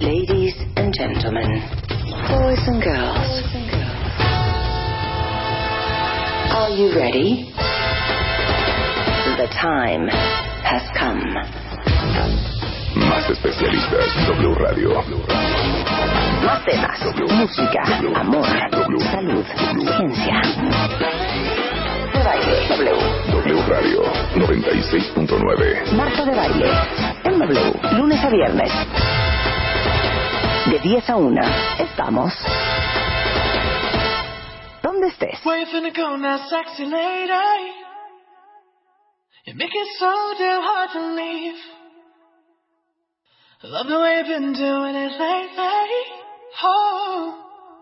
Ladies and gentlemen, boys and girls, are you ready? The time has come. Más especialistas, W Radio. Más temas, música, amor, salud, ciencia. De baile, W. W Radio 96.9. Marta de baile, en W, lunes a viernes. De 10 a 1, estamos. ¿Dónde estés? You finna go now, sexy lady? You make it so damn hard to leave. Love the way you've been doing it lately. Oh,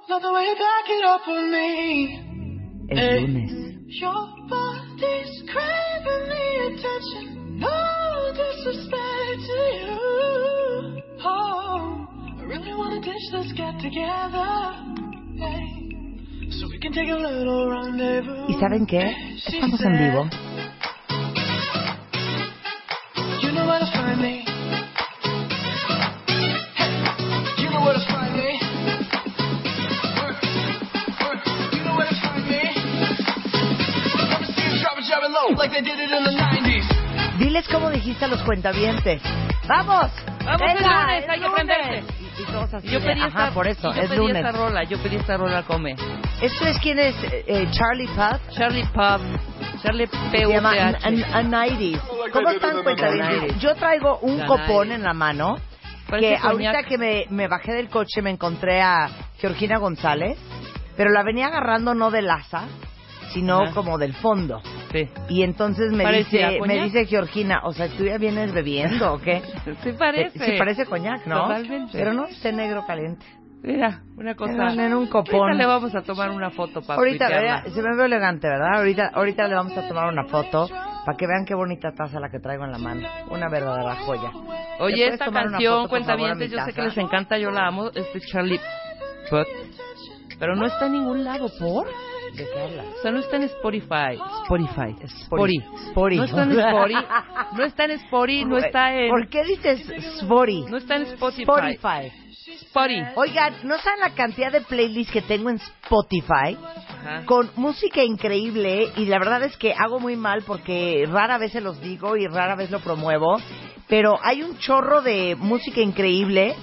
love the way you back it up on me. Es Hey. lunes. Your body's craving the attention. This get together. Hey, so we can take a little rendezvous. ¿Y saben qué? Estamos en vivo. You know where to find me. Hey, you know where to find me. Work, work, You know where to find me. Let me see you drop it, drop it low, like they did it in the 90s. Diles cómo dijiste a los cuentavientes. ¡Vamos! Vamos, Venga, lunes, hay que. Aprenderse. Y, y todos así Yo de, pedí Ajá, esta, por eso, yo es pedí lunes. esta rola, yo pedí esta rola come. ¿Esto es quién es? Eh, Charlie Puth. Charlie Pub, Charlie Se llama P.U.T.H. a, a 90s. ¿Cómo están cuentavientes? Yo traigo un copón 90s. en la mano. Parece que ahorita que me, me bajé del coche me encontré a Georgina González, pero la venía agarrando no del asa, sino Ajá. como del fondo. Sí, Y entonces me ¿Parecía dice, me dice Georgina, o sea, ¿tú ya vienes bebiendo o qué? sí parece. Eh, Sí, parece coñac, ¿no? Totalmente. Pero no es té negro caliente. Mira, una cosa. En un copón. Ahorita le vamos a tomar una foto para Ahorita, vea, se me ve elegante, ¿verdad? Ahorita, ahorita le vamos a tomar una foto para que vean qué bonita taza la que traigo en la mano. Una verdadera joya. ¿Le Oye, esta canción, foto, por favor, a mi cuentavientes, yo sé que les encanta, yo la amo, es de Charlie Puth. Pero no está en ningún lado, ¿por? ¿De qué hablas? O sea, no está en Spotify. Spotify. Spori. No está en Spotify. No está en Spotify, no está en... ¿Por qué dices Spori? No está en Spotify. Spotify. Spotify. Oigan, ¿no saben la cantidad de playlists que tengo en Spotify? Ajá. Con música increíble y la verdad es que hago muy mal porque rara vez se los digo y rara vez lo promuevo, pero hay un chorro de música increíble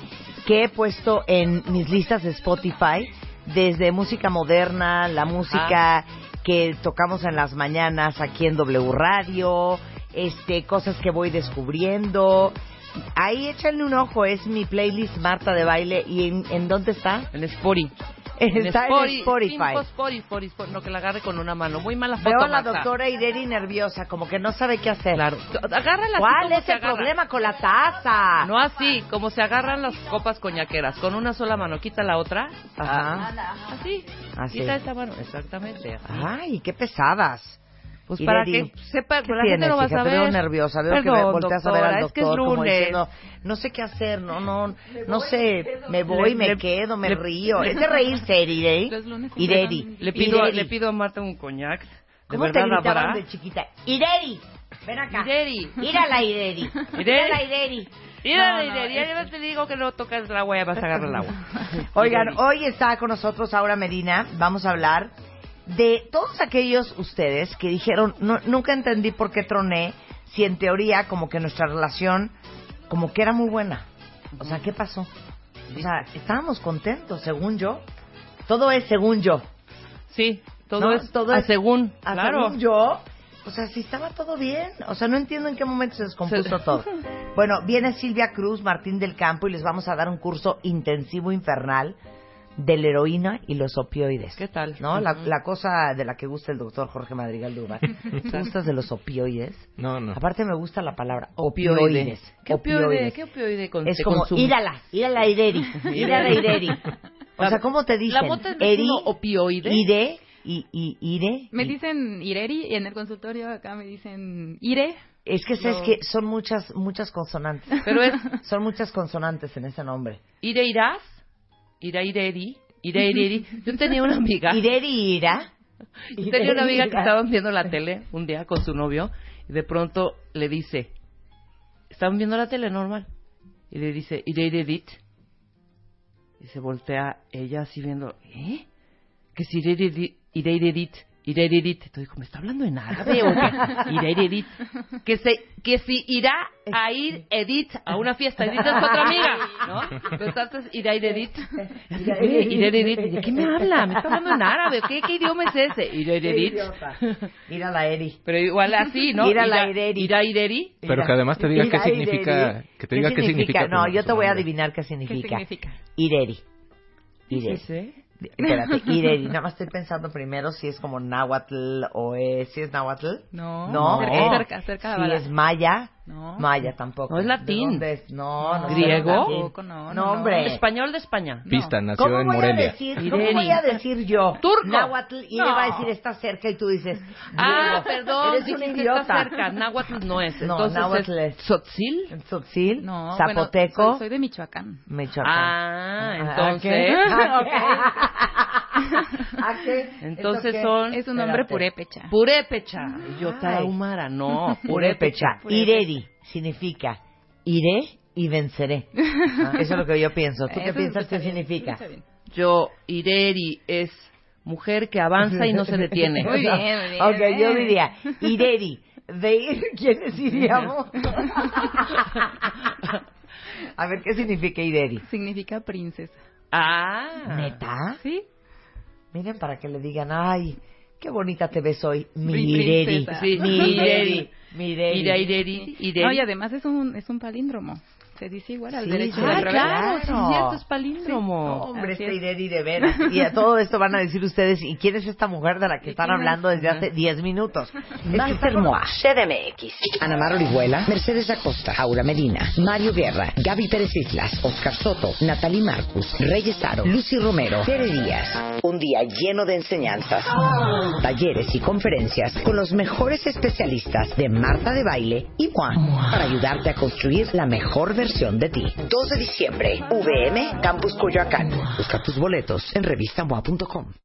que he puesto en mis listas de Spotify, desde música moderna, la música que tocamos en las mañanas aquí en W Radio, este cosas que voy descubriendo. Ahí échenle un ojo, es mi playlist Marta de baile y en, ¿en dónde está? En Spotify. Está en Spotify. Spotify, Spotify. No, que la agarre con una mano. Muy mala foto, Veo a la Marta. doctora Ireri nerviosa, como que no sabe qué hacer. Claro. Agárrala ¿Cuál es el problema con la taza? No así, como se agarran las copas coñaqueras. Con una sola mano, quita la otra. Ajá. Así. Así. Quita esta mano. Exactamente. así. Ay, qué pesadas. Pues para que sepa, ¿Qué la tienes, gente no va a saber. Te veo nerviosa, veo que Perdón, me volteas a ver al doctora, doctor es que es como lunes. diciendo, no sé qué hacer, no, no, no sé, me voy, le- me le- quedo, me le- río. Es de reírse, Ireri. Es lunes, Ireri. Le pido, le pido a Marta un coñac. ¿De ¿Cómo te verdad gritaban habrá? de chiquita? Ireri, ven acá. Ireri. Mírala, Ireri. Mírala, Ireri. Mira, No, no, ya te digo que no tocas el agua, ya vas a agarrar el agua. Oigan, hoy está con nosotros Aura Medina. Vamos a hablar de todos aquellos ustedes que dijeron, "No- nunca entendí por qué troné, si en teoría como que nuestra relación como que era muy buena. O sea, ¿qué pasó? O sea, estábamos contentos, según yo. Todo es según yo. Sí, todo ¿no? es todo a es según. a claro. según yo. O sea, si estaba todo bien. O sea, no entiendo en qué momento se descompuso Se- todo. Bueno, viene Silvia Cruz, Martín del Campo, y les vamos a dar un curso intensivo infernal de la heroína y los opioides. ¿Qué tal? ¿No? La, Ujú. la cosa de la que gusta el doctor Jorge Madrigal Duba. ¿Tú gustas de los opioides? No, no. Aparte me gusta la palabra Opioide. opioides. ¿Qué opioide? Opioides. ¿Qué opioide con, Es te como consume? ir a la, ir a la Ireri, ir a la Ireri. O sea, ¿cómo te dicen? La mota es Eri, opioide. Ire, y, y, Ire. Me y- dicen Ireri y en el consultorio acá me dicen Ire. Es que sabes que son muchas, muchas consonantes. Pero es Son muchas consonantes en ese nombre. ire irás, ira ireri, ira ireri. Yo tenía una amiga. Ireri Ira. Yo tenía una amiga que Ira. estaban viendo la tele un día con su novio y de pronto le dice, estaban viendo la tele normal y le dice, Ireiredit. Y se voltea ella así viendo, ¿eh? Que si Ireiredit, Ireiredit. Entonces dijo, ¿me está hablando en árabe o qué? Que, se, que si irá a ir Edith a una fiesta. Edith es otra amiga, ¿no? Entonces, Ireiredit. Ireiredit. ¿De qué me habla? ¿Me está hablando en árabe? ¿Qué, qué idioma es ese? Ireiredit. Ira la Eri. Pero igual así, ¿no? Ir a la Ireri. Ir a Ireri. Pero que además te diga qué significa- que te diga qué significa No, yo te voy a adivinar qué ¿Qué significa. significa? Ireri. Ireri. Espérate, Ireri. Nada más estoy pensando primero si es como náhuatl o es... ¿Si es náhuatl? No, No. cerca, cerca, cerca de Si es maya. No. Maya tampoco. No, es latín. ¿De dónde es? No, no. ¿Griego? Tampoco, no, no, No, no. hombre. Español de España. Pista, nació ¿Cómo en voy, a Morelia. decir, ¿Cómo voy a decir yo? Turco. Náhuatl y No. le va a decir está cerca y tú dices... Ah, perdón, Eres un idiota. está cerca. Náhuatl no es. No, Entonces náhuatl es es- Tzotzil. Tzotzil, No, zapoteco, bueno, soy, soy de Michoacán. Michoacán. Ah, ¿A entonces. qué? ¿A qué? Entonces son- Es un nombre purépecha. Purépecha. Y yo tarahumara. No, Purépecha. Ireri significa iré y venceré. Ah, Eso es lo que yo pienso. ¿Tú qué Eso piensas que significa? Yo, Ireri es mujer que avanza y no se detiene. Muy bien, muy bien. Ok, yo diría Ireri. De ir, ¿quiénes iríamos? A ver, ¿qué significa Ireri? Significa princesa. Ah. ¿Neta? ¿Sí? Miren para que le digan, ay, qué bonita te ves hoy, mi Pri- Ireri. princesa. Sí, Mi mi Ireri. Ireri. Mi Ireri. Ira, Ireri, Ireri. No, y además es un, es un palíndromo. Se dice igual al Sí, derecho sí, y Ah, claro, sí, Claro. es cierto, es palíndromo. Hombre, Así este es. Ireri de veras. Y a todo esto van a decir ustedes, ¿y quién es esta mujer de la que ¿Y están hablando desde hace 10 minutos? Master Moa, CDMX, Ana Mar Orihuela, Mercedes Acosta, Aura Medina, Mario Guerra, Gaby Pérez Islas, Oscar Soto, Natalie Marcus, Reyes Aro, Lucy Romero, Tere Díaz. Un día lleno de enseñanzas, talleres y conferencias con los mejores especialistas de Marta de Baile y Moa para ayudarte a construir la mejor versión de ti. 2 de diciembre, VM, Campus Coyoacán. Busca tus boletos en revistamoa.com.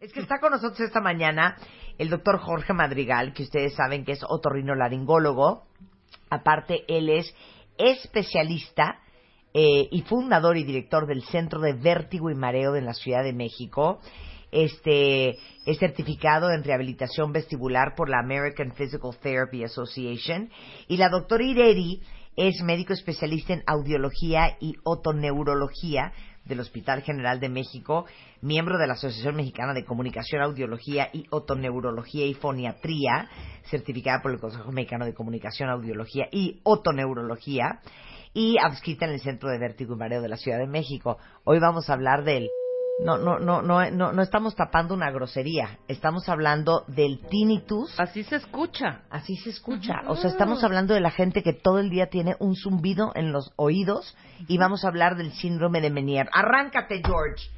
Es que está con nosotros esta mañana el doctor Jorge Madrigal, que ustedes saben que es otorrinolaringólogo. Aparte, él es especialista eh, y fundador y director del Centro de Vértigo y Mareo de la Ciudad de México. Este es certificado en rehabilitación vestibular por la American Physical Therapy Association. Y la doctora Ireri es médico especialista en audiología y otoneurología del Hospital General de México, miembro de la Asociación Mexicana de Comunicación, Audiología y Otoneurología y Foniatría, certificada por el Consejo Mexicano de Comunicación, Audiología y Otoneurología, y adscrita en el Centro de Vértigo y Mareo de la Ciudad de México. Hoy vamos a hablar del... No, no, no, no, no, no estamos tapando una grosería. Estamos hablando del tinnitus. Así se escucha. Así se escucha. O sea, estamos hablando de la gente que todo el día tiene un zumbido en los oídos y vamos a hablar del síndrome de Meniere. Arráncate, George.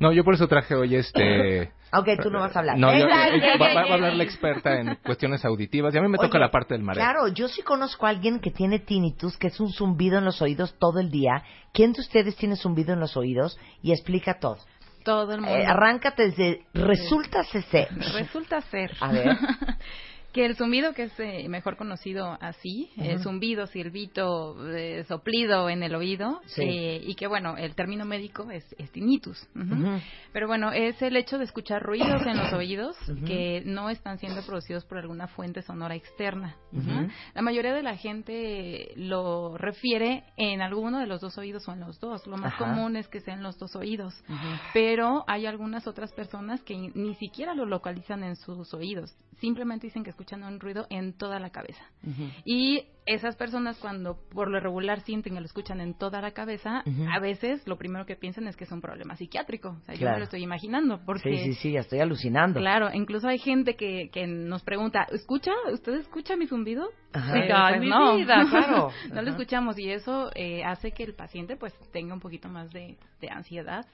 No, yo por eso traje hoy este... Ok, tú no vas a hablar. No, yo- eh, va, a hablar la experta en cuestiones auditivas y a mí me toca Oye, la parte del mareo. Claro, yo sí conozco a alguien que tiene tinnitus, que es un zumbido en los oídos todo el día. ¿Quién de ustedes tiene zumbido en los oídos? Y explica todo. Todo el mundo. Eh, arráncate desde resulta ser. Resulta ser. A ver. Que el zumbido, que es eh, mejor conocido así, el zumbido, silbito, eh, soplido en el oído, Sí. eh, y que bueno, el término médico es, es tinnitus. Pero bueno, es el hecho de escuchar ruidos en los oídos que no están siendo producidos por alguna fuente sonora externa. La mayoría de la gente lo refiere en alguno de los dos oídos o en los dos. Lo más común es que sea en los dos oídos. Pero hay algunas otras personas que ni siquiera lo localizan en sus oídos. Simplemente dicen que escuchan un ruido en toda la cabeza. Y esas personas cuando por lo regular sienten que lo escuchan en toda la cabeza, a veces lo primero que piensan es que es un problema psiquiátrico. O sea, yo Claro. me lo estoy imaginando porque... Sí, sí, sí, ya estoy alucinando. Claro, incluso hay gente que, que nos pregunta, ¿escucha? ¿Usted escucha mi zumbido? Ajá. Ay, pues mi no. vida, claro. no Ajá. lo escuchamos y eso eh, hace que el paciente pues tenga un poquito más de, de ansiedad.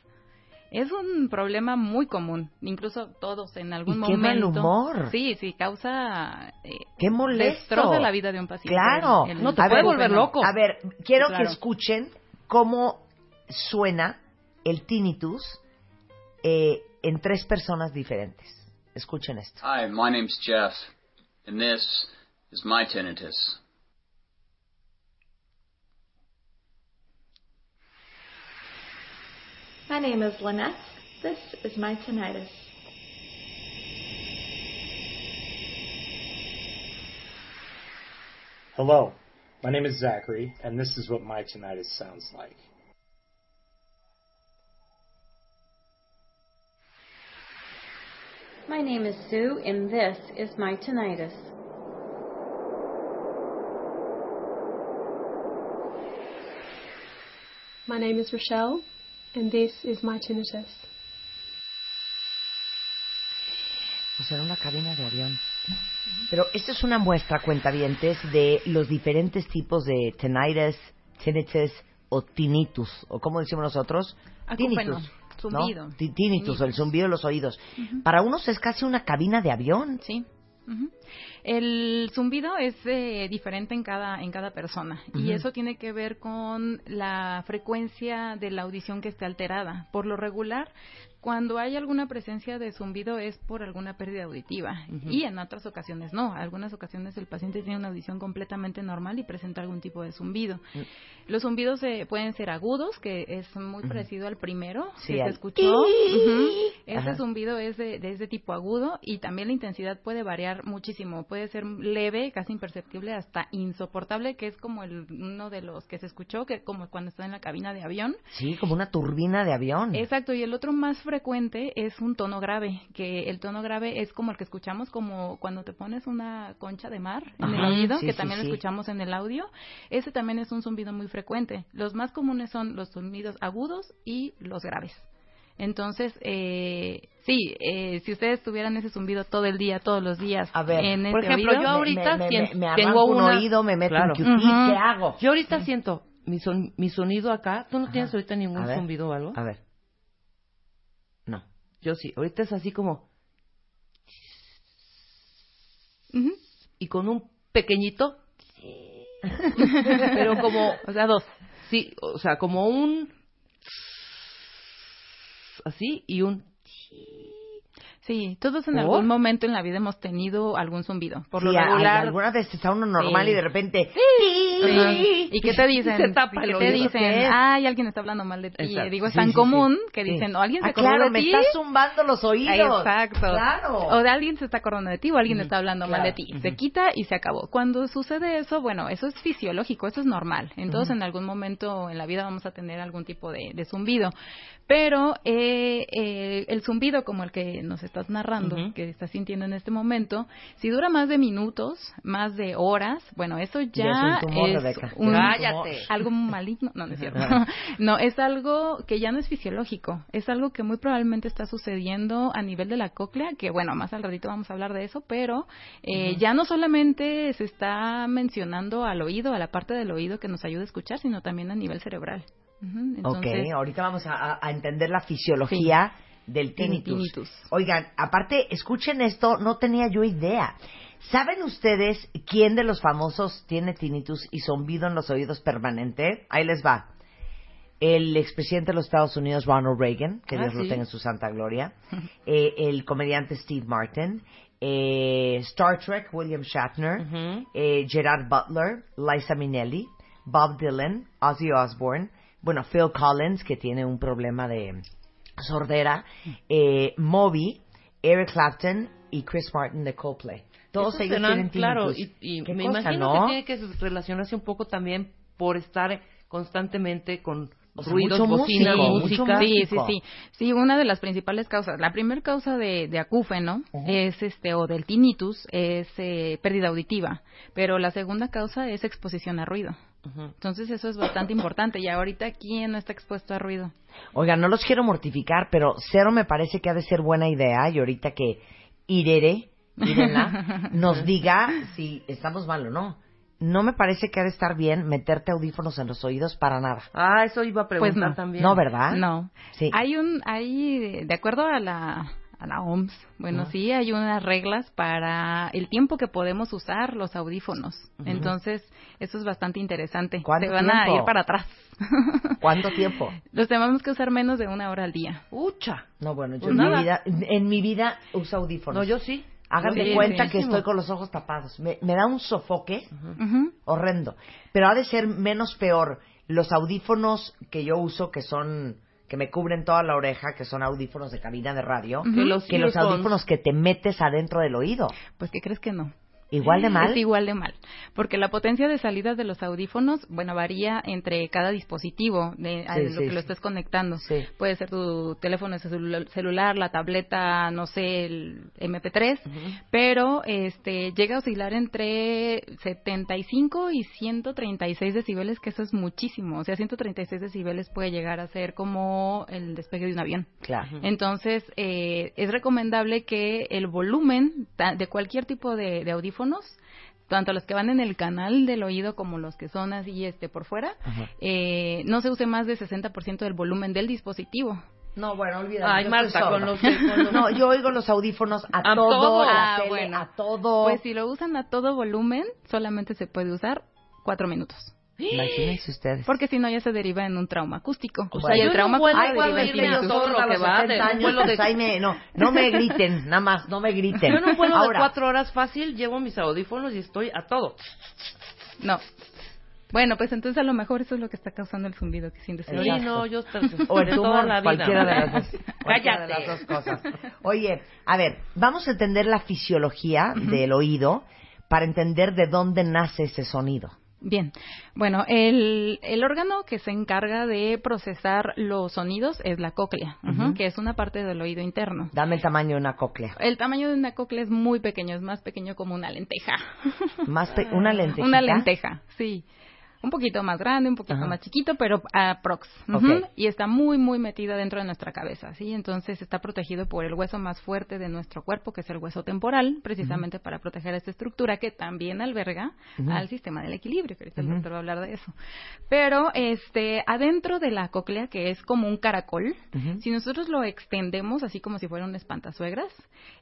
Es un problema muy común, incluso todos en algún Y qué mal momento. humor. Sí, sí, causa eh, Qué molesto. destroza la vida de un paciente. Claro. El- No, te A puede ver, volver bueno, loco. A ver, quiero Claro. que escuchen cómo suena el tinnitus eh, en tres personas diferentes. Escuchen esto. Hi, my name's Jeff, and this is my tinnitus. My name is Lynette. This is my tinnitus. Hello, my name is Zachary, and this is what my tinnitus sounds like. My name is Sue, and this is my tinnitus. My name is Rochelle, and this is my tinnitus. Pues era una cabina de avión. Pero esto es una muestra, cuentavientes, de los diferentes tipos de tinnitus, tinnitus o tinnitus, o como decimos nosotros, Ah, tinnitus. ¿no? zumbido. Ti- Tinnitus, el zumbido de los oídos. Ujú. Para unos es casi una cabina de avión. Sí. Ujú. El zumbido es eh, diferente en cada en cada persona y eso tiene que ver con la frecuencia de la audición que esté alterada. Por lo regular, cuando hay alguna presencia de zumbido es por alguna pérdida auditiva y en otras ocasiones no. Algunas ocasiones el paciente tiene una audición completamente normal y presenta algún tipo de zumbido. Mm. Los zumbidos eh, pueden ser agudos, que es muy parecido al primero Sí, que se escuchó. Ajá. zumbido es de, de ese tipo agudo y también la intensidad puede variar muchísimo. Puede ser leve, casi imperceptible, hasta insoportable, que es como el, uno de los que se escuchó, que como cuando está en la cabina de avión. Sí, como una turbina de avión. Exacto, y el otro más frecuente es un tono grave, que el tono grave es como el que escuchamos como cuando te pones una concha de mar en el oído, sí, que sí, también sí. lo escuchamos en el audio. Ese también es un zumbido muy frecuente. Los más comunes son los zumbidos agudos y los graves. Entonces, eh, sí, eh, si ustedes tuvieran ese zumbido todo el día, todos los días, A ver, en por ese ejemplo, oído, yo ahorita me, tengo un una- oído, me meto Claro. un. ¿qué hago? Yo ahorita siento mi, son- mi sonido acá. ¿Tú no tienes ahorita ningún ver. zumbido o algo? A ver. No. Yo sí. Ahorita es así como... Y con un pequeñito... Pero como... o sea, dos. Sí, o sea, como un... Así y un... Sí, todos en ¿Por? algún momento en la vida hemos tenido algún zumbido. Por Sí, lo regular, alguna vez está uno normal Sí. y de repente... Ajá. ¿Y qué te dicen? Se tapa ¿Qué te dicen? Ay, alguien está hablando mal de ti. Exacto. Digo, es Sí, tan sí, sí. común que Sí. dicen, o alguien se Ah, acordó claro, de me ti. estás zumbando los oídos. Exacto. Claro. O de alguien se está acordando de ti o alguien está hablando mal de Claro. ti. Se quita y se acabó. Cuando sucede eso, bueno, eso es fisiológico, eso es normal. Entonces, en algún momento en la vida vamos a tener algún tipo de, de zumbido. Pero eh, eh, el zumbido como el que nos estás narrando, que estás sintiendo en este momento, si dura más de minutos, más de horas, bueno, eso ya, Ya es un tumor, es un- Cállate. algo maligno. No, no es cierto. no, es algo que ya no es fisiológico. Es algo que muy probablemente está sucediendo a nivel de la cóclea, que bueno, más al ratito vamos a hablar de eso, pero eh, ya no solamente se está mencionando al oído, a la parte del oído que nos ayuda a escuchar, sino también a nivel cerebral. Entonces, ok, ahorita vamos a, entender la fisiología del tinnitus. tinnitus. Oigan, aparte, escuchen esto, no tenía yo idea. ¿Saben ustedes quién de los famosos tiene tinnitus y zumbido en los oídos permanente? Ahí les va. el expresidente de los Estados Unidos, Ronald Reagan, que Ah, Dios lo tenga en su santa gloria, eh, el comediante Steve Martin, eh, Star Trek, William Shatner, eh, Gerard Butler, Liza Minnelli, Bob Dylan, Ozzy Osbourne, bueno, Phil Collins, que tiene un problema de sordera, eh, Moby, Eric Clapton y Chris Martin de Coldplay. Todos Esos ellos tienen claro, tinnitus. y, y Qué me cosa, imagino ¿no? que tiene que relacionarse un poco también por estar constantemente con O sea, ruidos, mucho músico, música. mucho Sí, sí, sí. Sí, una de las principales causas, la primera causa de, de acúfeno es este o del tinnitus es eh, pérdida auditiva, pero la segunda causa es exposición a ruido. Entonces eso es bastante importante y ahorita quién no está expuesto a ruido. Oigan, no los quiero mortificar, pero cero me parece que ha de ser buena idea y ahorita que Irere, Irena, nos diga si estamos mal o no. No me parece que ha de estar bien meterte audífonos en los oídos para nada. Ah, eso iba a preguntar Pues no. también. No, ¿verdad? No. Sí. Hay un hay de acuerdo a la a la OMS, bueno, Ajá. sí hay unas reglas para el tiempo que podemos usar los audífonos. Entonces, eso es bastante interesante. ¿Cuánto Se van a tiempo? ir para atrás. ¿Cuánto tiempo? Los tenemos que usar menos de una hora al día. Ucha. No, bueno, yo Pues en mi, vida, en mi vida uso audífonos. No, yo sí. Hagan Yo de sí, cuenta que estoy con los ojos tapados. Me, me da un sofoque horrendo. Pero ha de ser menos peor los audífonos que yo uso, que son que me cubren toda la oreja, que son audífonos de cabina de radio. Que los que los audífonos que te metes adentro del oído. Pues, ¿qué crees que no? Igual de mal. Es igual de mal, porque la potencia de salida de los audífonos, bueno, varía entre cada dispositivo de a lo sí, que lo estés conectando. Sí. Puede ser tu teléfono celu- celular, la tableta, no sé, el MP3, pero este llega a oscilar entre 75 y 136 decibeles, que eso es muchísimo. O sea, 136 decibeles puede llegar a ser como el despegue de un avión. Claro. Entonces, eh, es recomendable que el volumen de cualquier tipo de, de audífonos, tanto los que van en el canal del oído como los que son así este por fuera, eh, no se use más de 60% del volumen del dispositivo. No, bueno, olvídalo. Ay, Marta, con los que- con los- No, yo oigo los audífonos a, A todo, todo. la Ah, tele, bueno. a todo. Pues si lo usan a todo volumen, solamente se puede usar cuatro minutos. Imagínense ustedes. Porque si no ya se deriva en un trauma acústico. O y sea, el trauma acústico puedo deriva en irme yo tinnitus. sorda a que los va 70 de años, pues ahí me- no, no me griten, nada más, no me griten. Yo en un vuelo Ahora, de cuatro horas fácil llevo mis audífonos y estoy a todo. No. Bueno, pues entonces a lo mejor eso es lo que está causando el zumbido que sientes. Sí, no, yo estoy o el tumor, la vida. cualquiera de las dos. cualquiera de Cállate. las dos cosas. Oye, a ver, vamos a entender la fisiología del oído para entender de dónde nace ese sonido. Bien, bueno, el, el órgano que se encarga de procesar los sonidos es la cóclea, Ujú. que es una parte del oído interno. Dame el tamaño de una cóclea. El tamaño de una cóclea es muy pequeño, es más pequeño como una lenteja. Más pe- una lentejita. Una lenteja, sí. Un poquito más grande, un poquito Ajá. más chiquito, pero aprox. Y está muy, muy metida dentro de nuestra cabeza, ¿sí? Entonces está protegido por el hueso más fuerte de nuestro cuerpo, que es el hueso temporal, precisamente para proteger esta estructura que también alberga al sistema del equilibrio, que ahorita el doctor va a hablar de eso. Pero, este, adentro de la cóclea, que es como un caracol, si nosotros lo extendemos así como si fuera un espantasuegras,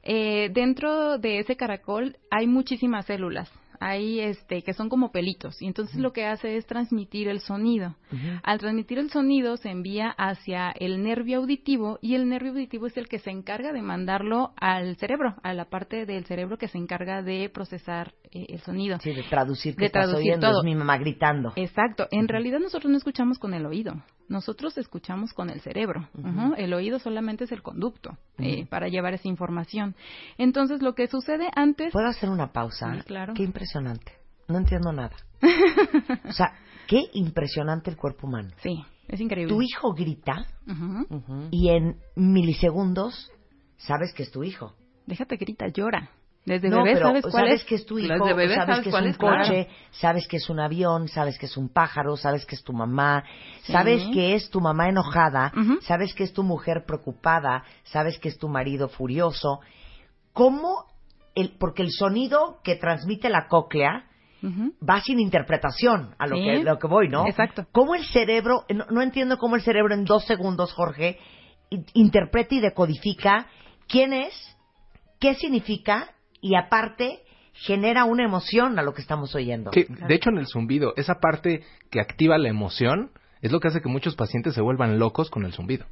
eh, dentro de ese caracol hay muchísimas células. Hay este que son como pelitos y entonces lo que hace es transmitir el sonido. Al transmitir el sonido se envía hacia el nervio auditivo y el nervio auditivo es el que se encarga de mandarlo al cerebro, a la parte del cerebro que se encarga de procesar eh, el sonido. Sí, de traducir que De estás traducir oyendo. todo. Es mi mamá gritando. Exacto. En realidad nosotros no escuchamos con el oído. Nosotros escuchamos con el cerebro. Ujú. El oído solamente es el conducto eh, Ujú. para llevar esa información. Entonces lo que sucede antes... ¿Puedo hacer una pausa? Sí, claro. Qué impresionante. No entiendo nada. o sea, qué impresionante el cuerpo humano. Sí, es increíble. Tu hijo grita y en milisegundos sabes que es tu hijo. Déjate grita, llora. Desde no, bebé pero sabes cuál sabes es. que es tu hijo, bebé sabes, sabes que es un es, claro. coche, sabes que es un avión, sabes que es un pájaro, sabes que es tu mamá, Sí. sabes que es tu mamá enojada, sabes que es tu mujer preocupada, sabes que es tu marido furioso. ¿Cómo? El, porque el sonido que transmite la cóclea va sin interpretación a lo, Sí. que, lo que voy, ¿no? Exacto. ¿Cómo el cerebro, no, no entiendo cómo el cerebro en dos segundos, Jorge, in- interpreta y decodifica quién es, qué significa y aparte genera una emoción a lo que estamos oyendo. Sí, de hecho en el zumbido, esa parte que activa la emoción es lo que hace que muchos pacientes se vuelvan locos con el zumbido.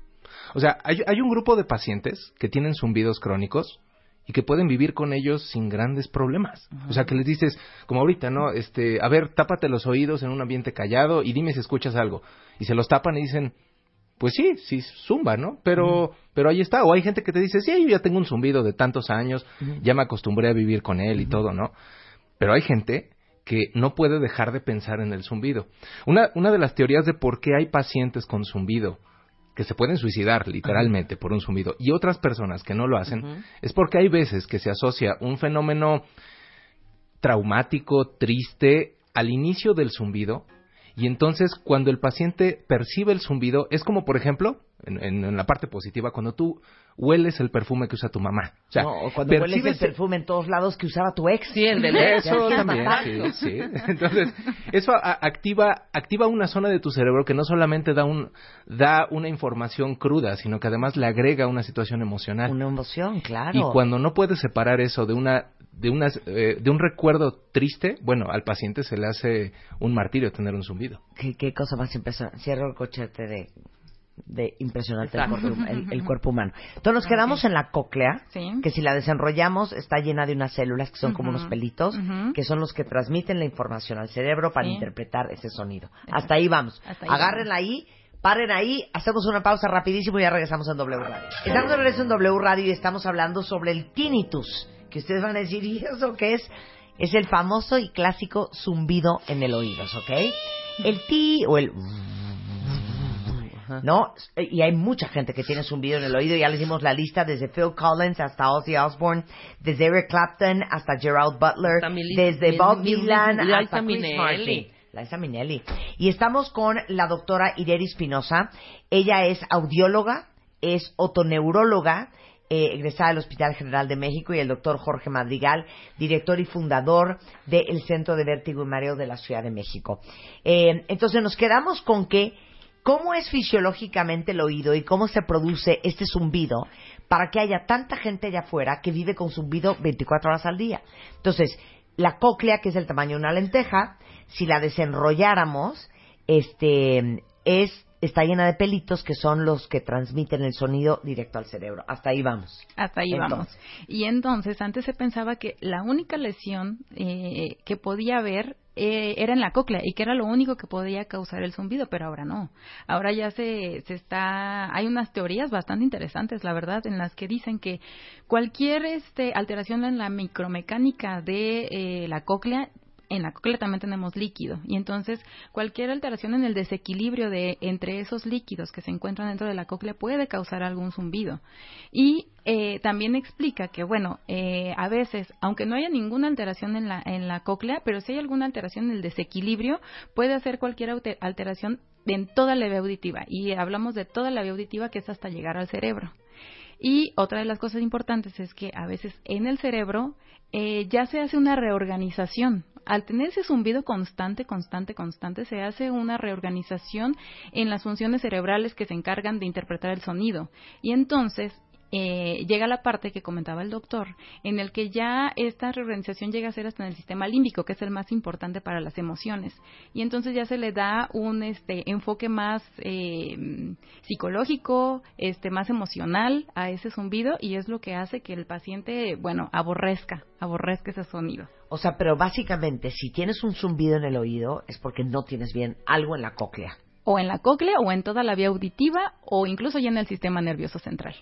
O sea, hay, hay un grupo de pacientes que tienen zumbidos crónicos y que pueden vivir con ellos sin grandes problemas. O sea, que les dices, como ahorita, ¿no? Este, a ver, tápate los oídos en un ambiente callado y dime si escuchas algo. Y se los tapan y dicen, pues sí, sí, zumba, ¿no? Pero, pero ahí está. O hay gente que te dice, sí, yo ya tengo un zumbido de tantos años, ya me acostumbré a vivir con él y todo, ¿no? Pero hay gente que no puede dejar de pensar en el zumbido. Una, una de las teorías de por qué hay pacientes con zumbido que se pueden suicidar literalmente por un zumbido y otras personas que no lo hacen es porque hay veces que se asocia un fenómeno traumático, triste al inicio del zumbido y entonces cuando el paciente percibe el zumbido es como por ejemplo en, en- en la parte positiva cuando tú hueles el perfume que usa tu mamá. O sea, no, o cuando hueles el perfume en todos lados que usaba tu ex. Sí, el del eso también, sí, sí. Entonces, eso a- activa, activa una zona de tu cerebro que no solamente da, un, da una información cruda, sino que además le agrega una situación emocional. Una emoción, claro. Y cuando no puedes separar eso de una de unas eh, de un recuerdo triste, bueno, al paciente se le hace un martirio tener un zumbido. ¿Qué, qué cosa más impresionante. Cierro el cochete de, de impresionante el cuerpo, el- el cuerpo humano. Entonces nos quedamos en la cóclea, Sí. que si la desenrollamos está llena de unas células que son como unos pelitos, que son los que transmiten la información al cerebro para Sí. interpretar ese sonido. Hasta ahí vamos. Hasta ahí Agárrenla ahí. Paren ahí, hacemos una pausa rapidísimo y ya regresamos en W Radio. Estamos de regreso en W Radio y estamos hablando sobre el tinnitus, que ustedes van a decir, ¿y eso qué es? Es el famoso y clásico zumbido en el oído, ¿ok? El ti o el ¿no? Y hay mucha gente que tiene zumbido en el oído. Ya les dimos la lista desde Phil Collins hasta Ozzy Osbourne, desde Eric Clapton hasta Gerald Butler, Mili- desde Mil- Bob Dylan hasta Chris Minnelli. Martin. Liza Minnelli. Y estamos con la doctora Ireri Espinosa. Ella es audióloga, es otoneuróloga, eh, egresada del Hospital General de México, y el doctor Jorge Madrigal, director y fundador del Centro de Vértigo y Mareo de la Ciudad de México. Eh, entonces nos quedamos con que cómo es fisiológicamente el oído y cómo se produce este zumbido para que haya tanta gente allá afuera que vive con zumbido 24 horas al día. Entonces, la cóclea, que es el tamaño de una lenteja, si la desenrolláramos, este, es, está llena de pelitos que son los que transmiten el sonido directo al cerebro. Hasta ahí vamos. Hasta ahí Entonces. vamos. Y entonces, antes se pensaba que la única lesión eh, que podía haber eh, era en la cóclea y que era lo único que podía causar el zumbido, pero ahora no. Ahora ya se, se está, hay unas teorías bastante interesantes, la verdad, en las que dicen que cualquier este, alteración en la micromecánica de eh, la cóclea en la cóclea también tenemos líquido. Y entonces cualquier alteración en el desequilibrio de entre esos líquidos que se encuentran dentro de la cóclea puede causar algún zumbido. Y eh, también explica que bueno eh, a veces aunque no haya ninguna alteración en la en la cóclea pero si hay alguna alteración en el desequilibrio puede hacer cualquier alteración en toda la vía auditiva. Y hablamos de toda la vía auditiva que es hasta llegar al cerebro y otra de las cosas importantes es que a veces en el cerebro eh, ya se hace una reorganización. Al tener ese zumbido constante, constante, constante, se hace una reorganización en las funciones cerebrales que se encargan de interpretar el sonido. Y entonces eh, llega la parte que comentaba el doctor, en el que ya esta reorganización llega a ser hasta en el sistema límbico, que es el más importante para las emociones. Y entonces ya se le da un este, enfoque más eh, psicológico, este, más emocional a ese zumbido y es lo que hace que el paciente, bueno, aborrezca, aborrezca ese sonido. O sea, pero básicamente, si tienes un zumbido en el oído, es porque no tienes bien algo en la cóclea. O en la cóclea o en toda la vía auditiva o incluso ya en el sistema nervioso central.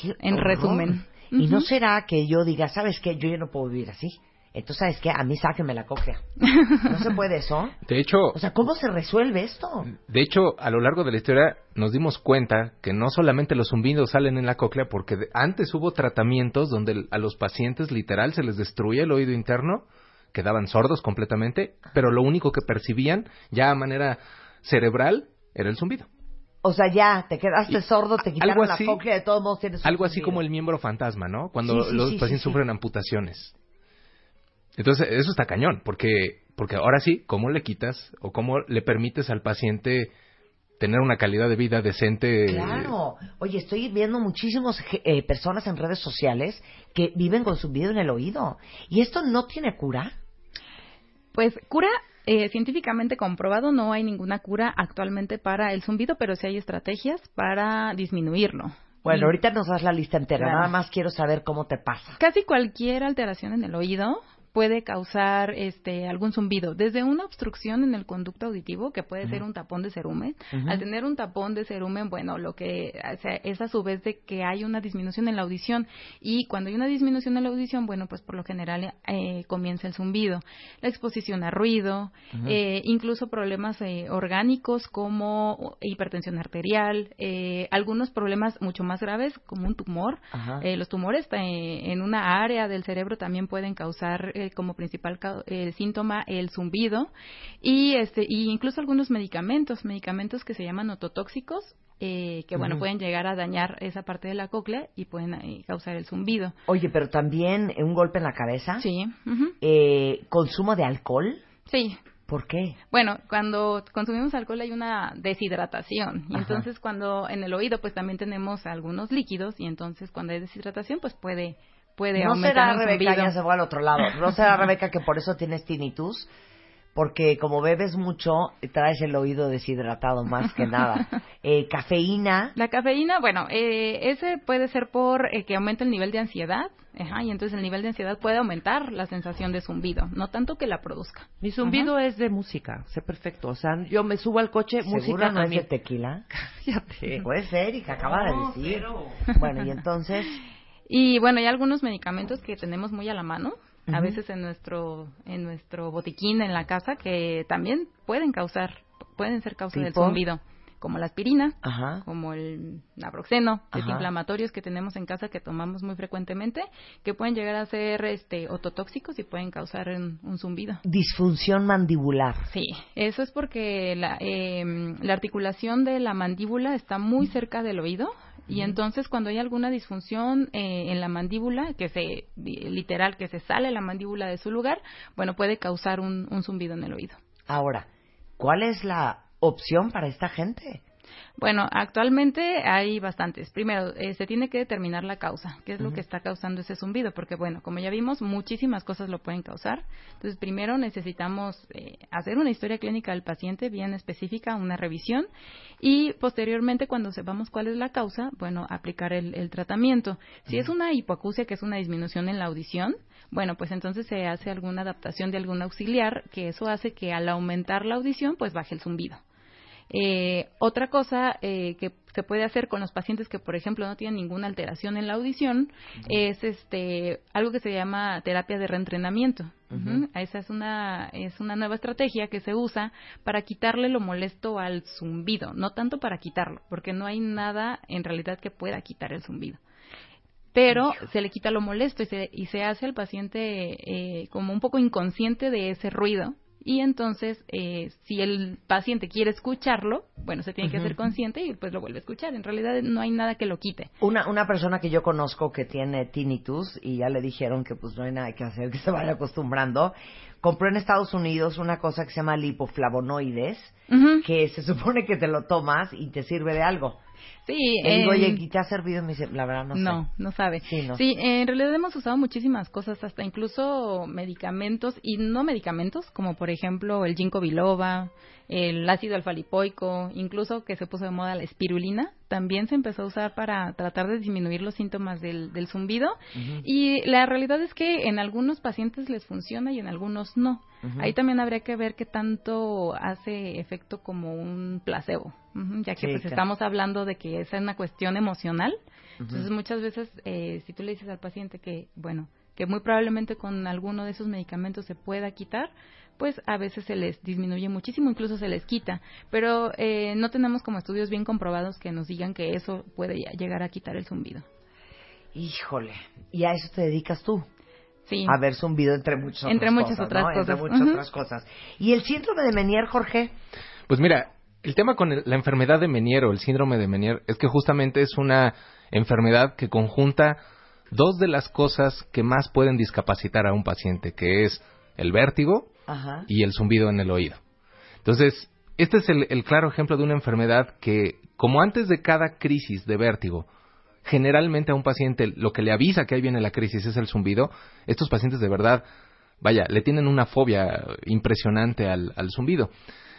Qué En horror. resumen. Y no será que yo diga, ¿sabes qué? Yo ya no puedo vivir así. Entonces, ¿sabes qué? A mí sáquenme la cóclea. ¿No se puede eso? De hecho, O sea, ¿cómo se resuelve esto? de hecho, a lo largo de la historia nos dimos cuenta que no solamente los zumbidos salen en la cóclea, porque antes hubo tratamientos donde a los pacientes literal se les destruía el oído interno, quedaban sordos completamente, pero lo único que percibían ya a manera cerebral era el zumbido. O sea, ya, te quedaste Y sordo, te quitaron algo la así- cóclea, de todos modos tienes un Algo así como el miembro fantasma, ¿no? Cuando Sí, sí, los sí, pacientes sí. sufren amputaciones. Entonces, eso está cañón, porque, porque ahora sí, ¿cómo le quitas o cómo le permites al paciente tener una calidad de vida decente? Claro. Oye, estoy viendo muchísimas eh, personas en redes sociales que viven con zumbido en el oído. ¿Y esto no tiene cura? Pues cura eh, científicamente comprobado, no hay ninguna cura actualmente para el zumbido, pero sí hay estrategias para disminuirlo. Bueno, ahorita nos das la lista entera. Claro. Nada más quiero saber cómo te pasa. Casi cualquier alteración en el oído puede causar este algún zumbido, desde una obstrucción en el conducto auditivo que puede ser un tapón de cerumen. Al tener un tapón de cerumen, bueno, lo que o sea, es a su vez de que hay una disminución en la audición. Y cuando hay una disminución en la audición, bueno, pues por lo general eh, comienza el zumbido, la exposición a ruido, eh, incluso problemas eh, orgánicos como hipertensión arterial, eh, algunos problemas mucho más graves como un tumor. Eh, los tumores eh, en una área del cerebro también pueden causar eh, como principal eh, síntoma el zumbido y este y incluso algunos medicamentos, medicamentos que se llaman ototóxicos eh, que bueno pueden llegar a dañar esa parte de la cóclea y pueden eh, causar el zumbido. Oye, pero también un golpe en la cabeza. Sí. Eh, consumo de alcohol. Sí. ¿Por qué? Bueno, cuando consumimos alcohol hay una deshidratación y Ajá. entonces cuando en el oído pues también tenemos algunos líquidos y entonces cuando hay deshidratación pues puede puede no aumentar será Rebeca, zumbido. ya se fue al otro lado. No será Rebeca que por eso tienes tinnitus, porque como bebes mucho traes el oído deshidratado más que nada. Eh, cafeína. La cafeína, bueno, eh, ese puede ser por eh, que aumenta el nivel de ansiedad, ajá, y entonces el nivel de ansiedad puede aumentar la sensación de zumbido, no tanto que la produzca. Mi zumbido es de música, sé perfecto. O sea, yo me subo al coche, ¿Seguro música no es de tequila? Cállate. Puede ser, y que acaba No, de decir. pero- Bueno, y entonces. Y bueno, hay algunos medicamentos que tenemos muy a la mano, a veces en nuestro en nuestro botiquín en la casa que también pueden causar pueden ser causa del zumbido, como la aspirina, Ajá. como el naproxeno, desinflamatorios que tenemos en casa que tomamos muy frecuentemente, que pueden llegar a ser este ototóxicos y pueden causar un, un zumbido. Disfunción mandibular. Sí, eso es porque la, eh, la articulación de la mandíbula está muy cerca del oído y entonces cuando hay alguna disfunción eh, en la mandíbula, que se literal que se sale la mandíbula de su lugar, bueno puede causar un, un zumbido en el oído. Ahora, ¿cuál es la opción para esta gente? Bueno, actualmente hay bastantes. Primero, eh, se tiene que determinar la causa, qué es lo que está causando ese zumbido, porque bueno, como ya vimos, muchísimas cosas lo pueden causar. Entonces, primero necesitamos eh, hacer una historia clínica del paciente bien específica, una revisión, y posteriormente, cuando sepamos cuál es la causa, bueno, aplicar el, el tratamiento. Si es una hipoacusia, que es una disminución en la audición, bueno, pues entonces se hace alguna adaptación de algún auxiliar, que eso hace que al aumentar la audición, pues baje el zumbido. Eh, otra cosa eh, que se puede hacer con los pacientes que, por ejemplo, no tienen ninguna alteración en la audición es este algo que se llama terapia de reentrenamiento. Ujú. Ujú. Esa es una es una nueva estrategia que se usa para quitarle lo molesto al zumbido, no tanto para quitarlo, porque no hay nada en realidad que pueda quitar el zumbido pero se le quita lo molesto y se, y se hace al paciente eh, como un poco inconsciente de ese ruido. Y entonces, eh, si el paciente quiere escucharlo, bueno, se tiene que hacer consciente y pues lo vuelve a escuchar. En realidad no hay nada que lo quite. Una, una persona que yo conozco que tiene tinnitus y ya le dijeron que pues no hay nada que hacer, que se vaya acostumbrando, compró en Estados Unidos una cosa que se llama lipoflavonoides, que se supone que te lo tomas y te sirve de algo. Sí, Le digo, oye, ¿y te ha servido? Y me dice, la verdad no sé. No, no sabe. Sí, no. Sí, en realidad hemos usado muchísimas cosas, hasta incluso medicamentos y no medicamentos, como por ejemplo el ginkgo biloba, el ácido alfa-lipoico, incluso que se puso de moda la espirulina, también se empezó a usar para tratar de disminuir los síntomas del, del zumbido. Y la realidad es que en algunos pacientes les funciona y en algunos no. Ahí también habría que ver qué tanto hace efecto como un placebo, ya que Sí, pues claro. estamos hablando de que esa es una cuestión emocional. Entonces muchas veces eh, si tú le dices al paciente que, bueno, que muy probablemente con alguno de esos medicamentos se pueda quitar, pues a veces se les disminuye muchísimo, incluso se les quita, pero eh, no tenemos como estudios bien comprobados que nos digan que eso puede llegar a quitar el zumbido. Híjole, ¿y a eso te dedicas tú? Sí. A ver zumbido entre muchas otras Entre muchas cosas, otras ¿no? cosas. Entre muchas Ujú. otras cosas. ¿Y el síndrome de Menier, Jorge? Pues mira, el tema con el- la enfermedad de Menier o el síndrome de Menier es que justamente es una enfermedad que conjunta dos de las cosas que más pueden discapacitar a un paciente, que es el vértigo Ajá. y el zumbido en el oído. Entonces, este es el, el claro ejemplo de una enfermedad que, como antes de cada crisis de vértigo, generalmente a un paciente lo que le avisa que ahí viene la crisis es el zumbido, estos pacientes de verdad vaya, le tienen una fobia impresionante al, al zumbido.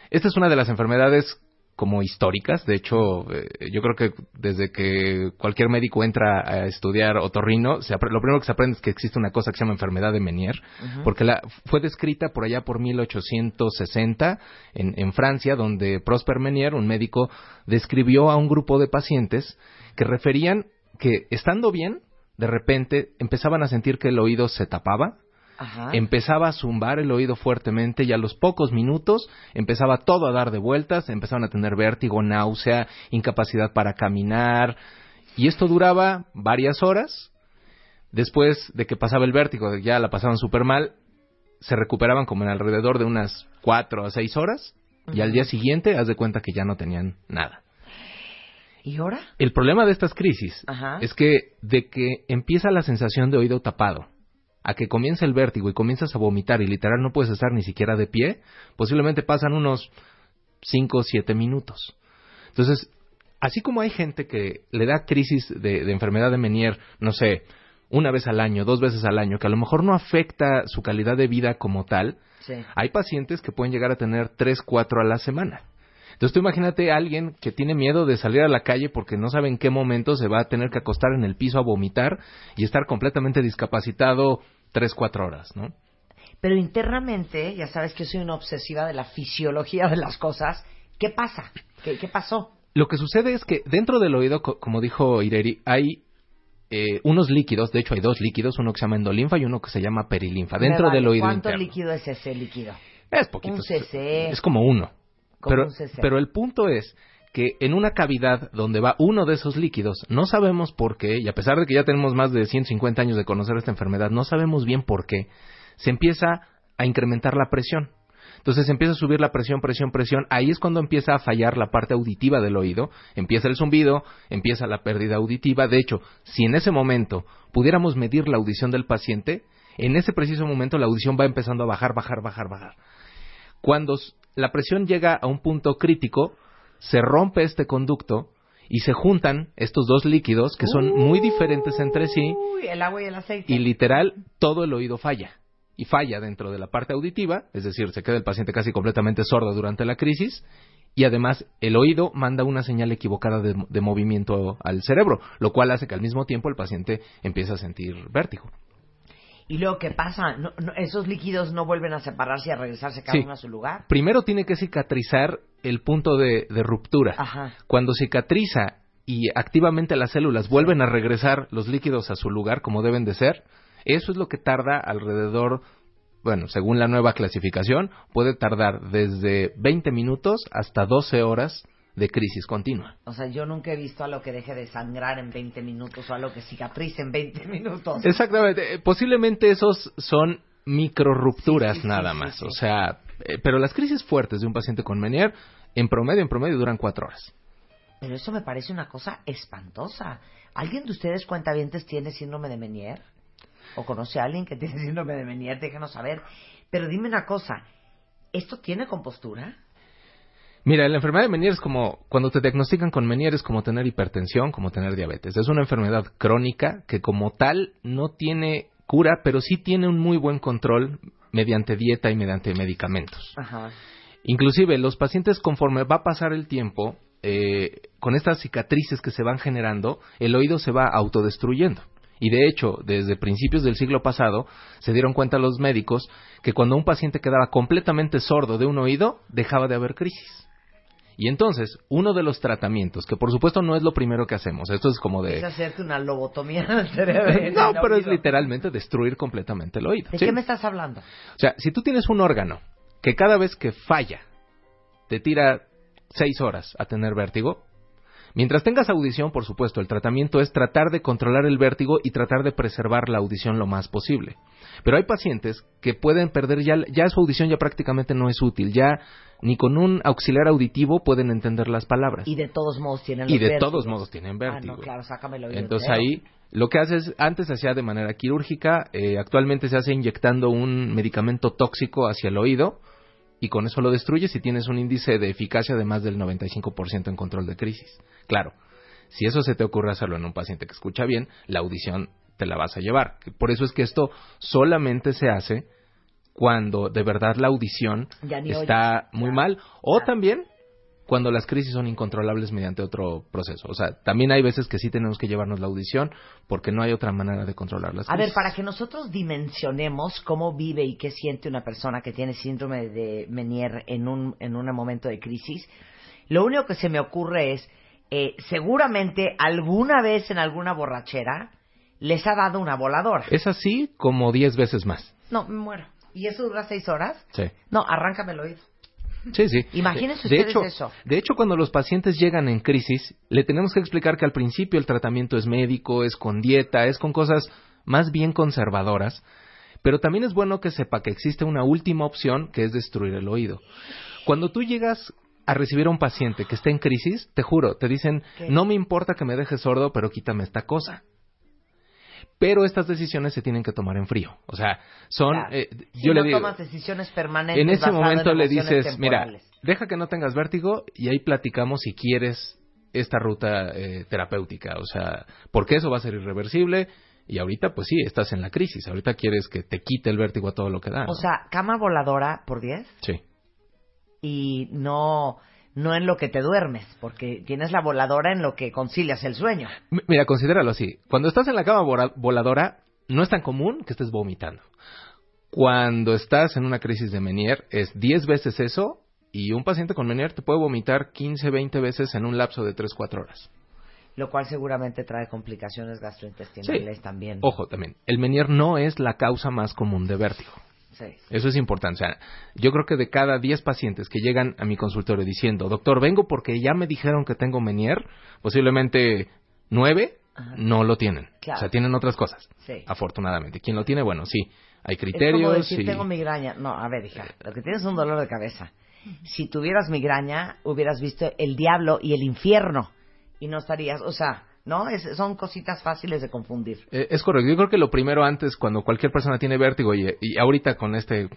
Esta es una de las enfermedades como históricas. De hecho, eh, yo creo que desde que cualquier médico entra a estudiar otorrino, se lo primero que se aprende es que existe una cosa que se llama enfermedad de Menier, porque la, fue descrita por allá por 1860 en, en Francia, donde Prosper Menier, un médico, describió a un grupo de pacientes que referían que estando bien, de repente empezaban a sentir que el oído se tapaba, Ajá. empezaba a zumbar el oído fuertemente y a los pocos minutos empezaba todo a dar de vueltas, empezaban a tener vértigo, náusea, incapacidad para caminar y esto duraba varias horas. Después de que pasaba el vértigo, ya la pasaban súper mal, se recuperaban como en alrededor de unas cuatro a seis horas y al día siguiente haz de cuenta que ya no tenían nada. ¿Y ahora? El problema de estas crisis Ajá. es que de que empieza la sensación de oído tapado a que comienza el vértigo y comienzas a vomitar y literal no puedes estar ni siquiera de pie, posiblemente pasan unos 5 o 7 minutos. Entonces, así como hay gente que le da crisis de, de enfermedad de Menier, no sé, una vez al año, dos veces al año, que a lo mejor no afecta su calidad de vida como tal, Sí. hay pacientes que pueden llegar a tener 3, 4 a la semana. Entonces tú imagínate a alguien que tiene miedo de salir a la calle porque no sabe en qué momento se va a tener que acostar en el piso a vomitar y estar completamente discapacitado 3, 4 horas, ¿no? Pero internamente, ya sabes que soy una obsesiva de la fisiología de las cosas. ¿Qué pasa? ¿Qué, qué pasó? Lo que sucede es que dentro del oído, co- como dijo Ireri, hay eh, unos líquidos, de hecho hay dos líquidos, uno que se llama endolinfa y uno que se llama perilinfa, dentro vale, del oído ¿Cuánto interno. líquido es ese líquido? Es poquito. Un cc. Es como uno. Pero, el punto es que en una cavidad donde va uno de esos líquidos, no sabemos por qué, y a pesar de que ya tenemos más de 150 años de conocer esta enfermedad, no sabemos bien por qué, se empieza a incrementar la presión. Entonces empieza a subir la presión, presión, presión. Ahí es cuando empieza a fallar la parte auditiva del oído. Empieza el zumbido, empieza la pérdida auditiva. De hecho, si en ese momento pudiéramos medir la audición del paciente, en ese preciso momento la audición va empezando a bajar, bajar, bajar, bajar. Cuando la presión llega a un punto crítico, se rompe este conducto y se juntan estos dos líquidos que son muy diferentes entre sí el agua y el aceite. y literal todo el oído falla. Y falla dentro de la parte auditiva, es decir, se queda el paciente casi completamente sordo durante la crisis y además el oído manda una señal equivocada de, de movimiento al cerebro, lo cual hace que al mismo tiempo el paciente empiece a sentir vértigo. ¿Y luego qué pasa? No- no- ¿Esos líquidos no vuelven a separarse y a regresarse cada Sí. uno a su lugar? Primero tiene que cicatrizar el punto de, de ruptura. Ajá. Cuando cicatriza y activamente las células vuelven a regresar los líquidos a su lugar como deben de ser, eso es lo que tarda alrededor, bueno, según la nueva clasificación, puede tardar desde 20 minutos hasta 12 horas de crisis continua. O sea, yo nunca he visto a lo que deje de sangrar en 20 minutos o a lo que cicatrice en 20 minutos. Exactamente. Eh, Posiblemente esos son micro rupturas nada más. O sea, eh, pero las crisis fuertes de un paciente con Menier, en promedio, en promedio, duran cuatro horas. Pero eso me parece una cosa espantosa. ¿Alguien de ustedes cuentavientes tiene síndrome de Menier? ¿O conoce a alguien que tiene síndrome de Menier? Déjenos saber. Pero dime una cosa, ¿esto tiene compostura? Mira, la enfermedad de Menier es como, cuando te diagnostican con Menier es como tener hipertensión, como tener diabetes. Es una enfermedad crónica que como tal no tiene cura, pero sí tiene un muy buen control mediante dieta y mediante medicamentos. Ajá. Inclusive los pacientes conforme va a pasar el tiempo, eh, con estas cicatrices que se van generando, el oído se va autodestruyendo. Y de hecho, desde principios del siglo pasado, se dieron cuenta los médicos que cuando un paciente quedaba completamente sordo de un oído, dejaba de haber crisis. Y entonces, uno de los tratamientos, que por supuesto no es lo primero que hacemos, esto es como de... Es hacerte una lobotomía en el cerebro. no, pero es literalmente destruir completamente el oído. ¿De ¿sí? qué me estás hablando? O sea, si tú tienes un órgano que cada vez que falla te tira seis horas a tener vértigo, mientras tengas audición, por supuesto, el tratamiento es tratar de controlar el vértigo y tratar de preservar la audición lo más posible. Pero hay pacientes que pueden perder ya, ya su audición ya prácticamente no es útil, ya ni con un auxiliar auditivo pueden entender las palabras. Y de todos modos tienen Y de vértigos. todos modos tienen vértigo. Ah, no, claro, sácame el oído Entonces ahí lo que haces, antes se hacía de manera quirúrgica, eh, actualmente se hace inyectando un medicamento tóxico hacia el oído y con eso lo destruyes y tienes un índice de eficacia de más del 95% en control de crisis. Claro, si eso se te ocurre hacerlo en un paciente que escucha bien, la audición te la vas a llevar. Por eso es que esto solamente se hace cuando de verdad la audición está muy mal o también cuando las crisis son incontrolables mediante otro proceso. O sea, también hay veces que sí tenemos que llevarnos la audición porque no hay otra manera de controlar las A ver, crisis. para que nosotros dimensionemos cómo vive y qué siente una persona que tiene síndrome de Menier en un, en un momento de crisis, lo único que se me ocurre es, eh, seguramente alguna vez en alguna borrachera les ha dado una voladora. Es así como 10 veces más. No, me muero. ¿Y eso dura seis horas? Sí. No, arráncame el oído. Sí, sí. Imagínense de, de ustedes hecho, eso. De hecho, cuando los pacientes llegan en crisis, le tenemos que explicar que al principio el tratamiento es médico, es con dieta, es con cosas más bien conservadoras, pero también es bueno que sepa que existe una última opción que es destruir el oído. Cuando tú llegas a recibir a un paciente que está en crisis, te juro, te dicen, ¿Qué? no me importa que me dejes sordo, pero quítame esta cosa. Pero estas decisiones se tienen que tomar en frío. O sea, son... Claro. eh, Si yo no le digo, tomas decisiones permanentes en ese en momento le dices, mira, deja que no tengas vértigo y ahí platicamos si quieres esta ruta eh, terapéutica. O sea, porque eso va a ser irreversible y ahorita, pues sí, estás en la crisis. Ahorita quieres que te quite el vértigo a todo lo que da. ¿no? O sea, cama voladora por 10 sí. y no, no en lo que te duermes, porque tienes la voladora en lo que concilias el sueño. M- Mira, considéralo así. Cuando estás en la cama voladora, no es tan común que estés vomitando. Cuando estás en una crisis de Menier, es 10 veces eso y un paciente con Menier te puede vomitar 15, 20 veces en un lapso de 3, 4 horas. Lo cual seguramente trae complicaciones gastrointestinales también. Ojo, también, el Menier no es la causa más común de vértigo. Eso es importante. O sea, yo creo que de cada 10 pacientes que llegan a mi consultorio diciendo, doctor, vengo porque ya me dijeron que tengo Menier, posiblemente 9 no lo tienen. Claro. O sea, tienen otras cosas. Sí. Afortunadamente. Quien lo tiene, bueno, sí. Hay Es como criterios. decir, y- tengo migraña. No, a ver, hija, lo que tienes es un dolor de cabeza. Si tuvieras migraña, hubieras visto el diablo y el infierno y no estarías, o sea, ¿no? Es- son cositas fáciles de confundir. Eh, es correcto. Yo creo que lo primero antes, cuando cualquier persona tiene vértigo y, y ahorita con este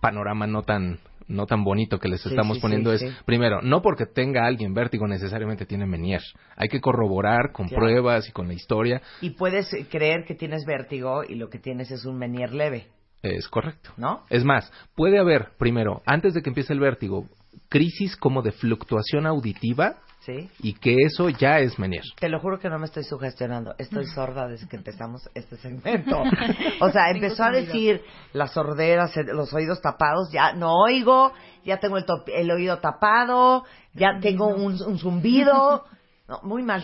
panorama no tan no tan bonito que les Sí, estamos sí, poniendo sí, es primero no porque tenga alguien vértigo necesariamente tiene Menier hay que corroborar con Claro. pruebas y con la historia Y puedes creer que tienes vértigo y lo que tienes es un menier leve, es correcto ¿no? es más puede haber primero antes de que empiece el vértigo crisis como de fluctuación auditiva ¿Sí? y que eso ya es Menier Te lo juro que no me estoy sugestionando. Estoy sorda desde que empezamos este segmento. O sea, empezó a decir las sorderas, los oídos tapados, ya no oigo, ya tengo el, top- el oído tapado, ya tengo un, un zumbido. No, muy mal.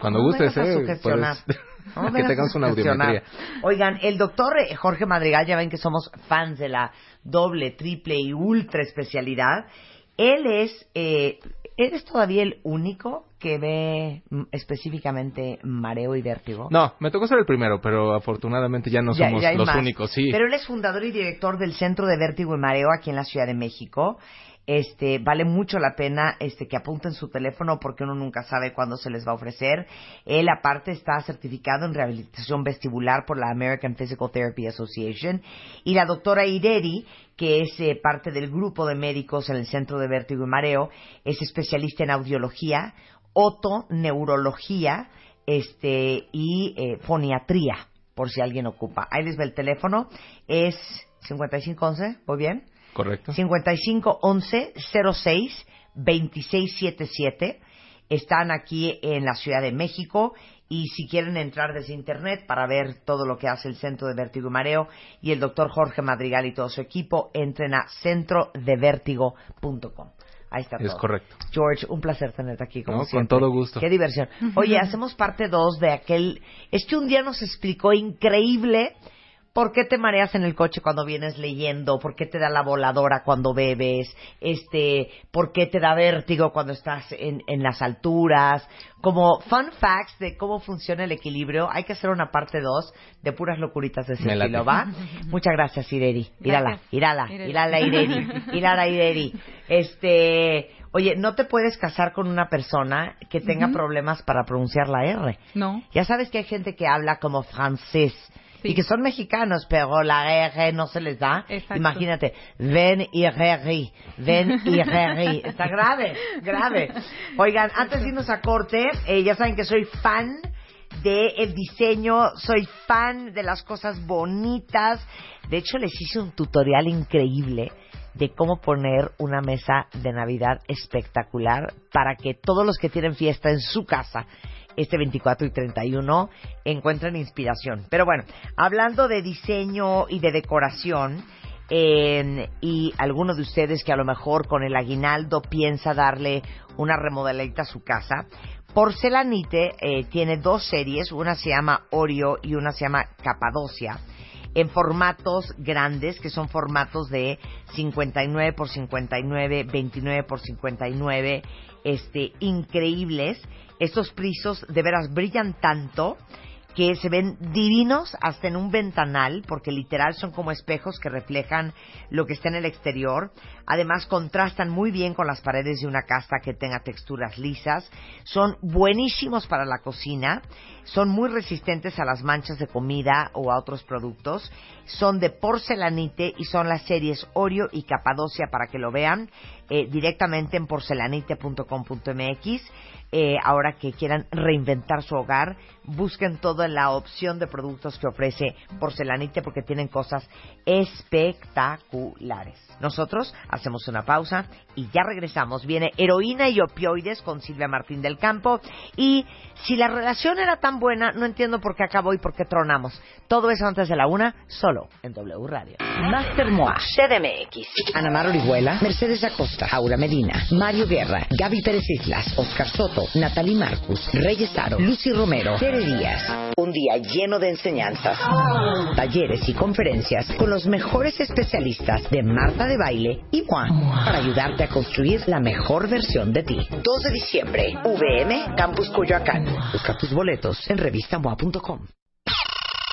cuando No gustes eh, No que tengamos una audiometría Oigan, el doctor eh, Jorge Madrigal, ya ven que somos fans de la doble, triple y ultra especialidad. Él es, eh, ¿eres todavía el único que ve mm, específicamente mareo y vértigo? no me tocó ser el primero pero afortunadamente ya no Ya- somos ya los más. únicos sí Pero él es fundador y director del Centro de Vértigo y Mareo aquí en la Ciudad de México. Este, vale mucho la pena este que apunten su teléfono porque uno nunca sabe cuándo se les va a ofrecer. Él aparte está certificado en rehabilitación vestibular por la American Physical Therapy Association y la doctora Ireri, que es eh, parte del grupo de médicos en el Centro de Vértigo y Mareo, es especialista en audiología, otoneurología, este y eh, foniatría, por si alguien ocupa. Ahí les va el teléfono, es 5511, ¿voy bien? Correcto 5511 06 2677. Están aquí en la Ciudad de México y si quieren entrar desde internet para ver todo lo que hace el Centro de Vértigo y Mareo y el doctor Jorge Madrigal y todo su equipo, entren a centrodevertigo.com. Ahí está Es todo. correcto. George, un placer tenerte aquí como No, con siempre. todo gusto. Qué diversión. Oye, hacemos parte 2 de aquel... Es que un día nos explicó increíble por qué te mareas en el coche cuando vienes leyendo, por qué te da la voladora cuando bebes, este, por qué te da vértigo cuando estás en, en las alturas. Como fun facts de cómo funciona el equilibrio, hay que hacer una parte 2 de puras locuritas de ese estilo, ¿va? Muchas gracias, Ireri. Irala. Irala. Irala, Ireri. Irala, Ireri. Este, oye, no te puedes casar con una persona que tenga problemas para pronunciar la R. No. Ya sabes que hay gente que habla como francés Sí. y que son mexicanos, pero la R no se les da. Exacto. Imagínate, ven y reri, ven y reri. Está grave, grave. Oigan, antes de irnos a corte, eh, ya saben que soy fan de el diseño, soy fan de las cosas bonitas. De hecho, les hice un tutorial increíble de cómo poner una mesa de Navidad espectacular para que todos los que tienen fiesta en su casa este 24 y 31 encuentren inspiración. Pero bueno, hablando de diseño y de decoración, eh, y alguno de ustedes que a lo mejor con el aguinaldo piensa darle una remodeladita a su casa, Porcelanite eh, tiene dos series, una se llama Oreo y una se llama Capadocia, en formatos grandes, que son formatos de 59 por 59, 29 por 59, este, increíbles. Estos prisos de veras brillan tanto que se ven divinos hasta en un ventanal, porque literal son como espejos que reflejan lo que está en el exterior. Además, contrastan muy bien con las paredes de una casa que tenga texturas lisas. Son buenísimos para la cocina. Son muy resistentes a las manchas de comida o a otros productos. Son de porcelanite y son las series Oreo y Capadocia para que lo vean eh, directamente en porcelanite.com.mx. Eh, ahora que quieran reinventar su hogar, busquen toda la opción de productos que ofrece Porcelanite porque tienen cosas espectaculares. Nosotros hacemos una pausa y ya regresamos. Viene Heroína y Opioides con Silvia Martín del Campo. Y si la relación era tan buena, no entiendo por qué acabó y por qué tronamos. Todo eso antes de la una, solo en W Radio. Master Moa, CDMX, Ana Mar Orihuela, Mercedes Acosta, Aura Medina, Mario Guerra, Gaby Pérez Islas, Oscar Soto, Natalie Marcus, Reyes Aro, Lucy Romero, Tere Díaz. Un día lleno de enseñanzas, talleres y conferencias con los mejores especialistas de Marta de Baile y Juan para ayudarte a construir la mejor versión de ti. 2 de diciembre, VM, Campus Coyoacán. Busca tus boletos en revistamoa.com.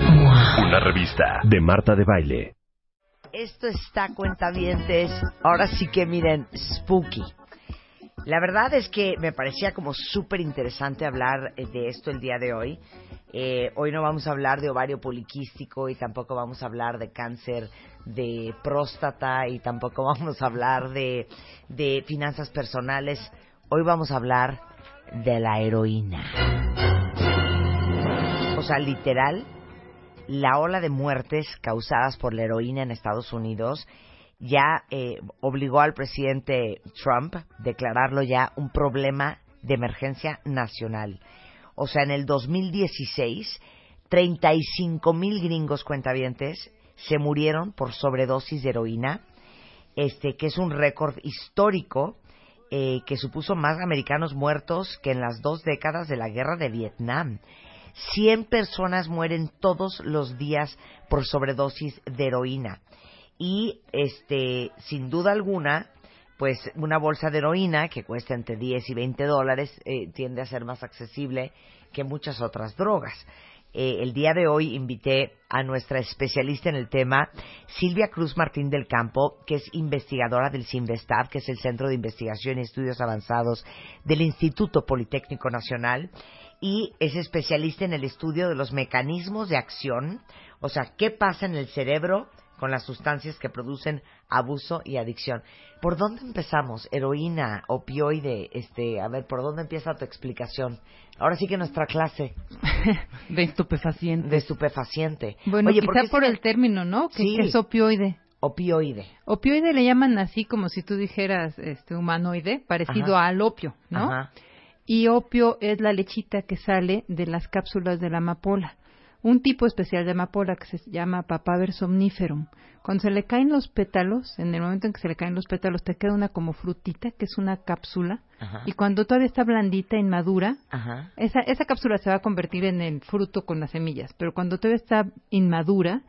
Una revista de Marta de Baile. Esto está, cuentavientes, ahora sí que miren, spooky. La verdad es que me parecía como súper interesante hablar eh, de esto el día de hoy. Eh, hoy no vamos a hablar de ovario poliquístico y tampoco vamos a hablar de cáncer de próstata y tampoco vamos a hablar de, de finanzas personales. Hoy vamos a hablar de la heroína. O sea, literal, la ola de muertes causadas por la heroína en Estados Unidos ya eh, obligó al presidente Trump a declararlo ya un problema de emergencia nacional. O sea, en el 2016, 35 mil gringos cuentavientes se murieron por sobredosis de heroína, este que es un récord histórico eh, que supuso más americanos muertos que en las dos décadas de la guerra de Vietnam. 100 personas mueren todos los días por sobredosis de heroína. Y, este, sin duda alguna, pues una bolsa de heroína que cuesta entre 10 y 20 dólares eh, tiende a ser más accesible que muchas otras drogas. Eh, el día de hoy invité a nuestra especialista en el tema, Silvia Cruz Martín del Campo, que es investigadora del CINVESTAB, que es el Centro de Investigación y Estudios Avanzados del Instituto Politécnico Nacional y es especialista en el estudio de los mecanismos de acción, o sea, qué pasa en el cerebro con las sustancias que producen abuso y adicción. ¿Por dónde empezamos? Heroína, opioide, este, a ver, ¿por dónde empieza tu explicación? Ahora sí que nuestra clase de estupefaciente. de estupefaciente. Bueno, Oye, quizá ¿por el término, ¿no? Que, Sí. que es opioide. opioide? Opioide le llaman así como si tú dijeras este humanoide, parecido Ajá. al opio, ¿no? Ajá. Y opio es la lechita que sale de las cápsulas de la amapola. Un tipo especial de amapola que se llama Papaver somniferum. Cuando se le caen los pétalos, en el momento en que se le caen los pétalos, te queda una como frutita, que es una cápsula. Ajá. Y cuando todavía está blandita, inmadura, Ajá. esa, esa cápsula se va a convertir en el fruto con las semillas. Pero cuando todavía está inmadura,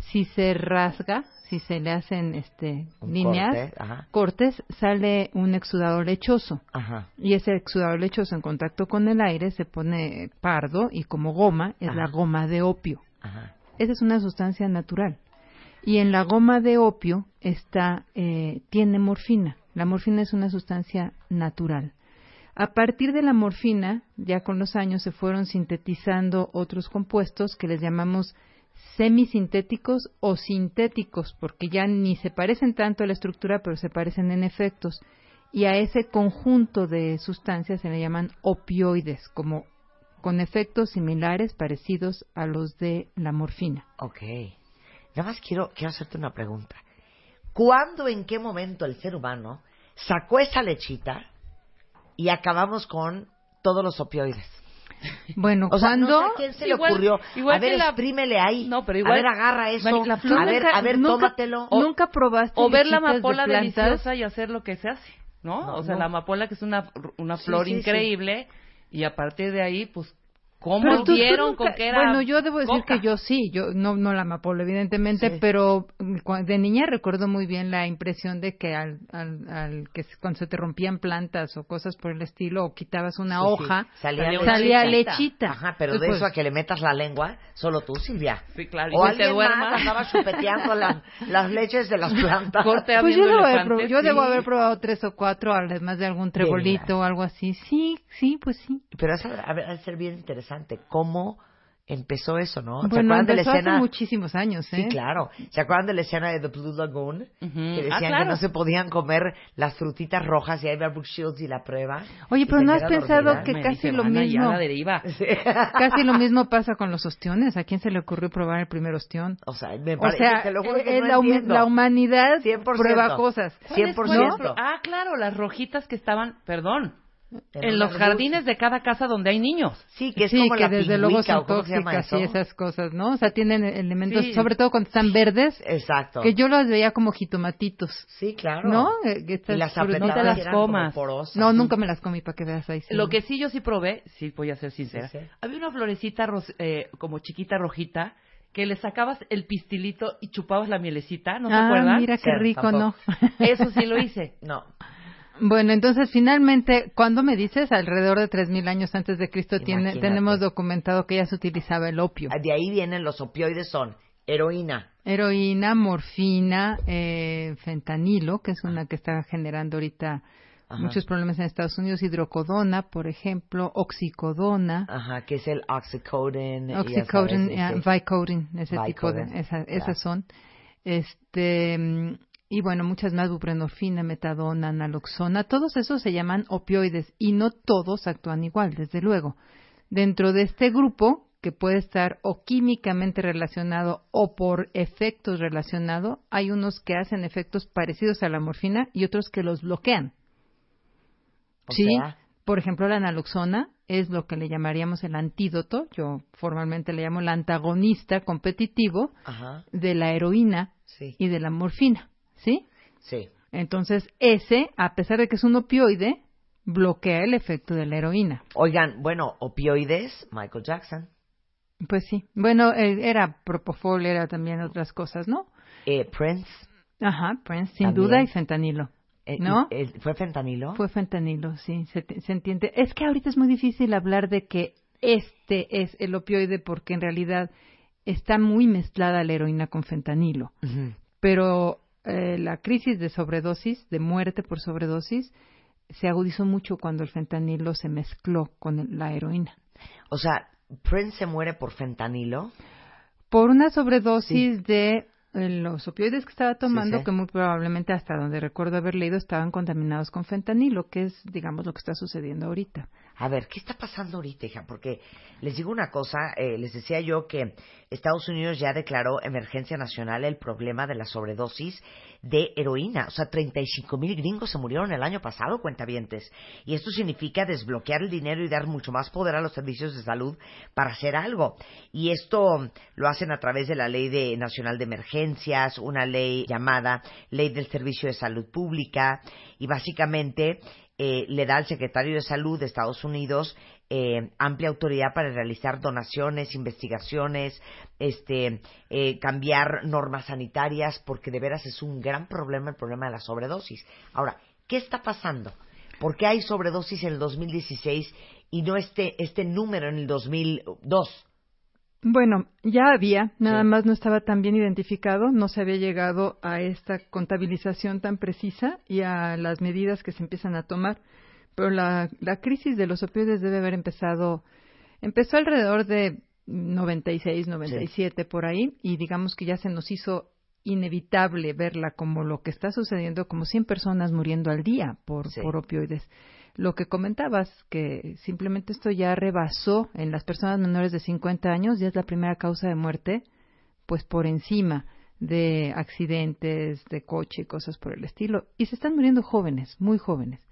si se rasga, si se le hacen este, Un líneas, corte, cortes, sale un exudado lechoso. Ajá. Y ese exudado lechoso en contacto con el aire se pone pardo y como goma es Ajá. la goma de opio. Ajá. esa es una sustancia natural. Y en la goma de opio está, eh, tiene morfina. La morfina es una sustancia natural. A partir de la morfina, ya con los años se fueron sintetizando otros compuestos que les llamamos semisintéticos o sintéticos, porque ya ni se parecen tanto a la estructura, pero se parecen en efectos. Y a ese conjunto de sustancias se le llaman opioides, como con efectos similares, parecidos a los de la morfina. Ok. Nada más quiero, quiero hacerte una pregunta. ¿Cuándo, en qué momento el ser humano sacó esa lechita y acabamos con todos los opioides? Bueno, O sea, no sé a quién se le Igual- ocurrió. igual a ver, que la- exprímele ahí. No, pero igual- A ver, agarra eso. Bueno, la flor a ver, nunca- a ver, nunca- tómatelo. nunca probaste O ver la de amapola plantas? deliciosa y hacer lo que se hace, ¿no? No, o sea, no. la amapola que es una, una Sí, flor sí, sí. increíble y a partir de ahí, pues, ¿cómo Pero tú- tú vieron nunca- con que era Bueno, yo debo decir coca? que yo sí, yo no no la amapola evidentemente, Sí. pero mm, de niña recuerdo muy bien la impresión de que al, al, al que se- cuando se te rompían plantas o cosas por el estilo o quitabas una Sí, sí. hoja, Salía, salía salía lechita. lechita. Ajá, pero de Entonces, eso a que le metas la lengua, solo tú, Silvia. Sí, claro, y O que te alguien duerma. más andaba chupeteando las, las leches de las plantas. Corte Pues yo, debo haber, elefantes, prob- yo debo sí. haber probado tres o cuatro, además de algún trebolito o algo así. Sí, sí, pues sí. Pero eso ha de ser bien interesante. ¿Cómo empezó eso, no? ¿Se Bueno, acuerdan de la empezó hace escena? muchísimos años, ¿eh? Sí, claro. ¿Se acuerdan de la escena de The Blue Lagoon? Ujú. Que Ah, decían que claro. no se podían comer las frutitas rojas y ahí va Brooke Shields y la prueba. Oye, pero se ¿no has pensado dormida. que Me casi lo "Mana, ya mismo? la deriva. Sí. Casi lo mismo pasa con los ostiones. ¿A quién se le ocurrió probar el primer ostión? O sea, me O parece, sea, te lo juro que eh, no la, la humanidad 100%. prueba cosas. ¿Cuáles 100%. fueron los- Ah, claro, las rojitas que estaban, perdón, En los jardines de cada casa donde hay niños. Sí, que es sí, como que la desde luego son ¿o cómo se llama tóxicas y esas cosas, ¿no? O sea, tienen elementos, Sí. sobre todo cuando están verdes, Exacto. que yo los veía como jitomatitos. Sí, claro. ¿No? Eh, estas Y las No te las comas. porosas. No, nunca me las comí para que veas ahí. sí. Lo que sí yo sí probé, sí voy a ser sincera, Sí, sí. había una florecita eh, como chiquita rojita que le sacabas el pistilito y chupabas la mielecita, ¿no te ah, acuerdas? mira qué rico, ¿no? Eso sí lo hice. No. Bueno, entonces finalmente, cuando me dices? Alrededor de 3.000 años antes de Cristo tiene, tenemos documentado que ya se utilizaba el opio. De ahí vienen los opioides, son heroína. Heroína, morfina, eh, fentanilo, que es una que está generando ahorita Ajá. muchos problemas en Estados Unidos, hidrocodona, por ejemplo, oxicodona, Ajá, que es el oxycodone. oxycodone, sabes, Vicodin, ese tipo de, esa- esas son. Este, mm, y bueno, muchas más, buprenorfina, metadona, naloxona, todos esos se llaman opioides y no todos actúan igual, desde luego. Dentro de este grupo, que puede estar o químicamente relacionado o por efectos relacionados, hay unos que hacen efectos parecidos a la morfina y otros que los bloquean. O sí, sea, por ejemplo, la naloxona es lo que le llamaríamos el antídoto, yo formalmente le llamo el antagonista competitivo Ajá, de la heroína sí, y de la morfina, ¿sí? sí. Entonces, ese, a pesar de que es un opioide, bloquea el efecto de la heroína. Oigan, bueno, opioides, Michael Jackson. Pues sí. Bueno, eh, era propofol, era también otras cosas, ¿no? Eh, Prince. Ajá, Prince, sin También. duda, y fentanilo. eh, ¿No? eh, ¿Fue fentanilo? Fue fentanilo, sí, se, entiende. Es que ahorita es muy difícil hablar de que este es el opioide porque en realidad está muy mezclada la heroína con fentanilo. Pero eh, la crisis de sobredosis, de muerte por sobredosis, se agudizó mucho cuando el fentanilo se mezcló con la heroína. O sea, Prince se muere por fentanilo. Por una sobredosis de eh, los opioides que estaba tomando, sí. que muy probablemente, hasta donde recuerdo haber leído, estaban contaminados con fentanilo, que es, digamos, lo que está sucediendo ahorita. A ver, ¿qué está pasando ahorita, hija? Porque les digo una cosa, eh, les decía yo que Estados Unidos ya declaró emergencia nacional el problema de la sobredosis de heroína. O sea, 35 mil gringos se murieron el año pasado, cuentavientes. Y esto significa desbloquear el dinero y dar mucho más poder a los servicios de salud para hacer algo. Y esto lo hacen a través de la Ley de, Nacional de Emergencias, una ley llamada Ley del Servicio de Salud Pública, y básicamente eh, le da al secretario de Salud de Estados Unidos eh, amplia autoridad para realizar donaciones, investigaciones, este, eh, cambiar normas sanitarias, porque de veras es un gran problema el problema de la sobredosis. Ahora, ¿qué está pasando? ¿Por qué hay sobredosis en el 2016 y no este, este número en el 2002? Bueno, ya había, nada más no estaba tan bien identificado, no se había llegado a esta contabilización tan precisa y a las medidas que se empiezan a tomar. Pero la, la crisis de los opioides debe haber empezado, empezó alrededor de 96, 97 por ahí y digamos que ya se nos hizo inevitable verla como lo que está sucediendo, como 100 personas muriendo al día por, por opioides lo que comentabas, que simplemente esto ya rebasó en las personas menores de 50 años, ya es la primera causa de muerte, pues por encima de accidentes de coche y cosas por el estilo. Y se están muriendo jóvenes, muy jóvenes.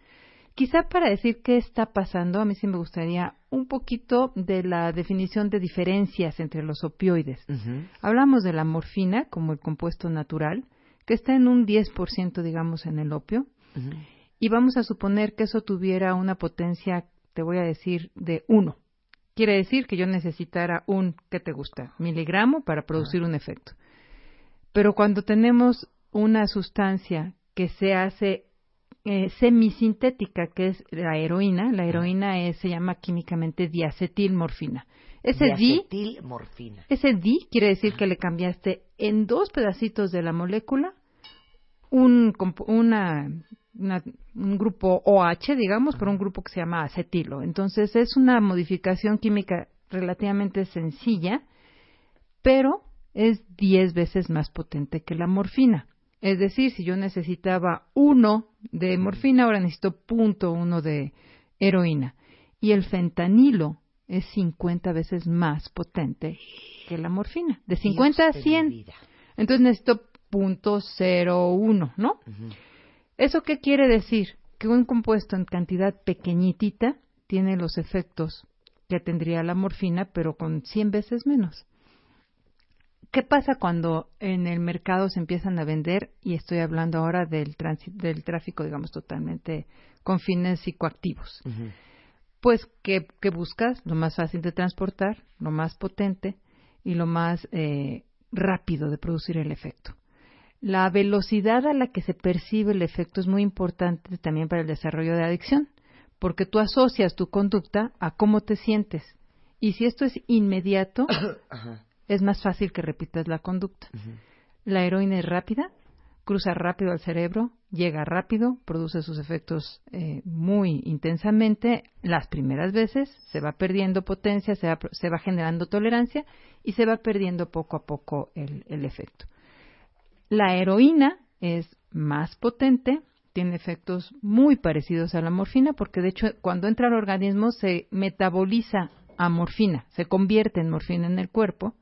Quizá para decir qué está pasando, a mí sí me gustaría un poquito de la definición de diferencias entre los opioides. Hablamos de la morfina como el compuesto natural, que está en un 10%, digamos, en el opio y vamos a suponer que eso tuviera una potencia, te voy a decir, de 1. Quiere decir que yo necesitara un, ¿qué te gusta? Miligramo para producir un efecto. Pero cuando tenemos una sustancia que se hace eh, semisintética, que es la heroína, la heroína es, se llama químicamente diacetilmorfina. Ese diacetilmorfina. ese di quiere decir que le cambiaste en dos pedacitos de la molécula un, una un grupo OH, digamos, por un grupo que se llama acetilo. Entonces es una modificación química relativamente sencilla, pero es 10 veces más potente que la morfina. Es decir, si yo necesitaba uno de morfina, ahora necesito punto uno de heroína. Y el fentanilo es 50 veces más potente que la morfina. De 50 a 100. Entonces necesito punto cero uno, ¿no? ¿Eso qué quiere decir? Que un compuesto en cantidad pequeñitita tiene los efectos que tendría la morfina, pero con 100 veces menos. ¿Qué pasa cuando en el mercado se empiezan a vender, y estoy hablando ahora del, del tráfico, digamos, totalmente con fines psicoactivos? Pues, ¿qué, buscas? Lo más fácil de transportar, lo más potente y lo más eh, rápido de producir el efecto. La velocidad a la que se percibe el efecto es muy importante también para el desarrollo de adicción, porque tú asocias tu conducta a cómo te sientes. Y si esto es inmediato, es más fácil que repitas la conducta. La heroína es rápida, cruza rápido al cerebro, llega rápido, produce sus efectos eh, muy intensamente. Las primeras veces se va perdiendo potencia, se va, se va generando tolerancia y se va perdiendo poco a poco el efecto. La heroína es más potente, tiene efectos muy parecidos a la morfina, porque de hecho cuando entra al organismo se metaboliza a morfina, se convierte en morfina en el cuerpo,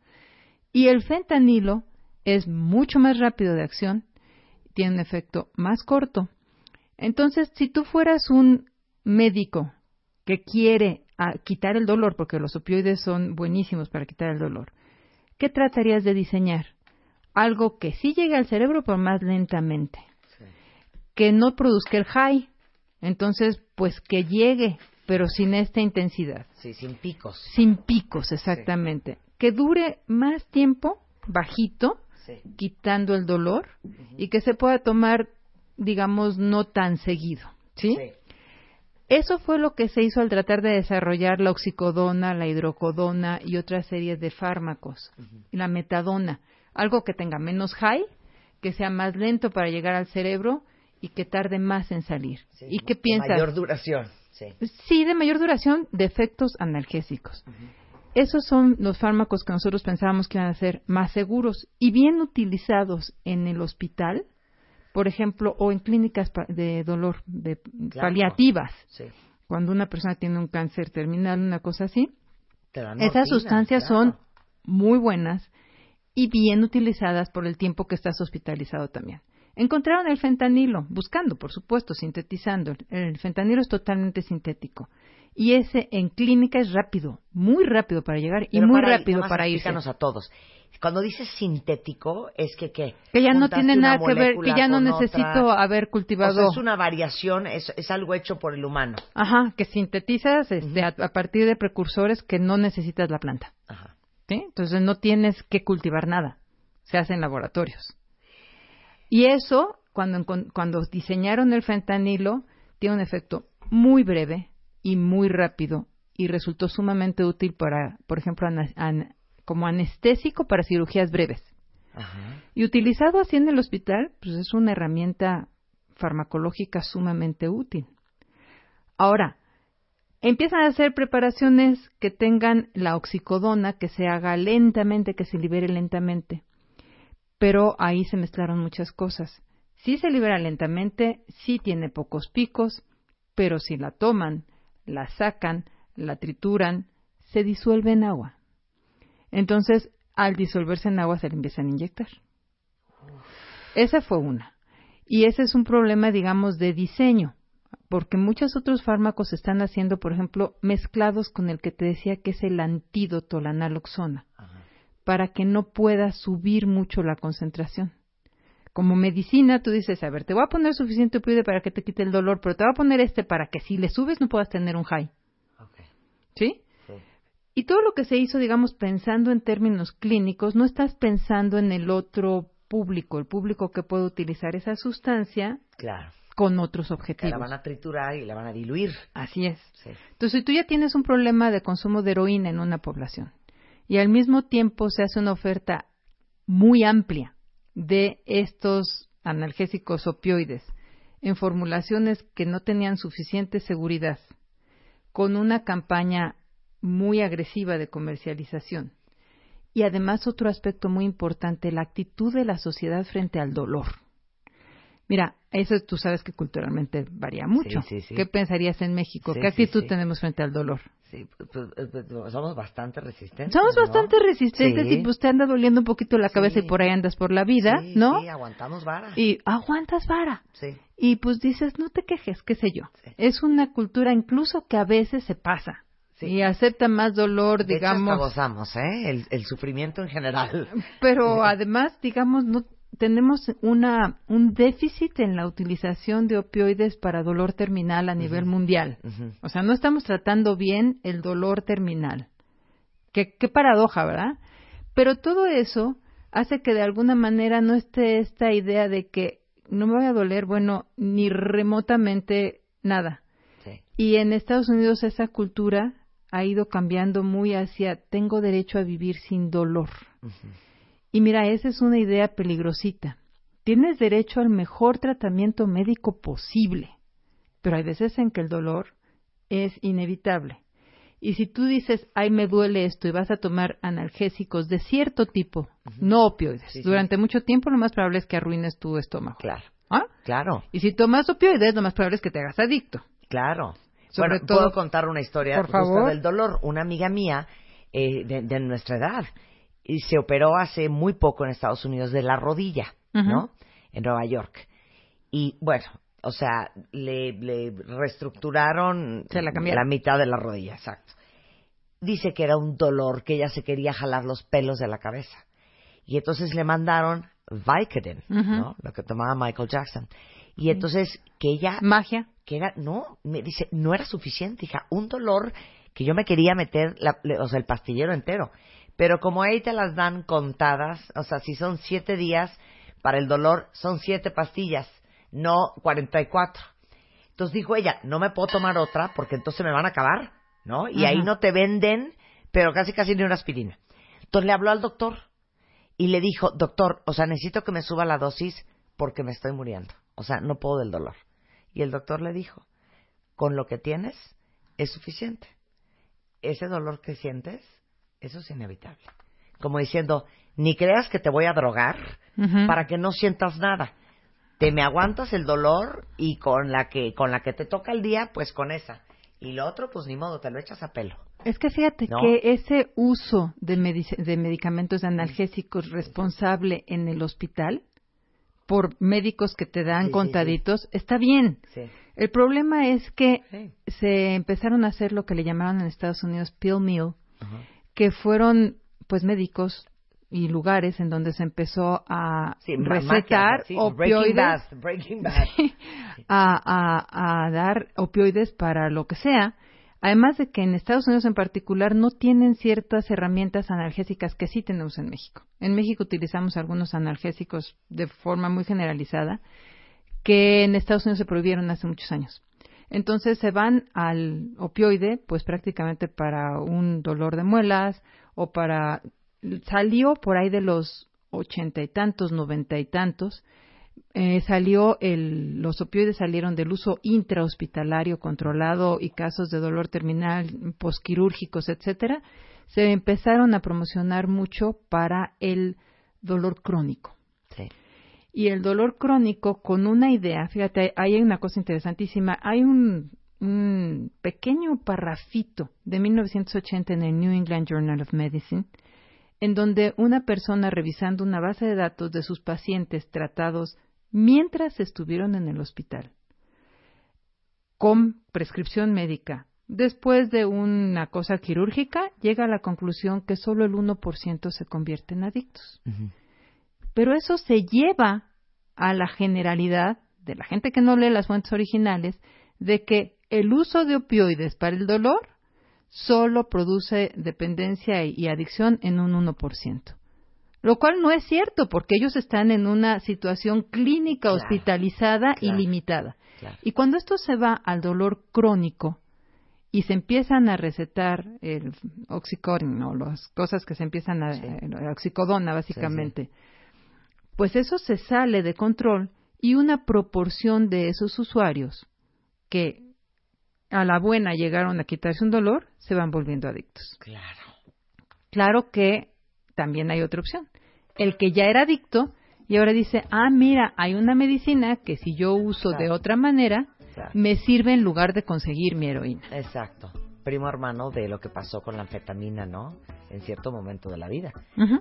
y el fentanilo es mucho más rápido de acción, tiene un efecto más corto. Entonces, si tú fueras un médico que quiere ah, quitar el dolor, porque los opioides son buenísimos para quitar el dolor, ¿qué tratarías de diseñar? Algo que sí llegue al cerebro, pero más lentamente. Que no produzca el high. Entonces, pues que llegue, pero sin esta intensidad. Sí, sin picos. Sin picos, exactamente. Que dure más tiempo, bajito, quitando el dolor, y que se pueda tomar, digamos, no tan seguido. ¿Sí? Eso fue lo que se hizo al tratar de desarrollar la oxicodona, la hidrocodona y otra serie de fármacos. La metadona algo que tenga menos high, que sea más lento para llegar al cerebro y que tarde más en salir. ¿Y qué piensas? De mayor duración. Sí. de mayor duración de efectos analgésicos. Esos son los fármacos que nosotros pensábamos que iban a ser más seguros y bien utilizados en el hospital, por ejemplo, o en clínicas de dolor de paliativas. Cuando una persona tiene un cáncer terminal, una cosa así, esas sustancias son muy buenas y bien utilizadas por el tiempo que estás hospitalizado también. Encontraron el fentanilo, buscando, por supuesto, sintetizando. El fentanilo es totalmente sintético. Y ese en clínica es rápido, muy rápido para llegar y muy rápido para irse. a todos. Cuando dices sintético, es que qué? Que ya no tiene nada que ver, que ya no necesito haber cultivado. es una variación, es, algo hecho por el humano. Ajá, que sintetizas este, a, partir de precursores que no necesitas la planta. Ajá. Entonces no tienes que cultivar nada, se hace en laboratorios. Y eso, cuando, cuando diseñaron el fentanilo, tiene un efecto muy breve y muy rápido y resultó sumamente útil para, por ejemplo, como anestésico para cirugías breves. Y utilizado así en el hospital, pues es una herramienta farmacológica sumamente útil. Ahora, empiezan a hacer preparaciones que tengan la oxicodona, que se haga lentamente, que se libere lentamente. Pero ahí se mezclaron muchas cosas. Sí se libera lentamente, sí tiene pocos picos, pero si la toman, la sacan, la trituran, se disuelve en agua. Entonces, al disolverse en agua se le empiezan a inyectar. Esa fue una. Y ese es un problema, digamos, de diseño, porque muchos otros fármacos se están haciendo, por ejemplo, mezclados con el que te decía que es el antídoto, la naloxona, para que no pueda subir mucho la concentración. Como medicina, tú dices, a ver, te voy a poner suficiente opioide para que te quite el dolor, pero te voy a poner este para que si le subes no puedas tener un high. ¿Sí? Y todo lo que se hizo, digamos, pensando en términos clínicos, no estás pensando en el otro público, el público que puede utilizar esa sustancia Claro. Con otros Que objetivos. la van a triturar y la van a diluir. Así es. Sí. Entonces, si tú ya tienes un problema de consumo de heroína en una población y al mismo tiempo se hace una oferta muy amplia de estos analgésicos opioides en formulaciones que no tenían suficiente seguridad, con una campaña muy agresiva de comercialización. Y además otro aspecto muy importante, la actitud de la sociedad frente al dolor. Mira, eso tú sabes que culturalmente varía mucho. sí, sí. ¿Qué pensarías en México? Sí, ¿Qué sí, actitud sí. tenemos frente al dolor? Sí, pues, pues, pues, somos bastante resistentes. Somos ¿no? bastante resistentes Sí. y pues te anda doliendo un poquito la cabeza y por ahí andas por la vida, Sí, ¿no? Sí, aguantamos vara. Y aguantas vara. Sí. Y pues dices, no te quejes, qué sé yo. Es una cultura incluso que a veces se pasa. Y acepta más dolor, De hecho, hasta digamos. gozamos, ¿eh? El, el sufrimiento en general. Pero además, digamos, no tenemos una un déficit en la utilización de opioides para dolor terminal a nivel mundial. O sea, no estamos tratando bien el dolor terminal. Qué, qué paradoja, ¿verdad? Pero todo eso hace que de alguna manera no esté esta idea de que no me voy a doler, bueno, ni remotamente nada. Sí. Y en Estados Unidos esa cultura ha ido cambiando muy hacia tengo derecho a vivir sin dolor. Y mira, esa es una idea peligrosita. Tienes derecho al mejor tratamiento médico posible, pero hay veces en que el dolor es inevitable. Y si tú dices, ay, me duele esto y vas a tomar analgésicos de cierto tipo, no opioides, Sí, sí. durante mucho tiempo lo más probable es que arruines tu estómago. Claro. ¿Ah? Claro. Y si tomas opioides, lo más probable es que te hagas adicto. Claro. Sobre bueno, todo- puedo contar una historia Por favor. del dolor. Una amiga mía eh, de, de nuestra edad y se operó hace muy poco en Estados Unidos de la rodilla. ¿no? En Nueva York. Y bueno, o sea, le, le reestructuraron Se la cambiaron. mitad de la rodilla, exacto. Dice que era un dolor, que ella se quería jalar los pelos de la cabeza. Y entonces le mandaron Vicodin. ¿no? Lo que tomaba Michael Jackson. Y entonces que ella Magia. que era, no, me dice, no era suficiente, hija, un dolor que yo me quería meter, la- o sea, el pastillero entero. Pero como ahí te las dan contadas, o sea, si son siete días para el dolor, son siete pastillas, no cuarenta y cuatro. Entonces dijo ella, no me puedo tomar otra porque entonces me van a acabar, ¿no? Y ahí no te venden, pero casi casi ni una aspirina. Entonces le habló al doctor y le dijo, doctor, o sea, necesito que me suba la dosis porque me estoy muriendo. O sea, no puedo del dolor. Y el doctor le dijo, con lo que tienes es suficiente. Ese dolor que sientes, eso es inevitable. Como diciendo, ni creas que te voy a drogar para que no sientas nada. Te me aguantas el dolor y con la que con la que te toca el día, pues con esa. Y lo otro, pues ni modo, te lo echas a pelo. Es que fíjate ¿No? que ese uso de, de medicamentos analgésicos responsable en el hospital por médicos que te dan Sí, sí, contaditos está bien. El problema es que se empezaron a hacer lo que le llamaron en Estados Unidos pill meal, que fueron pues médicos y lugares en donde se empezó a Sí, recetar Breaking opioides Breaking a, a- a dar opioides para lo que sea. Además de que en Estados Unidos en particular no tienen ciertas herramientas analgésicas que sí tenemos en México. En México utilizamos algunos analgésicos de forma muy generalizada que en Estados Unidos se prohibieron hace muchos años. Entonces se van al opioide, pues prácticamente para un dolor de muelas o para salió por ahí de los ochenta y tantos, noventa y tantos, eh, salió el, los opioides salieron del uso intrahospitalario controlado y casos de dolor terminal, posquirúrgicos, etcétera, se empezaron a promocionar mucho para el dolor crónico. Y el dolor crónico con una idea, fíjate, hay una cosa interesantísima, hay un, un pequeño parrafito de 1980 en el New England Journal of Medicine, en donde una persona revisando una base de datos de sus pacientes tratados mientras estuvieron en el hospital con prescripción médica. Después de una cosa quirúrgica, llega a la conclusión que solo el 1% se convierte en adictos. Pero eso se lleva a la generalidad de la gente que no lee las fuentes originales de que el uso de opioides para el dolor solo produce dependencia y adicción en un 1% lo cual no es cierto porque ellos están en una situación clínica hospitalizada y limitada. Y cuando esto se va al dolor crónico y se empiezan a recetar el oxicodona o las cosas que se empiezan a oxicodona básicamente, pues eso se sale de control y una proporción de esos usuarios que a la buena llegaron a quitarse un dolor se van volviendo adictos. Claro. Claro que también hay otra opción. El que ya era adicto y ahora dice, ah, mira, hay una medicina que si yo uso de otra manera, me sirve en lugar de conseguir mi heroína. Exacto. Primo hermano de lo que pasó con la anfetamina, ¿no? En cierto momento de la vida.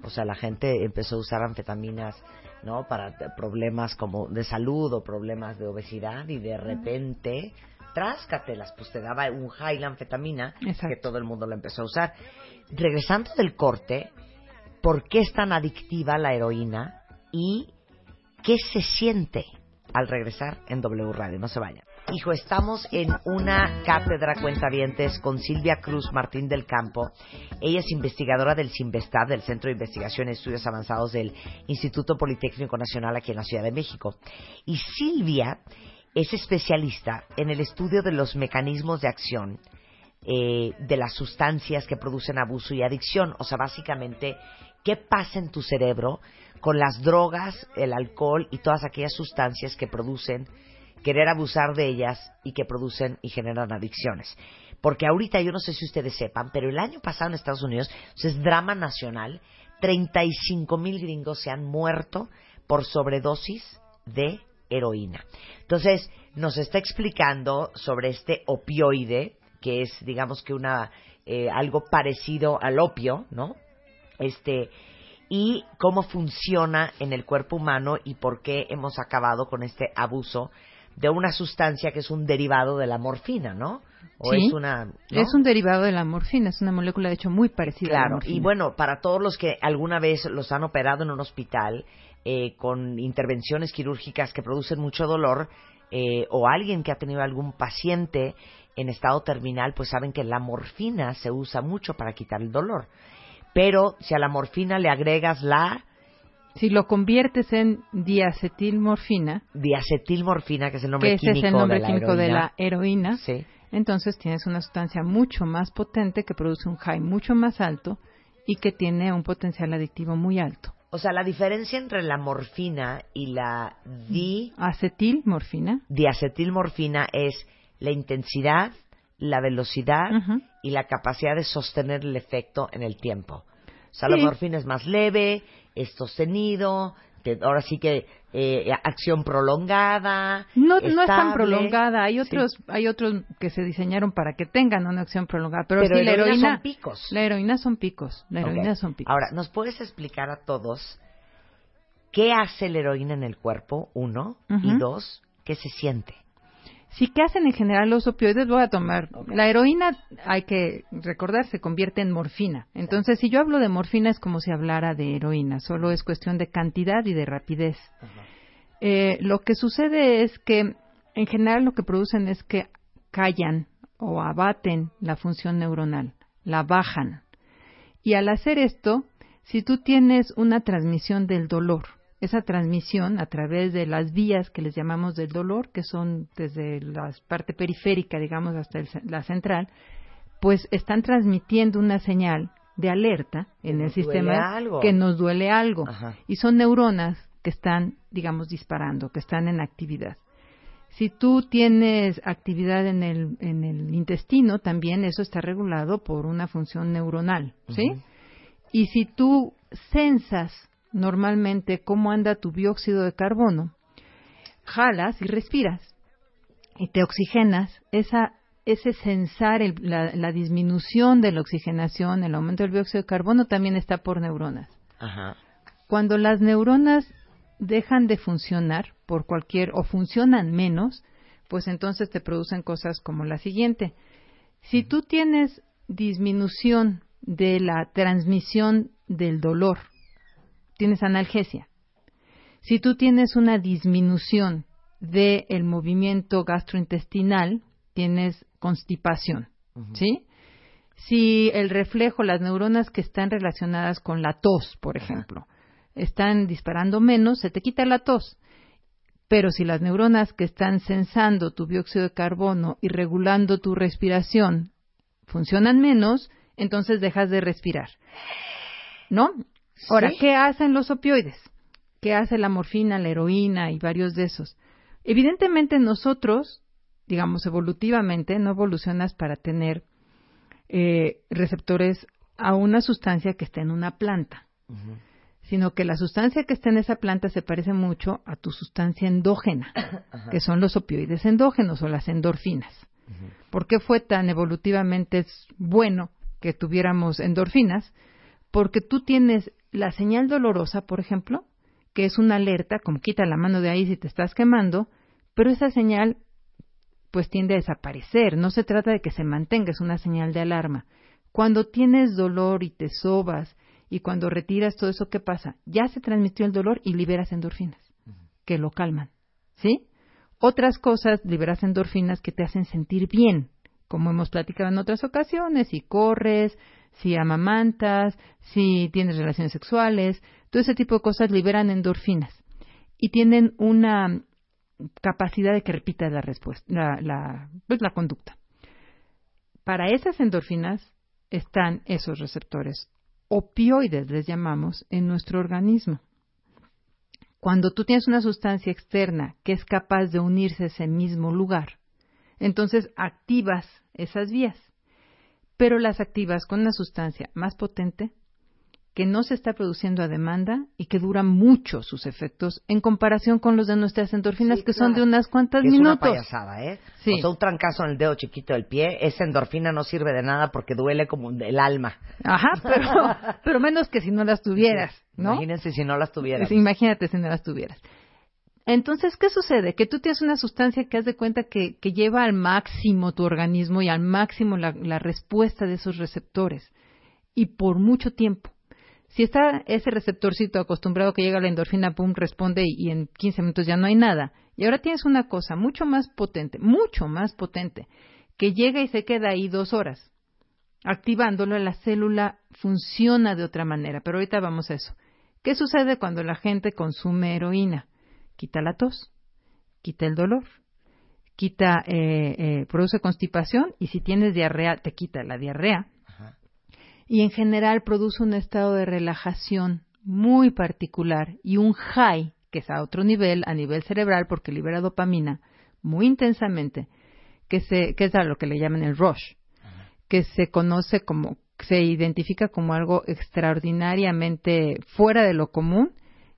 O sea, la gente empezó a usar anfetaminas, ¿no? Para problemas como de salud o problemas de obesidad y de repente, tráscatelas, pues te daba un high la anfetamina que todo el mundo la empezó a usar. Regresando del corte, por qué es tan adictiva la heroína y qué se siente al regresar en W Radio. No se vayan. Hijo, estamos en una cátedra cuentavientes con Silvia Cruz Martín del Campo. Ella es investigadora del CIMBESTAD, del Centro de Investigación y Estudios Avanzados del Instituto Politécnico Nacional aquí en la Ciudad de México. Y Silvia es especialista en el estudio de los mecanismos de acción eh, de las sustancias que producen abuso y adicción. O sea, básicamente qué pasa en tu cerebro con las drogas, el alcohol y todas aquellas sustancias que producen querer abusar de ellas y que producen y generan adicciones. Porque ahorita yo no sé si ustedes sepan, pero el año pasado en Estados Unidos es drama nacional, 35 mil gringos se han muerto por sobredosis de heroína. Entonces, nos está explicando sobre este opioide, que es, digamos que una, eh, algo parecido al opio, ¿no? este y cómo funciona en el cuerpo humano y por qué hemos acabado con este abuso de una sustancia que es un derivado de la morfina, ¿no? ¿O es una es un derivado de la morfina, es una molécula de hecho muy parecida a la morfina. y bueno, para todos los que alguna vez los han operado en un hospital eh, con intervenciones quirúrgicas que producen mucho dolor eh, o alguien que ha tenido algún paciente en estado terminal, pues saben que la morfina se usa mucho para quitar el dolor. Pero si a la morfina le agregas la... Si lo conviertes en diacetilmorfina. Diacetilmorfina, que es el nombre químico, es el nombre de, químico la de la heroína. Sí. Entonces tienes una sustancia mucho más potente que produce un high mucho más alto y que tiene un potencial adictivo muy alto. O sea, la diferencia entre la morfina y la di... Acetilmorfina. Diacetilmorfina es la intensidad, la velocidad y la capacidad de sostener el efecto en el tiempo. O sea, la morfina es más leve, es sostenido, ahora sí que eh, acción prolongada. No, no es tan prolongada. Hay otros, hay otros que se diseñaron para que tengan una acción prolongada. Pero, la heroína son picos. La heroína son picos. La heroína son picos. Ahora, ¿nos puedes explicar a todos qué hace la heroína en el cuerpo? Uno y dos, qué se siente. Sí, ¿qué hacen en general los opioides? Voy a tomar. La heroína, hay que recordar, se convierte en morfina. Entonces, si yo hablo de morfina es como si hablara de heroína, solo es cuestión de cantidad y de rapidez. Eh, lo que sucede es que, en general, lo que producen es que callan o abaten la función neuronal, la bajan. Y al hacer esto, si tú tienes una transmisión del dolor, esa transmisión a través de las vías que les llamamos del dolor, que son desde la parte periférica, digamos, hasta la central, pues están transmitiendo una señal de alerta en el sistema que nos duele algo. Ajá. Y son neuronas que están, digamos, disparando, que están en actividad. Si tú tienes actividad en el, en el intestino, también eso está regulado por una función neuronal, ¿sí? Y si tú censas normalmente cómo anda tu dióxido de carbono, jalas y respiras y te oxigenas, esa, ese el- la, la disminución de la oxigenación, el aumento del dióxido de carbono también está por neuronas. Ajá. Cuando las neuronas dejan de funcionar por cualquier o funcionan menos, pues entonces te producen cosas como la siguiente. Si tú tienes disminución de la transmisión del dolor, tienes analgesia. Si tú tienes una disminución del movimiento gastrointestinal, tienes constipación, ¿sí? Si el reflejo, las neuronas que están relacionadas con la tos, por ejemplo, están disparando menos, se te quita la tos. Pero si las neuronas que están sensando tu dióxido de carbono y regulando tu respiración funcionan menos, entonces dejas de respirar. ¿No? Ahora, Sí. ¿qué hacen los opioides? ¿Qué hace la morfina, la heroína y varios de esos? Evidentemente nosotros, digamos evolutivamente, no evolucionas para tener eh, receptores a una sustancia que esté en una planta, sino que la sustancia que está en esa planta se parece mucho a tu sustancia endógena, que son los opioides endógenos o las endorfinas. ¿Por qué fue tan evolutivamente bueno que tuviéramos endorfinas? Porque tú tienes la señal dolorosa, por ejemplo, que es una alerta, como quita la mano de ahí si te estás quemando, pero esa señal pues tiende a desaparecer. No se trata de que se mantenga, es una señal de alarma. Cuando tienes dolor y te sobas y cuando retiras todo eso, ¿qué pasa? Ya se transmitió el dolor y liberas endorfinas que lo calman, ¿sí? Otras cosas liberas endorfinas que te hacen sentir bien, como hemos platicado en otras ocasiones, si corres, si amamantas, si tienes relaciones sexuales, todo ese tipo de cosas liberan endorfinas y tienen una capacidad de que repita la respuesta, la, pues la conducta. Para esas endorfinas están esos receptores, opioides les llamamos, en nuestro organismo. Cuando tú tienes una sustancia externa que es capaz de unirse a ese mismo lugar, entonces activas esas vías, pero las activas con una sustancia más potente que no se está produciendo a demanda y que dura mucho sus efectos en comparación con los de nuestras endorfinas Sí, que son de unas cuantas Que es una minutos. payasada, ¿eh? Sí. O sea, un trancazo en el dedo chiquito del pie, esa endorfina no sirve de nada porque duele como el alma. Ajá, pero, pero menos que si no las tuvieras, ¿no? Imagínense si no las tuvieras. Imagínate si no las tuvieras. Entonces, ¿qué sucede? Que tú tienes una sustancia que haz de cuenta que, lleva al máximo tu organismo y al máximo la, la respuesta de esos receptores. Y por mucho tiempo. Si está ese receptorcito acostumbrado que llega a la endorfina, pum, responde y, y en 15 minutos ya no hay nada. Y ahora tienes una cosa mucho más potente, mucho más potente, que llega y se queda ahí dos horas. Activándolo, la célula funciona de otra manera. Pero ahorita vamos a eso. ¿Qué sucede cuando la gente consume heroína? Quita la tos, quita el dolor, quita, eh, eh, produce constipación y si tienes diarrea, te quita la diarrea. Y en general produce un estado de relajación muy particular y un high, que es a otro nivel, a nivel cerebral, porque libera dopamina muy intensamente, que, se, que es a lo que le llaman el rush, que se conoce como, se identifica como algo extraordinariamente fuera de lo común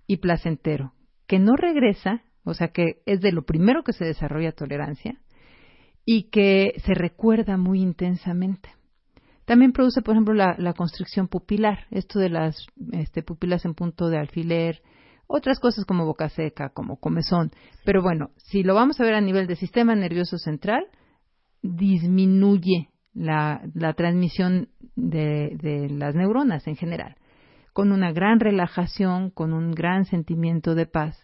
y placentero, que no regresa, o sea que es de lo primero que se desarrolla tolerancia y que se recuerda muy intensamente. También produce, por ejemplo, la, la constricción pupilar, esto de las este, pupilas en punto de alfiler, otras cosas como boca seca, como comezón. Pero bueno, si lo vamos a ver a nivel del sistema nervioso central, disminuye la, la transmisión de, de las neuronas en general, con una gran relajación, con un gran sentimiento de paz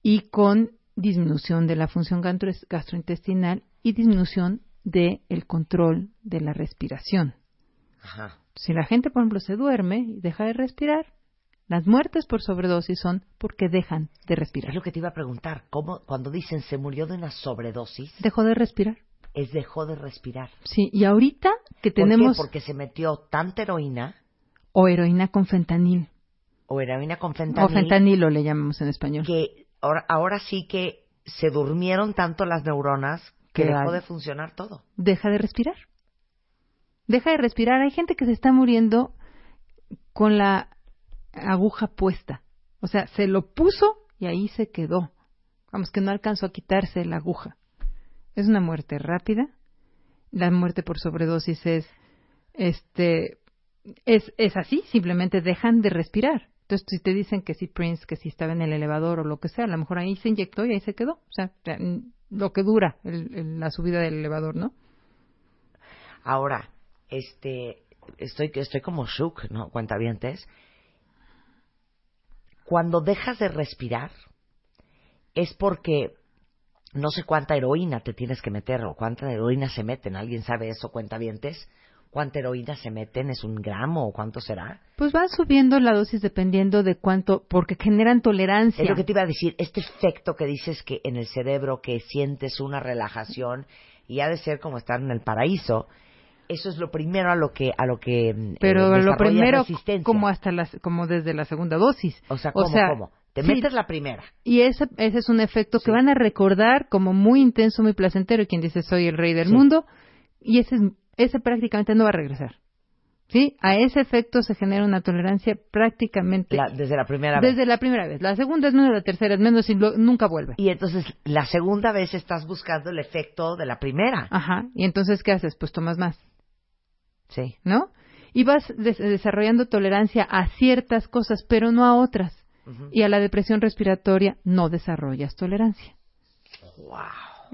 y con disminución de la función gastro- gastrointestinal y disminución del el control de la respiración. Ajá. Si la gente, por ejemplo, se duerme y deja de respirar, las muertes por sobredosis son porque dejan de Es respirar. lo que te iba a preguntar. ¿Cómo, cuando dicen se murió de una sobredosis, Dejó de respirar. es dejó de respirar? Sí, y ahorita que ¿Por qué? tenemos... Porque se metió tanta heroína o heroína con fentanil. O heroína con fentanil. O fentanilo le llamamos en español. Que ahora, ahora sí que se durmieron tanto las neuronas que dejó hay- de funcionar todo. Deja de respirar. Deja de respirar. Hay gente que se está muriendo con la aguja puesta. O sea, se lo puso y ahí se quedó. Vamos, que no alcanzó a quitarse la aguja. Es una muerte rápida. La muerte por sobredosis es, este, es, es así, simplemente dejan de respirar. Entonces, si te dicen que si Prince, que si estaba en el elevador o lo que sea, a lo mejor ahí se inyectó y ahí se quedó. O sea, lo que dura el- el- la subida del elevador, ¿no? Ahora, este, estoy, estoy como shook, ¿no? Cuentavientes. Cuando dejas de respirar, es porque no sé cuánta heroína te tienes que meter o cuánta heroína se meten. ¿Alguien sabe eso, cuentavientes? ¿Cuánta heroína se meten? ¿Es un gramo o cuánto será? Pues van subiendo la dosis dependiendo de cuánto, porque generan tolerancia. Es lo que te iba a decir, este efecto que dices que en el cerebro que sientes una relajación y ha de ser como estar en el paraíso, eso es lo primero a lo que a lo que mm, Pero eh, lo desarrollas primero, como hasta las, como desde la segunda dosis. O sea, ¿cómo, cómo? Te sí, metes la primera. Y ese, ese es un efecto que van a recordar como muy intenso, muy placentero. Y quien dice soy el rey del Sí. mundo, y ese, es- ese prácticamente no va a regresar. ¿Sí? A ese efecto se genera una tolerancia prácticamente La- desde la primera vez. desde la primera vez. La segunda es menos, la tercera es menos y lo- nunca vuelve. Y entonces la segunda vez estás buscando el efecto de la primera. Ajá. Y entonces, ¿qué haces? Pues tomas más. Sí. ¿No? Y vas des- desarrollando tolerancia a ciertas cosas, pero no a otras. Y a la depresión respiratoria no desarrollas tolerancia.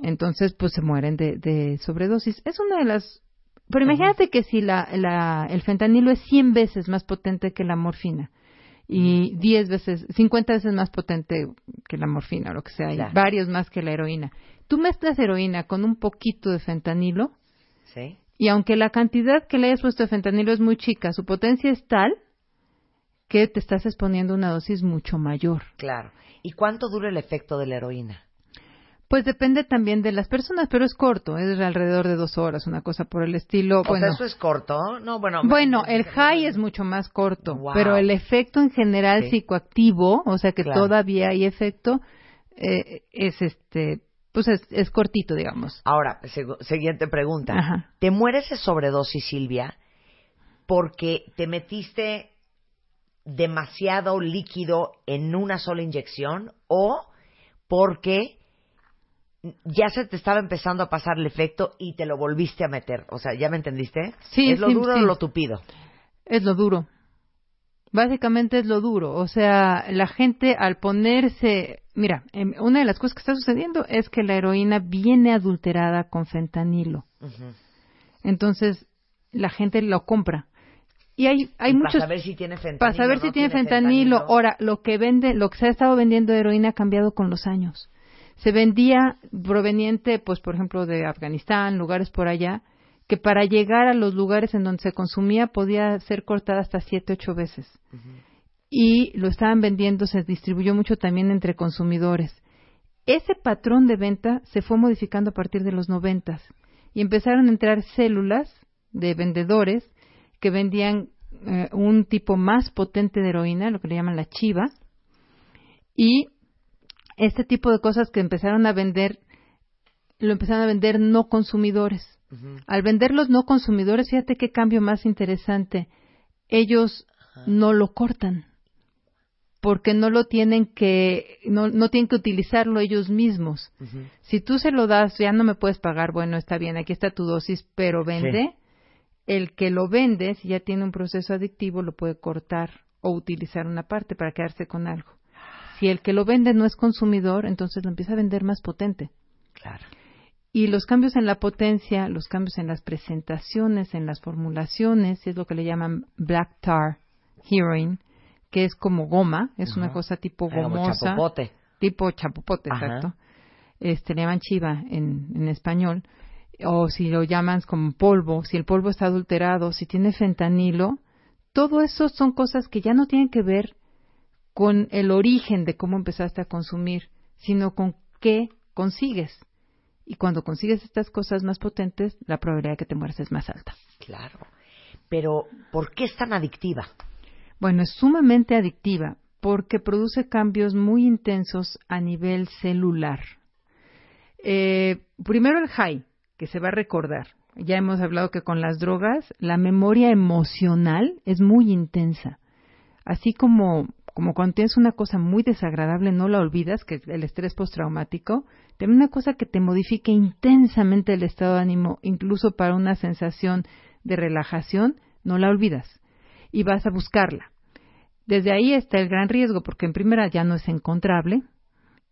Entonces, pues se mueren de, de sobredosis. Es una de las... Pero imagínate que si la, la, el fentanilo es 100 veces más potente que la morfina y 10 veces, 50 veces más potente que la morfina o lo que sea, Claro. y varios más que la heroína. Tú mezclas heroína con un poquito de fentanilo Sí. y aunque la cantidad que le hayas puesto de fentanilo es muy chica, su potencia es tal que te estás exponiendo a una dosis mucho mayor. Claro. ¿Y cuánto dura el efecto de la heroína? Pues depende también de las personas, pero es corto, es alrededor de dos horas, una cosa por el estilo. O bueno, sea, eso es corto. No, bueno. bueno, el high es mucho más corto, Wow. pero el efecto en general Sí. psicoactivo, o sea que Claro. todavía hay efecto, eh, es este, pues es, es cortito, digamos. Ahora, siguiente pregunta. Ajá. ¿Te mueres de sobredosis, Silvia, porque te metiste demasiado líquido en una sola inyección o porque ya se te estaba empezando a pasar el efecto y te lo volviste a meter? O sea, ¿ya me entendiste? Sí, ¿Es lo sí, duro sí. o lo tupido? Es lo duro. Básicamente es lo duro. O sea, la gente al ponerse... Mira, em, una de las cosas que está sucediendo es que la heroína viene adulterada con fentanilo. Entonces, la gente lo compra. Y hay, hay Y muchos... Para saber si tiene fentanilo. Para saber no si tiene fentanilo. Ahora, lo que vende, lo que se ha estado vendiendo de heroína ha cambiado con los años. Se vendía proveniente, pues, por ejemplo, de Afganistán, lugares por allá, que para llegar a los lugares en donde se consumía podía ser cortada hasta siete, ocho veces. Y lo estaban vendiendo, se distribuyó mucho también entre consumidores. Ese patrón de venta se fue modificando a partir de los noventas y empezaron a entrar células de vendedores que vendían eh, un tipo más potente de heroína, lo que le llaman la chiva, y este tipo de cosas que empezaron a vender, lo empezaron a vender no consumidores. Al vender los no consumidores, fíjate qué cambio más interesante. Ellos no lo cortan porque no lo tienen que no, no tienen que utilizarlo ellos mismos. Si tú se lo das, ya no me puedes pagar, bueno, está bien, aquí está tu dosis, pero vende. El que lo vende, si ya tiene un proceso adictivo, lo puede cortar o utilizar una parte para quedarse con algo. Si el que lo vende no es consumidor, entonces lo empieza a vender más potente. Claro. Y los cambios en la potencia, los cambios en las presentaciones, en las formulaciones, es lo que le llaman black tar heroin, que es como goma, es una cosa tipo gomosa. chapopote. Tipo chapopote, Ajá. exacto. Este, le llaman chiva en, en español. O si lo llaman como polvo, si el polvo está adulterado, si tiene fentanilo, todo eso son cosas que ya no tienen que ver con el origen de cómo empezaste a consumir, sino con qué consigues. Y cuando consigues estas cosas más potentes, la probabilidad de que te mueras es más alta. Claro. Pero, ¿por qué es tan adictiva? Bueno, es sumamente adictiva porque produce cambios muy intensos a nivel celular. Eh, primero el high, que se va a recordar. Ya hemos hablado que con las drogas la memoria emocional es muy intensa. Así como, como cuando tienes una cosa muy desagradable no la olvidas, que es el estrés postraumático, también una cosa que te modifique intensamente el estado de ánimo, incluso para una sensación de relajación, no la olvidas y vas a buscarla. Desde ahí está el gran riesgo, porque en primera ya no es encontrable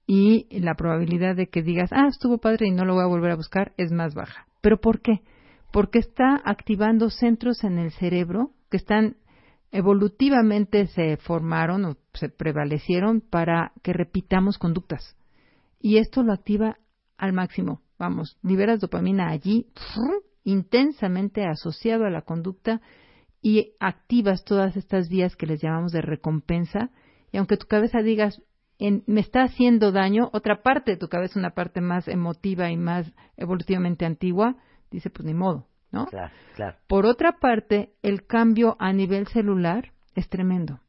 y la probabilidad de que digas, ah, estuvo padre y no lo voy a volver a buscar es más baja. ¿Pero por qué? Porque está activando centros en el cerebro que están evolutivamente se formaron o se prevalecieron para que repitamos conductas. Y esto lo activa al máximo. Vamos, liberas dopamina allí, intensamente asociado a la conducta y activas todas estas vías que les llamamos de recompensa. Y aunque tu cabeza digas, me está haciendo daño, otra parte de tu cabeza, una parte más emotiva y más evolutivamente antigua, dice, pues ni modo, ¿no? Claro, claro. Por otra parte, el cambio a nivel celular es tremendo,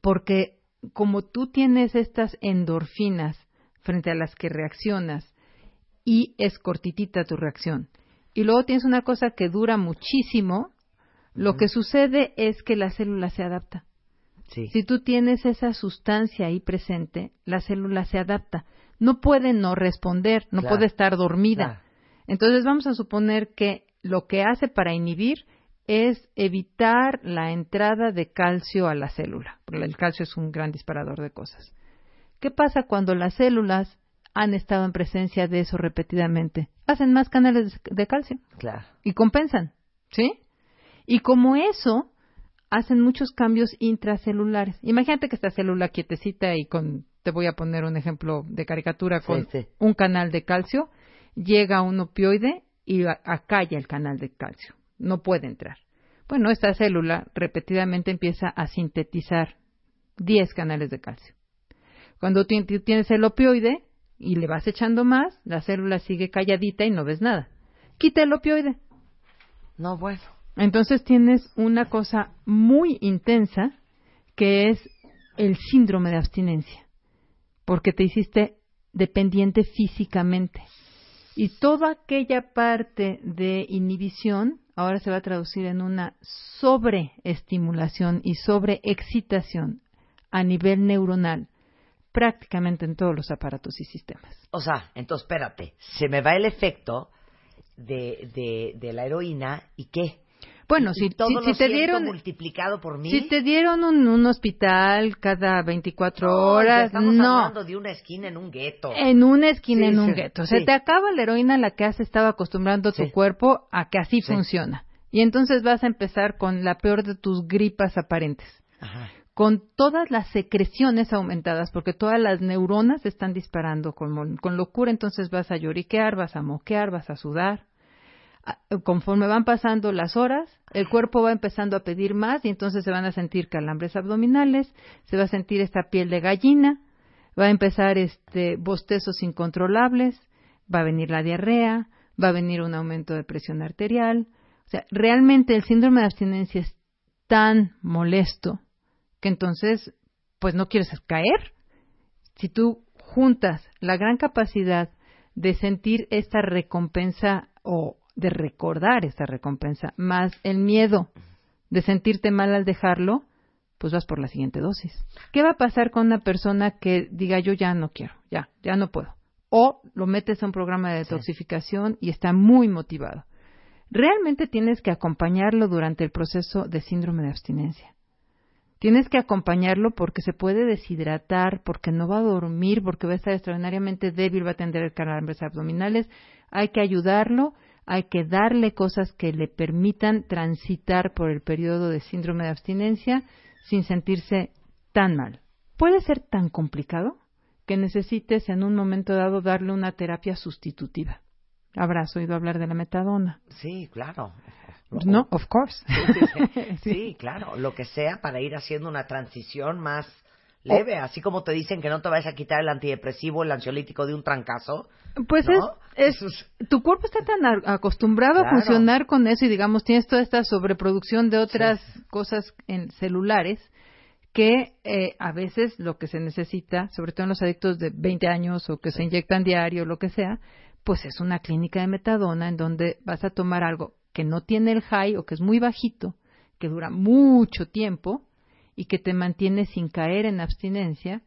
porque como tú tienes estas endorfinas frente a las que reaccionas y es cortitita tu reacción, y luego tienes una cosa que dura muchísimo, lo que sucede es que la célula se adapta. Si tú tienes esa sustancia ahí presente, la célula se adapta. No puede no responder, no puede estar dormida. Entonces vamos a suponer que lo que hace para inhibir es evitar la entrada de calcio a la célula. Porque el calcio es un gran disparador de cosas. ¿Qué pasa cuando las células han estado en presencia de eso repetidamente? Hacen más canales de calcio. Claro. Y compensan. ¿Sí? Y como eso, hacen muchos cambios intracelulares. Imagínate que esta célula quietecita y con, te voy a poner un ejemplo de caricatura, con un canal de calcio, llega un opioide y acalla el canal de calcio. No puede entrar. Bueno, esta célula repetidamente empieza a sintetizar 10 canales de calcio. Cuando tienes el opioide y le vas echando más, la célula sigue calladita y no ves nada. Quita el opioide. No, bueno. Entonces tienes una cosa muy intensa que es el síndrome de abstinencia, porque te hiciste dependiente físicamente. Y toda aquella parte de inhibición ahora se va a traducir en una sobreestimulación y sobreexcitación a nivel neuronal, prácticamente en todos los aparatos y sistemas. O sea, entonces espérate, se me va el efecto de, de, de la heroína y qué? Bueno, si, te dieron multiplicado por mí. Si te dieron un, hospital cada 24 horas, estamos no. hablando de una esquina en un gueto. En una esquina en un gueto. Se te acaba la heroína a la que has estado acostumbrando tu cuerpo a que así funciona. Y entonces vas a empezar con la peor de tus gripas aparentes. Con todas las secreciones aumentadas, porque todas las neuronas están disparando con, con locura, entonces vas a lloriquear, vas a moquear, vas a sudar conforme van pasando las horas, el cuerpo va empezando a pedir más y entonces se van a sentir calambres abdominales, se va a sentir esta piel de gallina, va a empezar este bostezos incontrolables, va a venir la diarrea, va a venir un aumento de presión arterial. O sea, realmente el síndrome de abstinencia es tan molesto que entonces, pues no quieres caer. Si tú juntas la gran capacidad de sentir esta recompensa o de recordar esa recompensa, más el miedo de sentirte mal al dejarlo, pues vas por la siguiente dosis. ¿Qué va a pasar con una persona que diga yo ya no quiero, ya, ya no puedo? O lo metes a un programa de detoxificación y está muy motivado. Realmente tienes que acompañarlo durante el proceso de síndrome de abstinencia. Tienes que acompañarlo porque se puede deshidratar, porque no va a dormir, porque va a estar extraordinariamente débil, va a tener calambres abdominales. Hay que ayudarlo hay que darle cosas que le permitan transitar por el periodo de síndrome de abstinencia sin sentirse tan mal. Puede ser tan complicado que necesites en un momento dado darle una terapia sustitutiva. Habrás oído hablar de la metadona. Sí, claro. No, of course. sí, claro, lo que sea para ir haciendo una transición más leve, así como te dicen que no te vayas a quitar el antidepresivo, el ansiolítico de un trancazo. Pues ¿no? es, es, tu cuerpo está tan acostumbrado Claro. a funcionar con eso y digamos tienes toda esta sobreproducción de otras cosas en celulares que eh, a veces lo que se necesita, sobre todo en los adictos de 20 años o que se inyectan diario, lo que sea, pues es una clínica de metadona en donde vas a tomar algo que no tiene el high o que es muy bajito, que dura mucho tiempo y que te mantiene sin caer en abstinencia,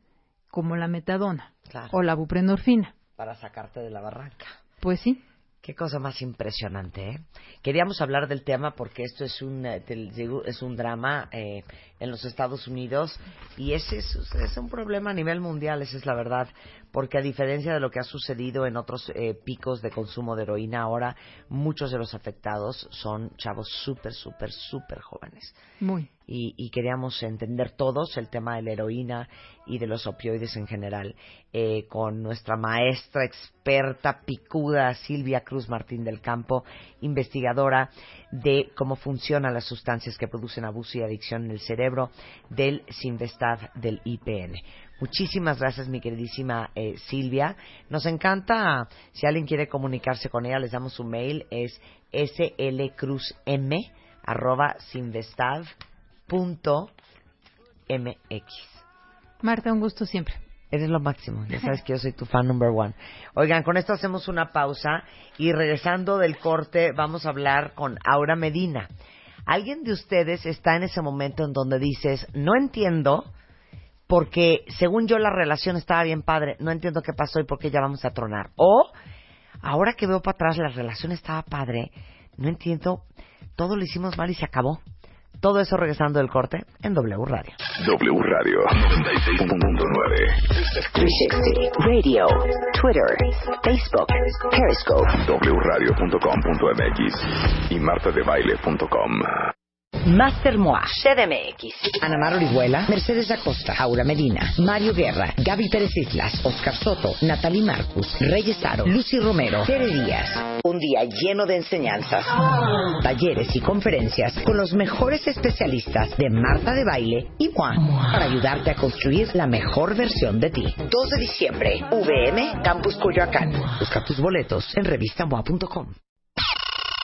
como la metadona Claro. o la buprenorfina. Para sacarte de la barranca. Pues sí. Qué cosa más impresionante, ¿eh? Queríamos hablar del tema porque esto es un, eh, es un drama eh, en los Estados Unidos y ese es, es un problema a nivel mundial, esa es la verdad. Porque a diferencia de lo que ha sucedido en otros eh, picos de consumo de heroína, ahora muchos de los afectados son chavos súper, súper, súper jóvenes. Muy. y, y queríamos entender todos el tema de la heroína y de los opioides en general eh, con nuestra maestra experta picuda Silvia Cruz Martín del Campo, investigadora de cómo funcionan las sustancias que producen abuso y adicción en el cerebro del Sinvestav del IPN. Muchísimas gracias, mi queridísima eh, Silvia. Nos encanta, si alguien quiere comunicarse con ella, les damos su mail, es slcruzm arroba punto mx. Marta, un gusto siempre. Eres lo máximo, ya sabes que yo soy tu fan number one. Oigan, con esto hacemos una pausa y regresando del corte vamos a hablar con Aura Medina. ¿Alguien de ustedes está en ese momento en donde dices, no entiendo, porque según yo la relación estaba bien padre, no entiendo qué pasó y por qué ya vamos a tronar? O, ahora que veo para atrás la relación estaba padre, no entiendo, todo lo hicimos mal y se acabó. Todo eso regresando del corte en W Radio. W Radio 96.9. 360 Radio, Twitter, Facebook, Periscope. wradio.com.mx y martadebaile.com. Master Moa, CDMX, Ana Mar Orihuela, Mercedes Acosta, Aura Medina, Mario Guerra, Gaby Pérez Islas, Oscar Soto, Natalie Marcus, Reyes Aro, Lucy Romero, Tere Díaz. Un día lleno de enseñanzas, talleres y conferencias con los mejores especialistas de Marta de Baile y Juan para ayudarte a construir la mejor versión de ti. 2 de diciembre, VM, Campus Coyoacán. Busca tus boletos en revistamoa.com.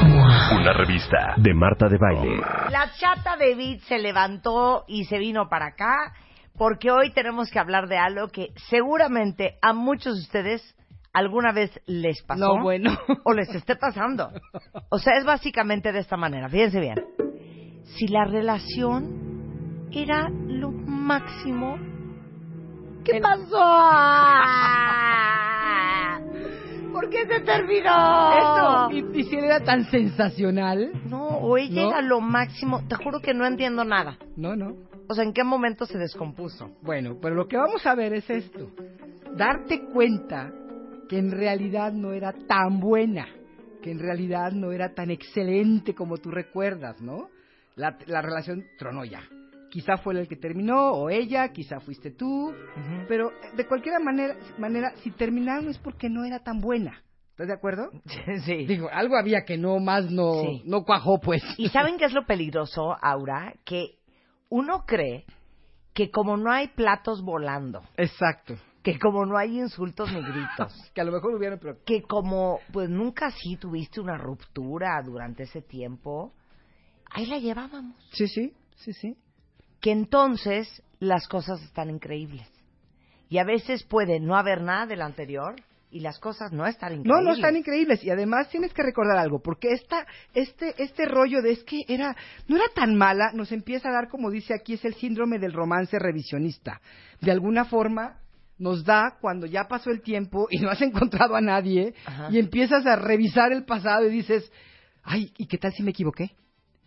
Una revista de Marta de Baile. La chata de Vid se levantó y se vino para acá porque hoy tenemos que hablar de algo que seguramente a muchos de ustedes alguna vez les pasó No, bueno. o les esté pasando. O sea, es básicamente de esta manera. Fíjense bien. Si la relación era lo máximo, ¿qué pasó? ¿Por qué se terminó? Eso, y, y si él era tan sensacional. No, o ella ¿No? era lo máximo. Te juro que no entiendo nada. No, no. O sea, ¿en qué momento se descompuso? Bueno, pero lo que vamos a ver es esto. Darte cuenta que en realidad no era tan buena, que en realidad no era tan excelente como tú recuerdas, ¿no? La, la relación tronó ya. Quizá fue el que terminó, o ella, quizá fuiste tú, pero de cualquier manera, manera, si terminaron es porque no era tan buena. ¿Estás de acuerdo? Sí. Digo, algo había que no más no, Sí. no cuajó, pues. ¿Y saben qué es lo peligroso, Aura? Que uno cree que como no hay platos volando, Exacto. que como no hay insultos ni gritos, Que a lo mejor hubieran, pero que como pues nunca sí tuviste una ruptura durante ese tiempo, ahí la llevábamos. Sí, sí, sí, sí. Que entonces las cosas están increíbles. Y a veces puede no haber nada del anterior y las cosas no estar No, increíbles. no están increíbles. Y además tienes que recordar algo, porque esta, este, este rollo de es que era, no era tan mala, nos empieza a dar, como dice aquí, es el síndrome del romance revisionista. De alguna forma nos da cuando ya pasó el tiempo y no has encontrado a nadie Ajá. y empiezas a revisar el pasado y dices, ay, ¿y qué tal si me equivoqué?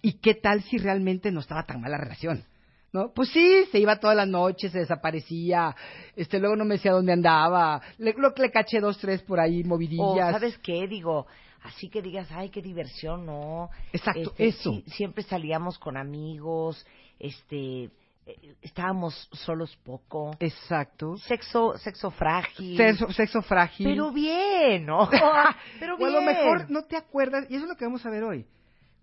¿Y qué tal si realmente no estaba tan mala relación? ¿No? Pues sí, se iba todas las noches, se desaparecía, este, luego no me decía dónde andaba, le, lo, le caché dos, tres por ahí, O, movidillas. ¿sabes qué? Digo, así que digas, ay, qué diversión, ¿no? Exacto, Este, eso. siempre salíamos con amigos, este, eh, estábamos solos poco. Exacto. Sexo, sexo frágil. Sexo, sexo frágil. Pero bien, ¿no? Pero o a lo bien. mejor no te acuerdas, y eso es lo que vamos a ver hoy.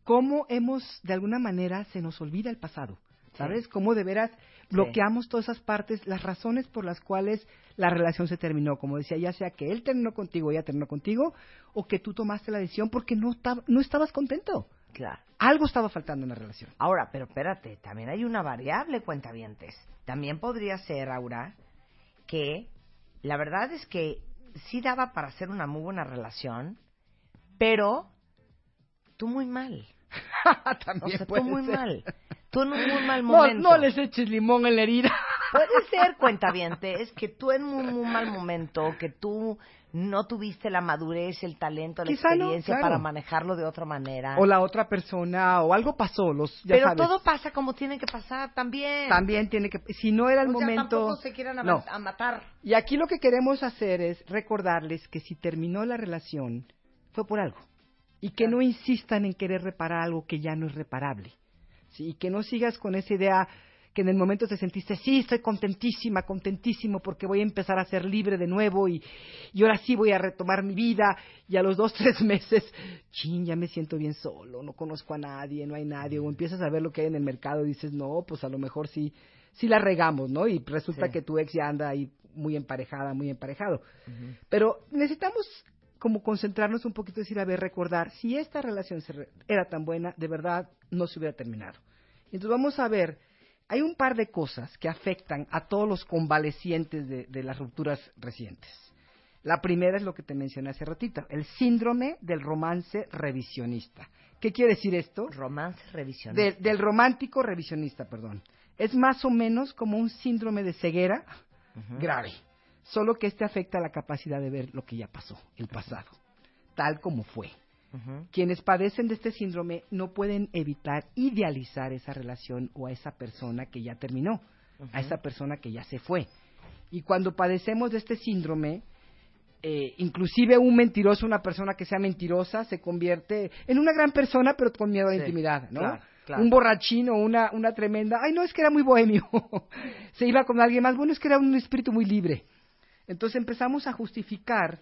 Cómo hemos, de alguna manera, se nos olvida el pasado. ¿Sabes? Cómo de veras bloqueamos todas esas partes, las razones por las cuales la relación se terminó. Como decía, ya sea que él terminó contigo, ella terminó contigo, o que tú tomaste la decisión porque no, no estabas contento. Claro. Algo estaba faltando en la relación. Ahora, pero espérate, también hay una variable, cuentavientes. También podría ser, Aura, que la verdad es que sí daba para hacer una muy buena relación, pero tú muy mal. También o sea, tú puede muy ser. mal. Tú en un muy mal momento. no les eches limón en la herida. Puede ser, cuentavientes, que tú en un muy mal momento, que tú no tuviste la madurez, el talento, la Quizá no, experiencia claro. para manejarlo de otra manera. O la otra persona, o algo pasó, los, ya Pero sabes. todo pasa como tiene que pasar también. También tiene que, si no era el O sea, momento. tampoco se quieran a, no. a matar. Y aquí lo que queremos hacer es recordarles que si terminó la relación, fue por algo. Y que no insistan en querer reparar algo que ya no es reparable. ¿sí? Y que no sigas con esa idea que en el momento te sentiste, sí, estoy contentísima, contentísimo, porque voy a empezar a ser libre de nuevo y, y ahora sí voy a retomar mi vida. Y a los dos, tres meses, chin, ya me siento bien solo, no conozco a nadie, no hay nadie. O empiezas a ver lo que hay en el mercado y dices, no, pues a lo mejor sí, sí la regamos, ¿no? Y resulta Sí. que tu ex ya anda ahí muy emparejada, muy emparejado. Pero necesitamos como concentrarnos un poquito y decir, a ver, recordar, si esta relación era tan buena, de verdad no se hubiera terminado. Entonces vamos a ver, hay un par de cosas que afectan a todos los convalecientes de, de las rupturas recientes. La primera es lo que te mencioné hace ratito, el síndrome del romance revisionista. ¿Qué quiere decir esto? Romance De- revisionista. del romántico revisionista, perdón. Es más o menos como un síndrome de ceguera grave, solo que este afecta la capacidad de ver lo que ya pasó, el pasado, tal como fue. Quienes padecen de este síndrome no pueden evitar idealizar esa relación o a esa persona que ya terminó, a esa persona que ya se fue. Y cuando padecemos de este síndrome, eh, inclusive un mentiroso, una persona que sea mentirosa, se convierte en una gran persona, pero con miedo a la Sí, intimidad, ¿no? claro, claro. Un borrachín o una, una tremenda, ay, no, es que era muy bohemio. se iba con alguien más, bueno, es que era un espíritu muy libre. Entonces empezamos a justificar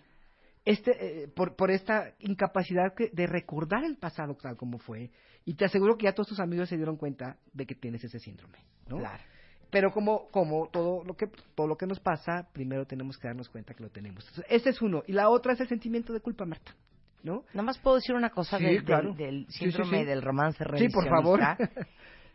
este, eh, por, por esta incapacidad que- de recordar el pasado tal como fue. Y te aseguro que ya todos tus amigos se dieron cuenta de que tienes ese síndrome, ¿no? Claro. Pero como, como todo lo que todo lo que nos pasa, primero tenemos que darnos cuenta que lo tenemos. Entonces, ese es uno. Y la otra es el sentimiento de culpa, Marta. ¿No? Nada más puedo decir una cosa Sí, del, del- claro. síndrome sí. del romance Sí, por favor.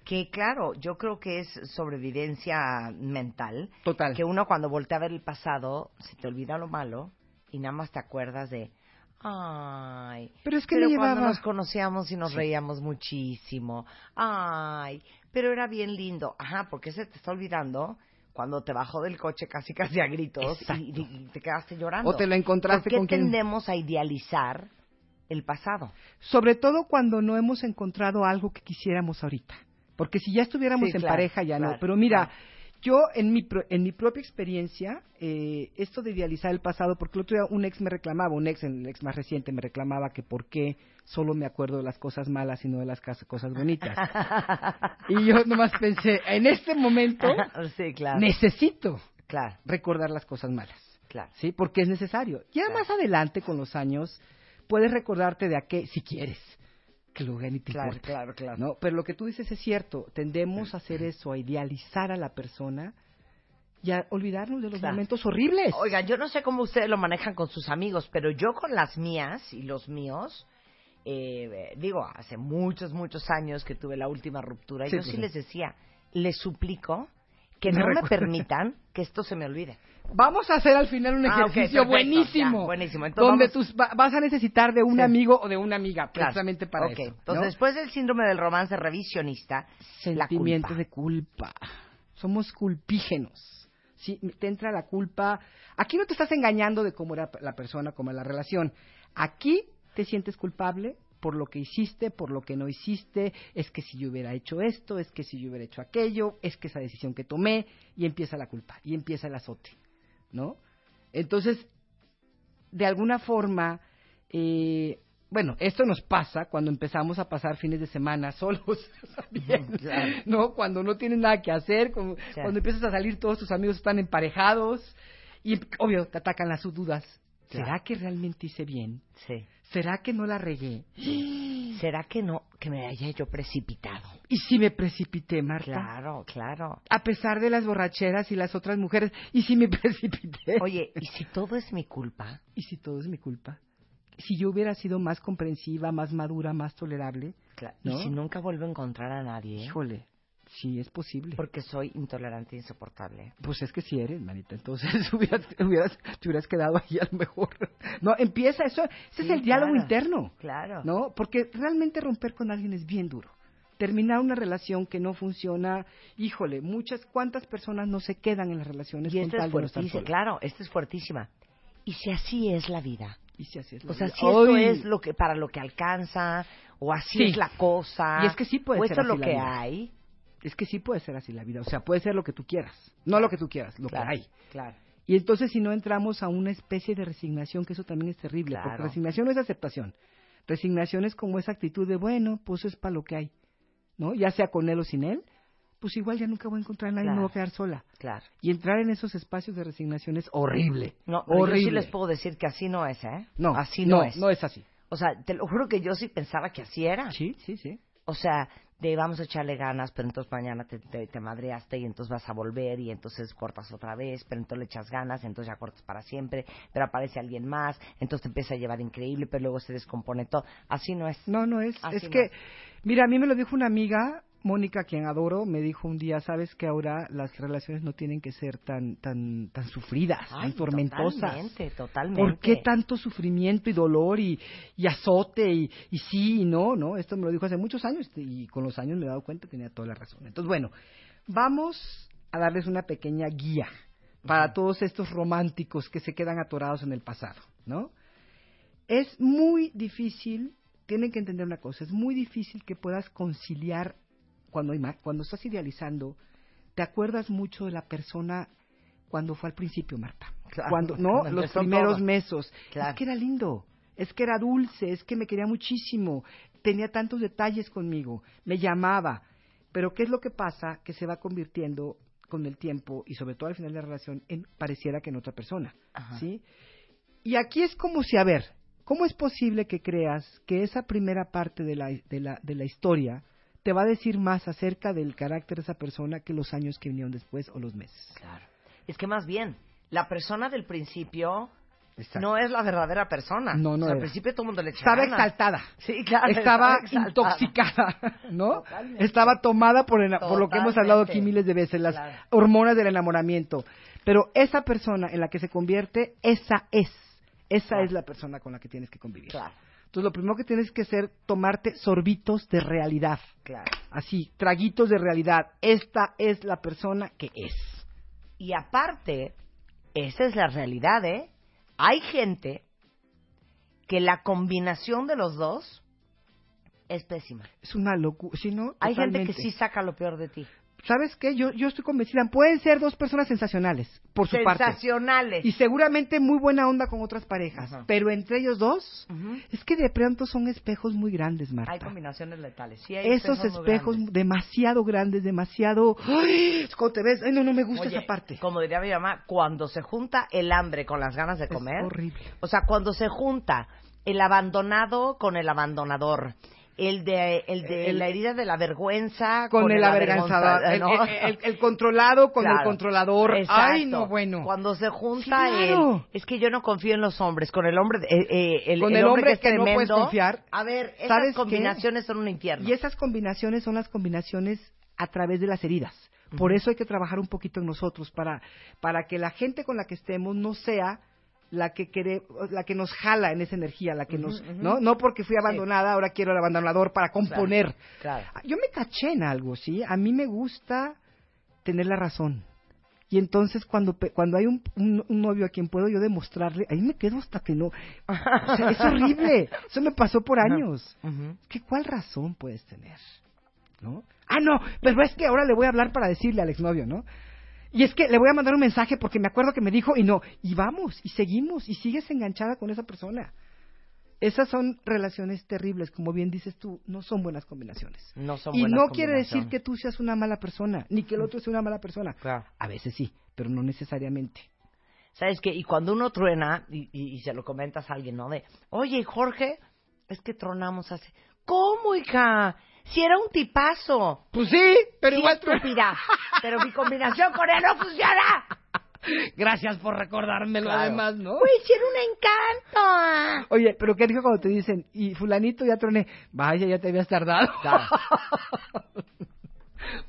que claro, yo creo que es sobrevivencia mental. Total. Que uno cuando voltea a ver el pasado, se te olvida lo malo y nada más te acuerdas de, ay, Pero es que pero le cuando llevaba- nos conocíamos y nos Sí. reíamos muchísimo, ay, pero era bien lindo, ajá, porque se te está olvidando cuando te bajó del coche casi casi a gritos y, y te quedaste llorando. O te lo encontraste ¿Por qué con quien- tendemos a idealizar el pasado? Sobre todo cuando no hemos encontrado algo que quisiéramos ahorita. Porque si ya estuviéramos Sí, en claro, pareja, ya no. Pero mira, claro. yo en mi, pro- en mi propia experiencia, eh, esto de idealizar el pasado, porque el otro día un ex me reclamaba, un ex, el ex más reciente me reclamaba que por qué solo me acuerdo de las cosas malas y no de las cosas bonitas. y yo nomás pensé, en este momento sí, necesito recordar las cosas malas. claro. ¿sí? Porque es necesario. Ya más adelante, con los años, puedes recordarte de a qué, si quieres, que ni te Claro, claro, claro. ¿no? Pero lo que tú dices es cierto, tendemos a hacer eso, a idealizar a la persona y a olvidarnos de los Claro. momentos horribles. Oigan, yo no sé cómo ustedes lo manejan con sus amigos, pero yo con las mías y los míos, eh, digo, hace muchos, muchos años que tuve la última ruptura, Sí, yo pues sí les decía, les suplico que Me no me permitan que esto se me olvide. Vamos a hacer al final un Ah, ejercicio perfecto, buenísimo. ya, buenísimo. Entonces donde vamos- tus, vas a necesitar de un Sí. amigo o de una amiga, Claro. precisamente para Ok, eso. Entonces, ¿no? después del síndrome del romance revisionista, la sentimiento culpa. de culpa. Somos culpígenos. Sí, te entra la culpa. Aquí no te estás engañando de cómo era la persona, cómo era la relación. Aquí te sientes culpable por lo que hiciste, por lo que no hiciste, es que si yo hubiera hecho esto, es que si yo hubiera hecho aquello, es que esa decisión que tomé, y empieza la culpa, y empieza el azote, ¿no? Entonces, de alguna forma, eh, bueno, esto nos pasa cuando empezamos a pasar fines de semana solos, también, ¿no? Cuando no tienes nada que hacer, cuando, cuando empiezas a salir, todos tus amigos están emparejados y, obvio, te atacan las dudas. ¿Será que realmente hice bien? Sí. ¿Será que no la regué? ¿Será que no, que me haya yo precipitado? ¿Y si me precipité, Marta? Claro, claro. A pesar de las borracheras y las otras mujeres, ¿y si me precipité? Oye, ¿y si todo es mi culpa? ¿Y si todo es mi culpa? Si yo hubiera sido más comprensiva, más madura, más tolerable, Claro. ¿no? Y si nunca vuelvo a encontrar a nadie. Híjole, sí es posible. Porque soy intolerante e insoportable. Pues es que sí eres, manita. Entonces hubieras, hubieras- te hubieras quedado ahí a lo mejor. No, empieza eso. Ese Sí, es el diálogo claro. interno. Claro. ¿No? Porque realmente romper con alguien es bien duro. Terminar una relación que no funciona, híjole, muchas, ¿cuántas personas no se quedan en las relaciones Y con esta tal es fuertísima, claro, esta es fuertísima. ¿Y si así es la vida? Y si así es la O sea, vida. si esto es lo que para lo que alcanza, o así Sí. es la cosa, Y es que sí puede o ser esto es lo que hay. Es que sí puede ser así la vida. O sea, puede ser lo que tú quieras. No lo que tú quieras, lo Claro, que hay. Claro. Y entonces si no entramos a una especie de resignación, que eso también es terrible, Claro. porque resignación no es aceptación. Resignación es como esa actitud de, bueno, pues es para lo que hay, ¿no? Ya sea con él o sin él, pues igual ya nunca voy a encontrar a nadie, me Claro. voy a quedar sola. Claro. Y entrar en esos espacios de resignación es horrible. No, horrible. yo sí les puedo decir que así no es, ¿eh? No, así no, no, es. no es así. O sea, te lo juro que yo sí pensaba que así era. Sí, sí, sí. O sea, de vamos a echarle ganas, pero entonces mañana te, te, te madreaste y entonces vas a volver y entonces cortas otra vez, pero entonces le echas ganas, entonces ya cortas para siempre, pero aparece alguien más, entonces te empieza a llevar increíble, pero luego se descompone todo. Así no es. No, no es. Así es no que, es. mira, a mí me lo dijo una amiga, Mónica, quien adoro, me dijo un día, sabes que ahora las relaciones no tienen que ser tan, tan, tan sufridas, Ay, tan tormentosas. Totalmente, totalmente. ¿Por qué tanto sufrimiento y dolor y, y azote y, y sí y no? no Esto me lo dijo hace muchos años y con los años me he dado cuenta que tenía toda la razón. Entonces, bueno, vamos a darles una pequeña guía para todos estos románticos que se quedan atorados en el pasado, ¿no? Es muy difícil, tienen que entender una cosa, es muy difícil que puedas conciliar cuando, cuando estás idealizando, te acuerdas mucho de la persona cuando fue al principio, Marta. Claro, cuando, ¿no? Los primeros todo. meses. Claro. Es que era lindo, es que era dulce, es que me quería muchísimo, tenía tantos detalles conmigo, me llamaba. Pero ¿qué es lo que pasa? Que se va convirtiendo con el tiempo y sobre todo al final de la relación en pareciera que en otra persona, Ajá. ¿sí? Y aquí es como si, a ver, ¿cómo es posible que creas que esa primera parte de la, de la, de la historia te va a decir más acerca del carácter de esa persona que los años que vinieron después o los meses? Claro. Es que más bien, la persona del principio Exacto. no es la verdadera persona. No, no O sea, al principio todo el mundo le echa Estaba exaltada. Sí, claro. estaba intoxicada, ¿no? Totalmente. Estaba tomada por, el- por lo que hemos hablado aquí miles de veces, las Claro. hormonas del enamoramiento. Pero esa persona en la que se convierte, esa es. Esa Claro. es la persona con la que tienes que convivir. Claro, Entonces, lo primero que tienes que hacer, tomarte sorbitos de realidad. claro. Así, traguitos de realidad. Esta es la persona que es. Y aparte, esa es la realidad, ¿eh? Hay gente que la combinación de los dos es pésima. Es una locura. ¿sí, no? Hay gente que sí saca lo peor de ti. ¿Sabes qué? Yo, yo estoy convencida. Pueden ser dos personas sensacionales, por su parte. Sensacionales. Y seguramente muy buena onda con otras parejas. Ajá. Pero entre ellos dos, es que de pronto son espejos muy grandes, Marta. Hay combinaciones letales. Sí, hay Esos espejos grandes. demasiado grandes, demasiado... ¡Ay! Cuando te ves... Ay, no, no me gusta Oye, esa parte. Como diría mi mamá, cuando se junta el hambre con las ganas de comer. Es horrible. O sea, cuando se junta el abandonado con el abandonador. El de, el de El- la herida de la vergüenza Con, el avergonzado, El, ¿no? el- el- el controlado con el controlador. Exacto. Ay, no, bueno. Cuando se junta claro. el... Es que yo no confío en los hombres. Con el hombre... eh, eh, el, Con el hombre, hombre que es que no puedes tremendo. confiar. A ver, esas ¿Sabes qué? combinaciones son un infierno. Y esas combinaciones son las combinaciones a través de las heridas. Por eso hay que trabajar un poquito en nosotros para, para que la gente con la que estemos no sea la que quere- la que nos jala en esa energía, la que nos. ¿no? No porque fui abandonada, ahora quiero el abandonador para componer. Claro. Yo me caché en algo, ¿sí? A mí me gusta tener la razón. Y entonces cuando cuando hay un, un, un novio a quien puedo yo demostrarle, ahí me quedo hasta que no. O sea, es horrible. Eso me pasó por años. ¿Qué, ¿Cuál razón puedes tener? ¿No? Ah, no, pero es que ahora le voy a hablar para decirle al exnovio, ¿no? Y es que le voy a mandar un mensaje porque me acuerdo que me dijo y no. Y vamos, y seguimos, y sigues enganchada con esa persona. Esas son relaciones terribles, como bien dices tú, no son buenas combinaciones. No son y buenas no quiere decir que tú seas una mala persona, ni que el otro sea una mala persona. Claro. A veces sí, pero no necesariamente. ¿Sabes qué? Y cuando uno truena, y, y- y se lo comentas a alguien, ¿no? De, oye, Jorge, es que tronamos hace... ¿Cómo, hija? Si era un tipazo. Pues sí, pero Sí, igual estúpida. Pero mi combinación con él no funciona. Gracias por recordármelo Claro. además, ¿no? Uy, si era un encanto. Oye, pero ¿qué dijo cuando te dicen, y fulanito ya troné? Vaya, ya te habías tardado.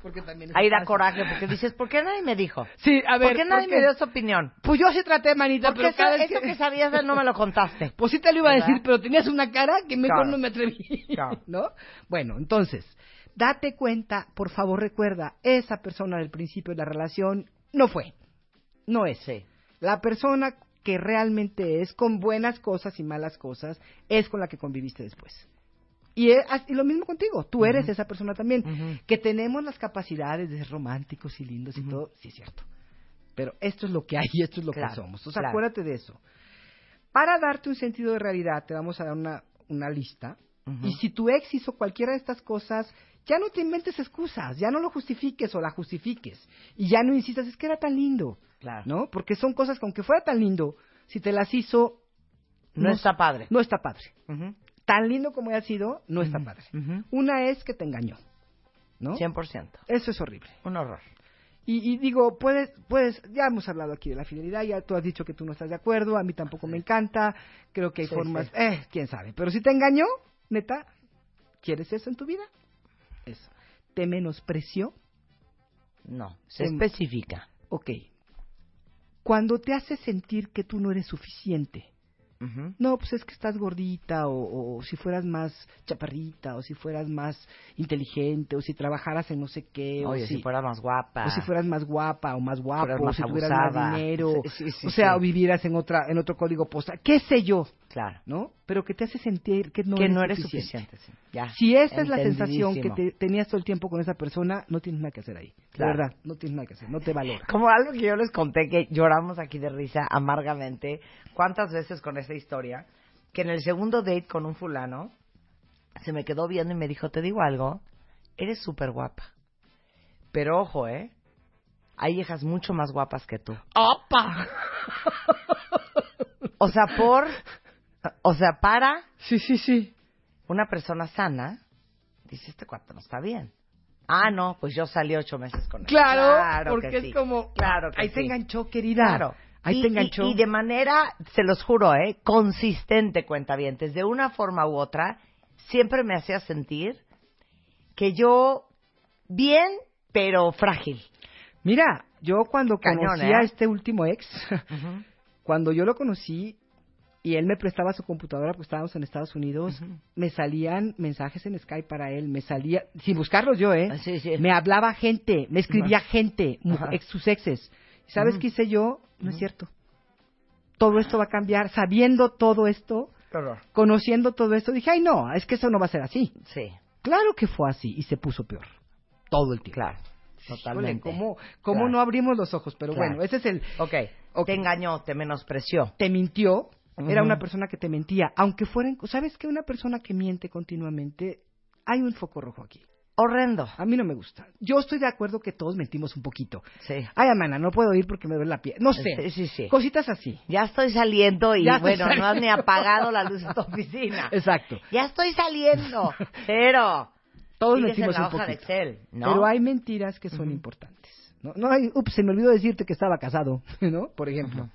porque también Ahí da pasa. coraje, porque dices, ¿por qué nadie me dijo? Sí, a ver. ¿Por qué nadie ¿por me dio su opinión? Pues yo sí traté, manita, Porque pero eso, cada vez eso que sabías no me lo contaste. Pues sí te lo iba a decir, pero tenías una cara que mejor Claro. no me atreví. Claro. ¿No? Bueno, entonces, date cuenta, por favor recuerda, esa persona del principio de la relación no fue. No es. La persona que realmente es, con buenas cosas y malas cosas, es con la que conviviste después. Y, es- y lo mismo contigo, tú eres esa persona también. Que tenemos las capacidades de ser románticos y lindos y todo, sí es cierto. Pero esto es lo que hay y esto es lo Claro, que somos. O sea, claro. acuérdate de eso. Para darte un sentido de realidad, te vamos a dar una, una lista. Y si tu ex hizo cualquiera de estas cosas, ya no te inventes excusas, ya no lo justifiques o la justifiques. Y ya no insistas, es que era tan lindo. Claro. ¿No? Porque son cosas que aunque fuera tan lindo, si te las hizo... No está padre. No está padre. Tan lindo como haya sido, no está padre. Una es que te engañó. ¿No? 100%. Eso es horrible. Un horror. Y, y digo, puedes, puedes, ya hemos hablado aquí de la fidelidad, ya tú has dicho que tú no estás de acuerdo, a mí tampoco me encanta, creo que hay Sí, formas, sí. eh, quién sabe. Pero si te engañó, neta, ¿quieres eso en tu vida? Eso. ¿Te menospreció? No, se especifica. Ok. Cuando te hace sentir que tú no eres suficiente, no, pues es que estás gordita, o, o si fueras más chaparrita, o si fueras más inteligente, o si trabajaras en no sé qué, Oye, o si fueras más guapa. o si fueras más guapa o más guapo, o si tuvieras abusada. más dinero, Sí, sí, sí, o sea, o vivieras en otra en otro código postal, qué sé yo, Claro. ¿no? Pero que te hace sentir que no que eres no eres suficiente. suficiente. Ya. Si esa es la sensación que te, tenías todo el tiempo con esa persona, no tienes nada que hacer ahí. Claro. Verdad, no tienes nada que hacer, no te valora. Como algo que yo les conté que lloramos aquí de risa amargamente. ¿Cuántas veces con esta historia? Que en el segundo date con un fulano se me quedó viendo y me dijo, te digo algo, eres súper guapa. Pero ojo, ¿eh? Hay hijas mucho más guapas que tú. ¡Opa! O sea, por... O sea, para... Sí, sí, sí. Una persona sana, dice, este cuarto no está bien. Ah, no, pues yo salí ocho meses con él. Claro, porque que es sí. como, Claro que ahí sí. enganchó, querida. Claro. Ahí y, te y- enganchó. Y, de manera, se los juro, ¿eh? Consistente, cuentavientes, de una forma u otra, siempre me hacía sentir que yo, bien, pero frágil. Mira, yo cuando Cañón, conocí ¿eh? a este último ex, cuando yo lo conocí y él me prestaba su computadora porque estábamos en Estados Unidos, me salían mensajes en Skype para él, me salía, sin buscarlos yo, ¿eh? Me hablaba gente, me escribía gente, ex, sus exes. ¿Y ¿Sabes Ujú. qué hice yo? No es cierto. Todo esto va a cambiar, sabiendo todo esto, conociendo todo esto, dije, ay no, es que eso no va a ser así. Sí. Claro que fue así y se puso peor. Todo el tiempo. Claro. Totalmente. ¿Cómo, cómo Claro. no abrimos los ojos? Pero Claro. bueno, ese es el... ok. Te engañó, te menospreció. Te mintió. Era una persona que te mentía. Aunque fueran... ¿Sabes que Una persona que miente continuamente... Hay un foco rojo aquí. Horrendo. A mí no me gusta. Yo estoy de acuerdo que todos mentimos un poquito. Sí. Ay, Amana, no puedo ir porque me duele la piel. No sé. Sí, sí, sí. Cositas así. Ya estoy saliendo y Ya bueno, no has ni apagado la luz de tu oficina. Exacto. Ya estoy saliendo. Cero. Todos mentimos en la un hoja de poquito. Excel, ¿no? Pero hay mentiras que son importantes. No, no hay, ups, se me olvidó decirte que estaba casado, ¿no? Por ejemplo.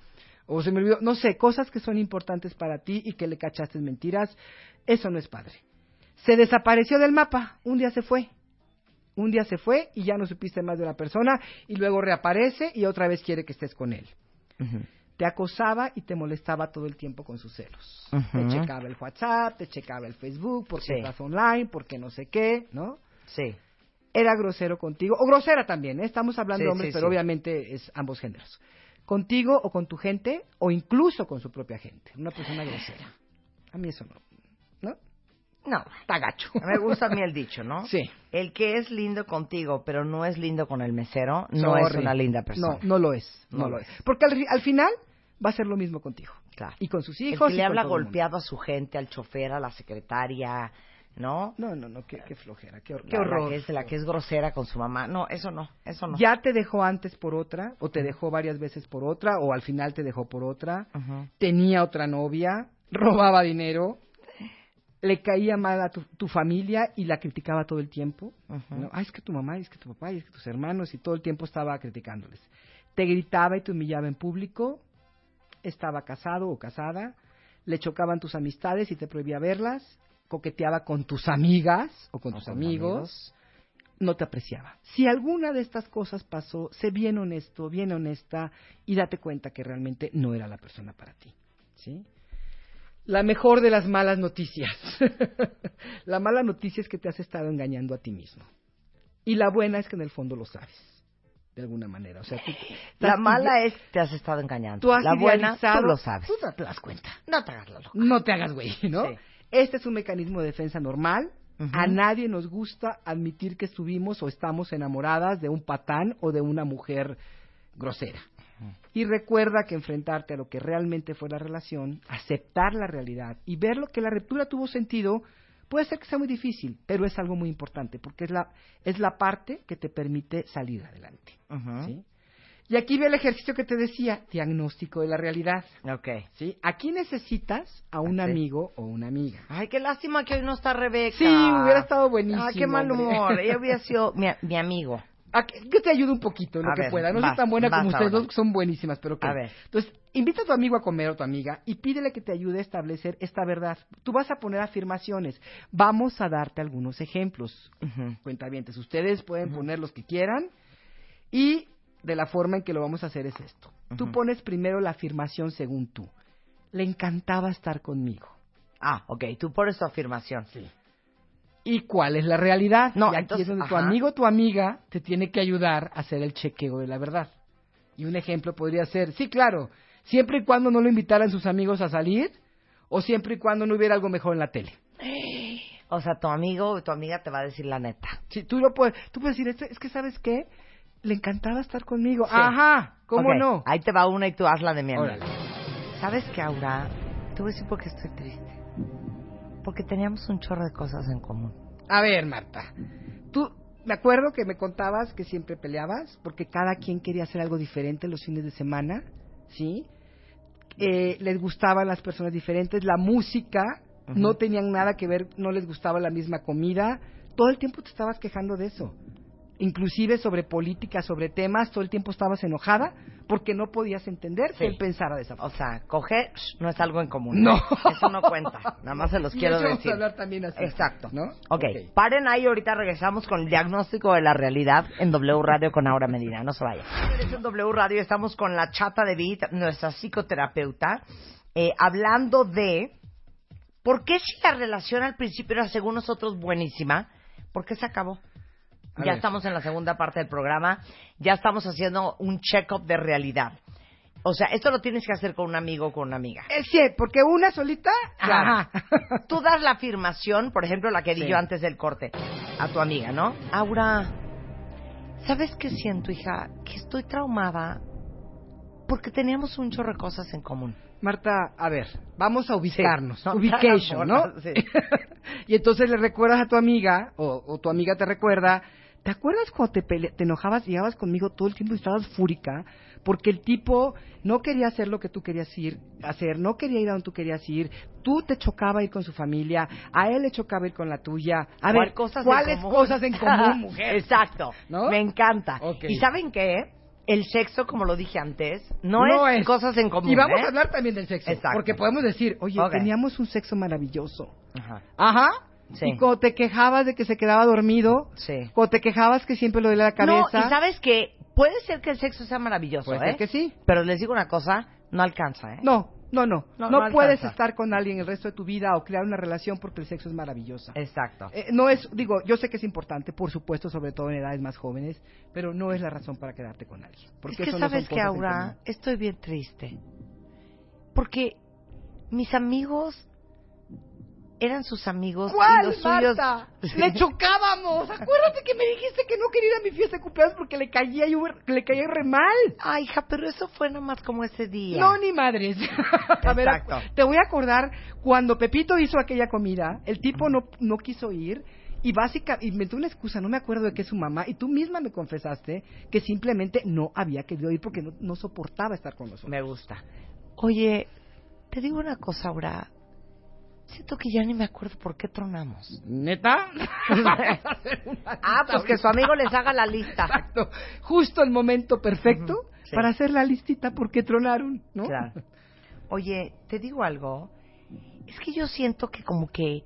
O se me olvidó, no sé, cosas que son importantes para ti y que le cachaste mentiras. Eso no es padre. Se desapareció del mapa. Un día se fue. Un día se fue y ya no supiste más de una persona y luego reaparece y otra vez quiere que estés con él. Te acosaba y te molestaba todo el tiempo con sus celos. Te checaba el WhatsApp, te checaba el Facebook, porque Sí. estás online, porque no sé qué, ¿no? Sí. era grosero contigo, o grosera también, ¿eh? estamos hablando Sí, de hombres, sí, pero obviamente es ambos géneros. Contigo o con tu gente, o incluso con su propia gente. Una persona grosera. A mí eso. ¿No? No, está gacho. Me gusta a mí el dicho, ¿no? Sí. El que es lindo contigo, pero no es lindo con el mesero, no es Sorry. una linda persona. No, no lo es. No, No lo es. Porque al, al final va a ser lo mismo contigo. Claro. Y con sus El hijos. que y le habla golpeado a su gente, al chofer, a la secretaria, ¿no? No, no, no, qué, qué flojera, qué, hor- qué horror. La que, es, la que es grosera con su mamá. No, eso no, eso no. Ya te dejó antes por otra, o te dejó varias veces por otra, o al final te dejó por otra. Ujú. Tenía otra novia, robaba dinero, le caía mal a tu, tu familia y la criticaba todo el tiempo. ¿no? Ay, es que tu mamá, y es que tu papá, y es que tus hermanos, y todo el tiempo estaba criticándoles. Te gritaba y te humillaba en público, estaba casado o casada, le chocaban tus amistades y te prohibía verlas, coqueteaba con tus amigas o con O tus con amigos, amigos. no te apreciaba. Si alguna de estas cosas pasó, sé bien honesto, bien honesta y date cuenta que realmente no era la persona para ti. ¿Sí? La mejor de las malas noticias. la mala noticia es que te has estado engañando a ti mismo. Y la buena es que en el fondo lo sabes. De alguna manera. O sea, tú- La mala es que te has estado engañando. Tú has la buena, tú lo sabes. Tú te das cuenta. No te hagas la loca. No te hagas güey, ¿no? Sí. Este es un mecanismo de defensa normal. A nadie nos gusta admitir que estuvimos o estamos enamoradas de un patán o de una mujer grosera. Y recuerda que enfrentarte a lo que realmente fue la relación, aceptar la realidad y ver lo que la ruptura tuvo sentido, puede ser que sea muy difícil, pero es algo muy importante porque es la, es la parte que te permite salir adelante. ¿sí? Y aquí ve el ejercicio que te decía, diagnóstico de la realidad. Ok. ¿sí? Aquí necesitas a un Sí. amigo o una amiga. Ay, qué lástima que hoy no está Rebeca. Sí, hubiera estado buenísimo. Ah, qué mal humor. Ella hubiera sido mi, mi amigo. A que, que te ayude un poquito lo A que ver, pueda. No vas, soy tan buena como ustedes ahora. dos, que son buenísimas, pero ok. A ver. Entonces, invita a tu amigo a comer o tu amiga y pídele que te ayude a establecer esta verdad. Tú vas a poner afirmaciones. Vamos a darte algunos ejemplos. Ujú. Cuentavientes, ustedes pueden poner los que quieran y de la forma en que lo vamos a hacer es esto. Tú pones primero la afirmación según tú. Le encantaba estar conmigo. Ah, ok. Tú pones tu afirmación. Sí. ¿Y cuál es la realidad? No, y aquí entonces, es donde tu ajá. amigo o tu amiga te tiene que ayudar a hacer el chequeo de la verdad. Y un ejemplo podría ser, sí, claro, siempre y cuando no lo invitaran sus amigos a salir o siempre y cuando no hubiera algo mejor en la tele. O sea, tu amigo o tu amiga te va a decir la neta. Sí, tú lo puedes, tú puedes decir, "Este- es que sabes qué, le encantaba estar conmigo. Sí. Ajá, ¿cómo no? Ahí te va una y tú hazla de mi amiga. Órale. ¿Sabes qué, Aura? Te voy a decir por qué estoy triste. Porque teníamos un chorro de cosas en común. A ver, Marta, tú, me acuerdo que me contabas que siempre peleabas porque cada quien quería hacer algo diferente los fines de semana, ¿sí? Eh, les gustaban las personas diferentes, la música, no tenían nada que ver, no les gustaba la misma comida, todo el tiempo te estabas quejando de eso. Inclusive sobre política, sobre temas, todo el tiempo estabas enojada porque no podías entender que Sí. él pensara de esa forma. O sea, coger no es algo en común. No. Eso no cuenta. Nada más se los Y quiero eso vamos decir. a hablar también así. Exacto. ¿No? ok, Ok. paren ahí, ahorita regresamos con el diagnóstico de la realidad en W Radio con Aura Medina. No se vayan. En W Radio estamos con la chata de Beat, nuestra psicoterapeuta, eh, hablando de por qué si la relación al principio era según nosotros buenísima, ¿por qué se acabó? A ya ver. estamos en la segunda parte del programa, ya estamos haciendo un check-up de realidad. O sea, esto lo tienes que hacer con un amigo o con una amiga. Es sí, porque una solita, Claro. Tú das la afirmación, por ejemplo, la que di Sí. yo antes del corte, a tu amiga, ¿no? Aura, ¿sabes qué siento, hija? Que estoy traumada porque teníamos un chorro de cosas en común. Marta, a ver, vamos a ubicarnos. Sí, no, Ubication, ¿no? sí. y entonces le recuerdas a tu amiga, o, o tu amiga te recuerda, ¿te acuerdas cuando te, pele- te enojabas y llegabas conmigo todo el tiempo y estabas fúrica? Porque el tipo no quería hacer lo que tú querías ir, hacer, no quería ir a donde tú querías ir, tú te chocaba ir con su familia, a él le chocaba ir con la tuya. A ¿Cuál ver, cosas en ¿cuáles común? cosas en común, mujer? Exacto. ¿No? Me encanta. ¿Y saben qué? El sexo, como lo dije antes, no, No es, es. cosas en común. Y vamos ¿eh? a hablar también del sexo. Exacto. Porque podemos decir, oye, teníamos un sexo maravilloso. Ajá. Ajá. Sí. Y cuando te quejabas de que se quedaba dormido, Sí. cuando te quejabas que siempre lo de la cabeza. No, y sabes que puede ser que el sexo sea maravilloso, Puede ¿eh? ser que sí. Pero les digo una cosa, no alcanza, ¿eh? No, No, no, No, no, no puedes estar con alguien el resto de tu vida o crear una relación porque el sexo es maravillosa. Exacto. Eh, no es, digo, yo sé que es importante, por supuesto, sobre todo en edades más jóvenes, pero no es la razón para quedarte con alguien. Porque es que eso no son sabes que Aura, común. estoy bien triste. Porque mis amigos eran sus amigos y ¿Cuál, los suyos Marta? Le chocábamos. Acuérdate que me dijiste que no quería ir a mi fiesta de cumpleaños porque le caía yo, le caía re mal. Ay, hija, pero eso fue nomás como ese día. No, ni madres. a ver, te voy a acordar cuando Pepito hizo aquella comida, el tipo no, no quiso ir y básica y inventó una excusa, no me acuerdo de qué es su mamá, y tú misma me confesaste que simplemente no había querido ir porque no, no soportaba estar con nosotros. Me gusta. Oye, te digo una cosa, Aura. Siento que ya ni me acuerdo por qué tronamos. ¿Neta? ah, pues que su amigo les haga la lista. Exacto. Justo el momento perfecto sí. para hacer la listita porque tronaron, ¿no? Claro. Oye, te digo algo. Es que yo siento que como que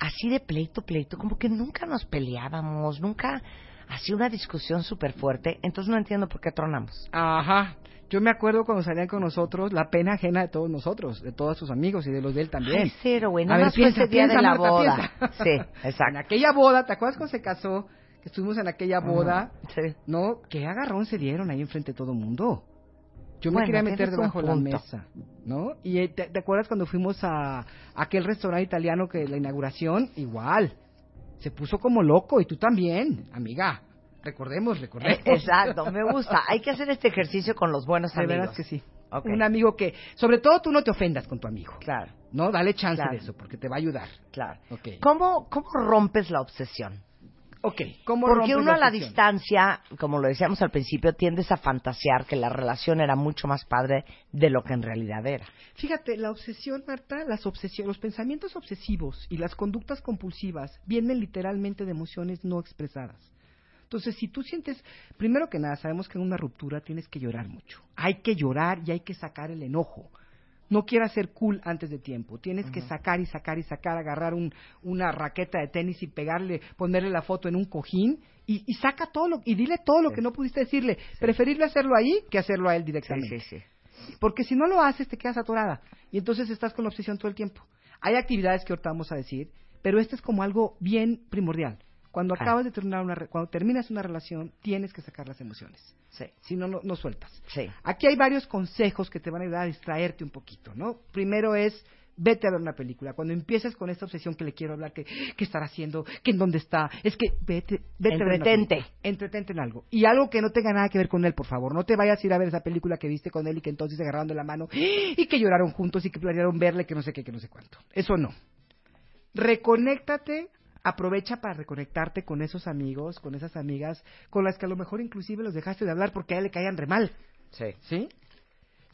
así de pleito, pleito, como que nunca nos peleábamos, nunca hacía una discusión súper fuerte. Entonces no entiendo por qué tronamos. Ajá. Yo me acuerdo cuando salían con nosotros, la pena ajena de todos nosotros, de todos sus amigos y de los de él también. Ay, cero, güey. A Nada ver, fue piensa, ese día de la Marta, boda. piensa. Sí, En exacto. aquella boda, ¿te acuerdas cuando se casó? Que estuvimos en aquella boda, Sí. ¿no? Qué agarrón se dieron ahí enfrente de todo el mundo. Yo me Bueno, quería meter debajo de la mesa, ¿no? Y eh, ¿te, te acuerdas cuando fuimos a aquel restaurante italiano que la inauguración? Igual. Se puso como loco y tú también, amiga. Recordemos, recordemos. Eh, Exacto, me gusta. Hay que hacer este ejercicio con los buenos De amigos. veras que sí. Un amigo que, sobre todo tú no te ofendas con tu amigo. Claro, No, dale chance Claro. de eso, porque te va a ayudar. claro. Ok. ¿Cómo, ¿Cómo rompes la obsesión? Ok, ¿cómo Porque uno a la distancia, como lo decíamos al principio, tiendes a fantasear que la relación era mucho más padre de lo que en realidad era. Fíjate, la obsesión, Marta, las obsesiones, los pensamientos obsesivos y las conductas compulsivas vienen literalmente de emociones no expresadas. Entonces, si tú sientes, primero que nada, sabemos que en una ruptura tienes que llorar mucho. Hay que llorar y hay que sacar el enojo. No quieras ser cool antes de tiempo. Tienes que sacar y sacar y sacar, agarrar un- una raqueta de tenis y pegarle, ponerle la foto en un cojín y, y saca todo lo, y dile todo lo que no pudiste decirle. Preferible hacerlo ahí que hacerlo a él directamente. sí, sí. Porque si no lo haces, te quedas atorada. Y entonces estás con la obsesión todo el tiempo. Hay actividades que ahorita vamos a decir, pero este es como algo bien primordial. Cuando Ah. acabas de terminar una, re- cuando terminas una relación, tienes que sacar las emociones. Sí. Si no, no, no sueltas. Sí. Aquí hay varios consejos que te van a ayudar a distraerte un poquito, ¿no? Primero es, vete a ver una película. Cuando empieces con esta obsesión que le quiero hablar, que qué estará haciendo, que en dónde está, es que vete, vete a ver Entretente. Entretente en algo. Y algo que no tenga nada que ver con él, por favor. No te vayas a ir a ver esa película que viste con él y que entonces se agarraron de la mano y que lloraron juntos y que planearon verle, que no sé qué, que no sé cuánto. Eso no. Reconéctate, aprovecha para reconectarte con esos amigos, con esas amigas, con las que a lo mejor inclusive los dejaste de hablar porque a él le caían re mal. Sí. ¿Sí?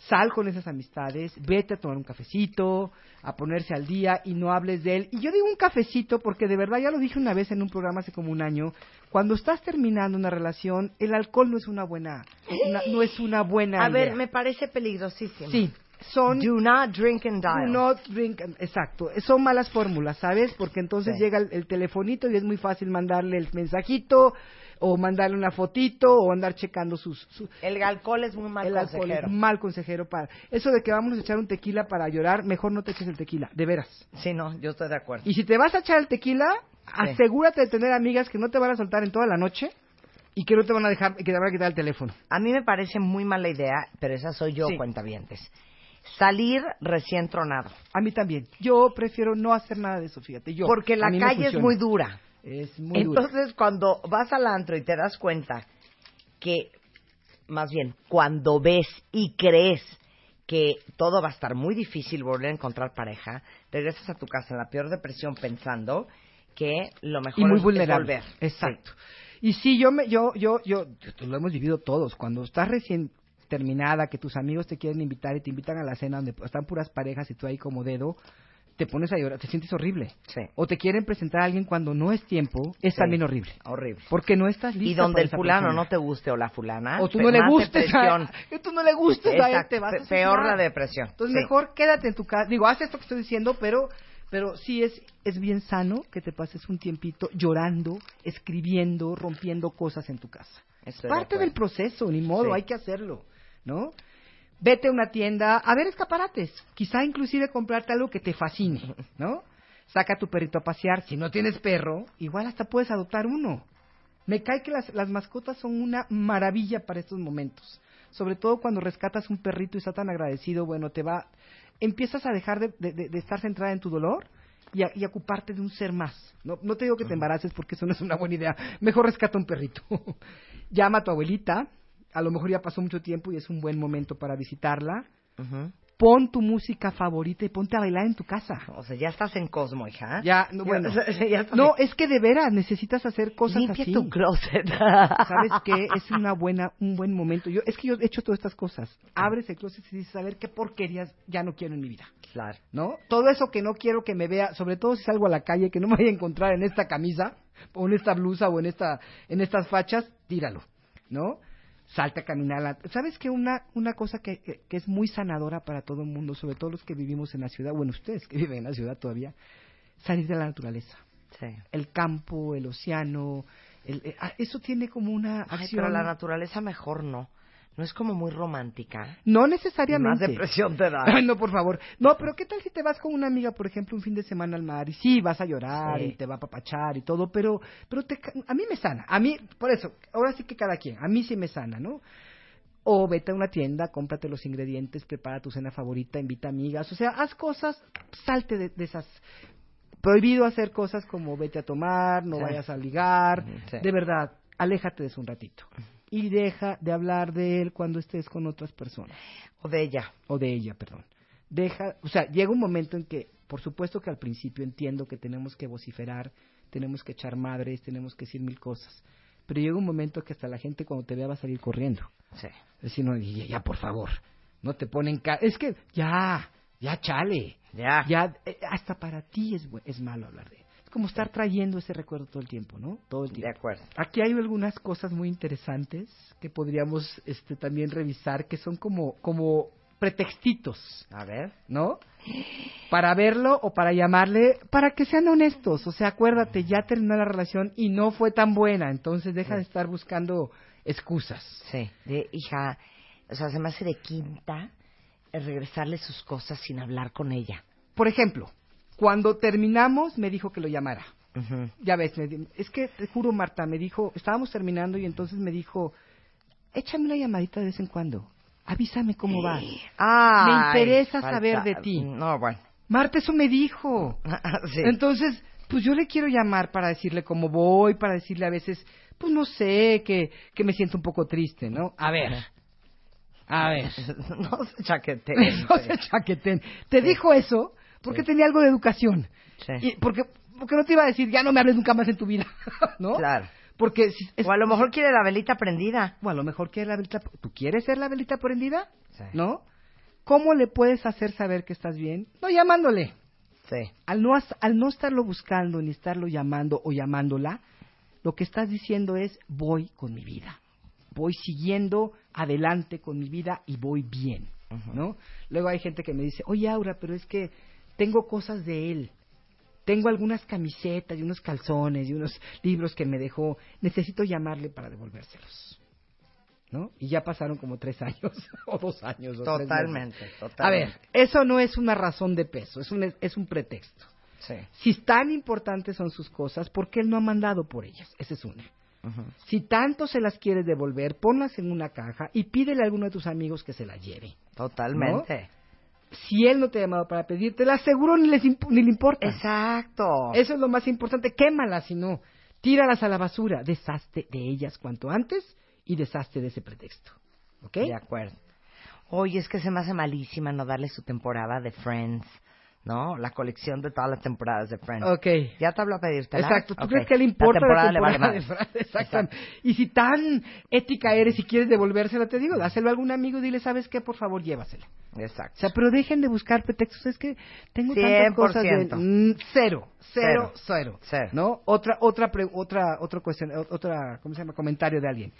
Sal con esas amistades, vete a tomar un cafecito, a ponerse al día y no hables de él. Y yo digo un cafecito porque de verdad ya lo dije una vez en un programa hace como un año, cuando estás terminando una relación, el alcohol no es una buena, una- no es una buena A ver, me parece peligrosísimo. Sí, son Do not drink and Do dial. not drink, and- exacto. Son malas fórmulas, ¿sabes? Porque entonces Sí. llega el, el telefonito y es muy fácil mandarle el mensajito o mandarle una fotito o andar checando sus... su- El alcohol es muy mal el alcohol consejero. es mal consejero para... Eso de que vamos a echar un tequila para llorar, mejor no te eches el tequila, de veras. Sí, no, yo estoy de acuerdo. Y si te vas a echar el tequila, asegúrate de tener amigas que no te van a soltar en toda la noche y que no te van a dejar, que te van a quitar el teléfono. A mí me parece muy mala idea, pero esa soy yo, Sí. cuentavientes. Salir recién tronado. A mí también. Yo prefiero no hacer nada de eso, fíjate. Yo, Porque la calle es muy dura. Es muy dura. Entonces, cuando vas al antro y te das cuenta que, más bien, cuando ves y crees que todo va a estar muy difícil volver a encontrar pareja, regresas a tu casa en la peor depresión pensando que lo mejor y muy es, es vulnerable. volver. Exacto. Y sí, yo me, yo, yo, yo, lo hemos vivido todos. Cuando estás recién terminada, que tus amigos te quieren invitar y te invitan a la cena donde están puras parejas y tú ahí como dedo, te pones a llorar, te sientes horrible. Sí. O te quieren presentar a alguien cuando no es tiempo, es Sí. también horrible. Horrible. Porque no estás lista Y donde el fulano persona. no te guste o la fulana. o tú no le gustes a, tú no le gustes a él, Exacto, te vas a pe- peor la depresión. Entonces Sí. mejor quédate en tu casa. Digo, haz esto que estoy diciendo, pero pero sí es es bien sano que te pases un tiempito llorando, escribiendo, rompiendo cosas en tu casa. De Parte del proceso, ni modo, Sí. hay que hacerlo, ¿no? Vete a una tienda a ver escaparates. Quizá inclusive comprarte algo que te fascine, ¿no? Saca a tu perrito a pasear. Si no tienes perro, igual hasta puedes adoptar uno. Me cae que las, las mascotas son una maravilla para estos momentos. Sobre todo cuando rescatas un perrito y está tan agradecido, bueno, te va... Empiezas a dejar de, de- de- estar centrada en tu dolor y, a- y ocuparte de un ser más. No, no te digo que te embaraces porque eso no es una buena idea. Mejor rescata un perrito. Llama a tu abuelita. A lo mejor ya pasó mucho tiempo y es un buen momento para visitarla. Pon tu música favorita y ponte a bailar en tu casa. O sea, ya estás en Cosmo, hija. Ya, no, bueno. Ya no, es que de veras necesitas hacer cosas Limpia así. tu closet. ¿Sabes qué? Es una buena, un buen momento. Yo, es que yo he hecho todas estas cosas. Abres el closet y dices, a ver qué porquerías ya no quiero en mi vida. Claro. ¿No? Todo eso que no quiero que me vea, sobre todo si salgo a la calle, que no me vaya a encontrar en esta camisa, o en esta blusa, o en esta, en estas fachas, tíralo. ¿No? Salte a caminar. ¿Sabes qué? Una, una cosa que, que, que es muy sanadora para todo el mundo, sobre todo los que vivimos en la ciudad, bueno, ustedes que viven en la ciudad todavía, salir de la naturaleza. Sí. El campo, el océano, el- eh, ah, eso tiene como una Ay, acción. pero la naturaleza mejor no. No es como muy romántica. No necesariamente. Más depresión te da. Ay, no, por favor. No, pero ¿qué tal si te vas con una amiga, por ejemplo, un fin de semana al mar? Y sí, vas a llorar Sí. y te va a papachar y todo, pero, pero te a mí me sana. A mí, por eso, ahora sí que cada quien. A mí sí me sana, ¿no? O vete a una tienda, cómprate los ingredientes, prepara tu cena favorita, invita amigas. O sea, haz cosas, salte de, de esas. Prohibido hacer cosas como vete a tomar, no Sí. vayas a ligar. Sí. De verdad, aléjate de eso un ratito. Y deja de hablar de él cuando estés con otras personas. O de ella. O de ella, perdón. Deja, o sea, llega un momento en que, por supuesto que al principio entiendo que tenemos que vociferar, tenemos que echar madres, tenemos que decir mil cosas. Pero llega un momento que hasta la gente cuando te vea va a salir corriendo. Sí. Es decir, no, ya, ya, por favor, no te ponen ca Es que, ya, ya chale. Ya. Ya, eh, hasta para ti es, es malo hablar de como estar trayendo ese recuerdo todo el tiempo, ¿no? Todo el tiempo. De acuerdo. Aquí hay algunas cosas muy interesantes que podríamos este, también revisar, que son como, como pretextitos, A ver. ¿no? Para verlo o para llamarle, para que sean honestos. O sea, acuérdate, ya terminó la relación y no fue tan buena, entonces deja de estar buscando excusas. Sí. De hija, o sea, se me hace de quinta regresarle sus cosas sin hablar con ella. Por ejemplo, cuando terminamos me dijo que lo llamara. Ya ves, me es que te juro, Marta, me dijo, estábamos terminando y entonces me dijo, échame una llamadita de vez en cuando, avísame cómo vas. Ay, me interesa falta- saber de ti. No, bueno. Marta, eso me dijo. Sí. Entonces, pues yo le quiero llamar para decirle cómo voy, para decirle a veces, pues no sé, que, que me siento un poco triste, ¿no? A ver. A ver. no se chaqueten. no se chaqueten. Te dijo eso porque tenía algo de educación. Sí. Y porque, porque no te iba a decir, ya no me hables nunca más en tu vida, ¿no? Claro. Porque si- es- O a lo mejor quiere la velita prendida. o a lo mejor quiere la velita, ¿tú quieres ser la velita prendida? Sí. ¿No? ¿Cómo le puedes hacer saber que estás bien? No llamándole. Sí. Al no, al no estarlo buscando ni estarlo llamando o llamándola, lo que estás diciendo es voy con mi vida. Voy siguiendo adelante con mi vida y voy bien, ¿no? Luego hay gente que me dice, oye Aura, pero es que tengo cosas de él. Tengo algunas camisetas y unos calzones y unos libros que me dejó. Necesito llamarle para devolvérselos. ¿No? Y ya pasaron como tres años o dos años. o meses. Totalmente, A totalmente. ver, eso no es una razón de peso, es un, es un pretexto. Sí. Si tan importantes son sus cosas, ¿por qué él no ha mandado por ellas? Esa es una. Ujú. Si tanto se las quieres devolver, ponlas en una caja y pídele a alguno de tus amigos que se las lleve. Totalmente. Si él no te ha llamado para pedírtela, seguro ni, les imp- ni le importa. Exacto. Eso es lo más importante. Quémalas, si no. Tíralas a la basura. Deshazte de ellas cuanto antes y deshazte de ese pretexto. ¿Ok? De acuerdo. Oye, es que se me hace malísima no darle su temporada de Friends, ¿no? La colección de todas las temporadas de Friends. Ok. Ya te hablo a pedírtela. Exacto, ¿tú crees que le importa la temporada, vale temporada de. Fran? Exactamente. Y si tan ética eres y quieres devolvérsela, te digo, dáselo a algún amigo y dile, ¿sabes qué? Por favor, llévasela. Exacto. O sea, pero dejen de buscar pretextos. Es que tengo tantas cosas de... 100%. Mm, cero, cero, Cero. cero. ¿No? Otra, otra, pre- otra, otra cuestión, otra, ¿cómo se llama? Comentario de alguien.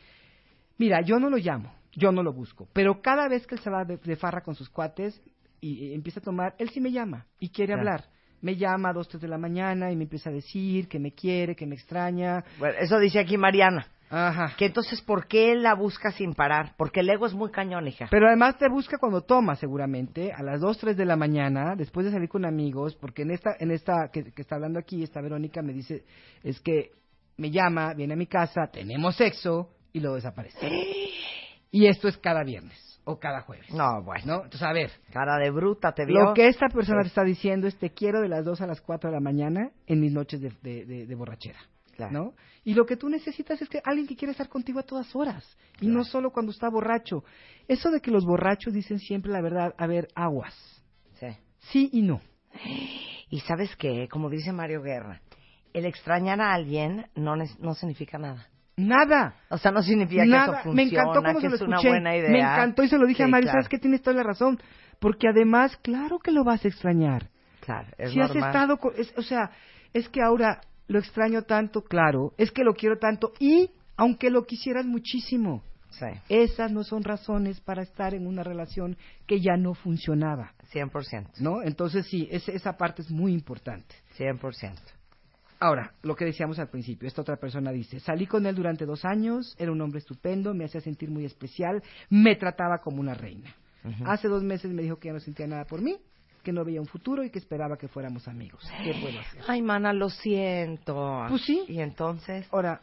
Mira, yo no lo llamo, yo no lo busco, pero cada vez que él se va de, de farra con sus cuates y, empieza a tomar, él sí me llama y quiere Claro. hablar. Me llama a dos, tres de la mañana y me empieza a decir que me quiere, que me extraña. Bueno, eso dice aquí Mariana. Ajá. Que entonces, ¿por qué la busca sin parar? Porque el ego es muy cañón, hija. Pero además te busca cuando toma, seguramente, a las 2, 3 de la mañana, después de salir con amigos, porque en esta, en esta que, que está hablando aquí, esta Verónica me dice, es que me llama, viene a mi casa, tenemos sexo y luego desaparece. y esto es cada viernes o cada jueves. No, bueno. ¿No? Entonces, a ver. Cara de bruta, te vio. Lo que esta persona te está diciendo es te quiero de las 2 a las 4 de la mañana en mis noches de, de, de, de borrachera. Claro. ¿No? Y lo que tú necesitas es que alguien que quiera estar contigo a todas horas. Y no solo cuando está borracho. Eso de que los borrachos dicen siempre la verdad, a ver, aguas. Sí. Sí y no. Y sabes qué, como dice Mario Guerra, el extrañar a alguien no, no significa nada. Nada. O sea, no significa que eso Me funciona, encantó cuando que se lo es una escuché. buena idea. Me encantó y se lo dije a Mario, claro. ¿sabes que Tienes toda la razón. Porque además, claro que lo vas a extrañar. Claro, es si has normal. estado, con- es- o sea, es que ahora lo extraño tanto, claro, es que lo quiero tanto y aunque lo quisieras muchísimo, Sí, esas no son razones para estar en una relación que ya no funcionaba, 100%. ¿no? Entonces sí, esa parte es muy importante. 100%. Ahora, lo que decíamos al principio, esta otra persona dice, salí con él durante dos años, era un hombre estupendo, me hacía sentir muy especial, me trataba como una reina. Hace dos meses me dijo que ya no sentía nada por mí, que no veía un futuro y que esperaba que fuéramos amigos. ¿Qué puedo hacer? Ay, mana, lo siento. Pues sí. Y entonces, Ahora,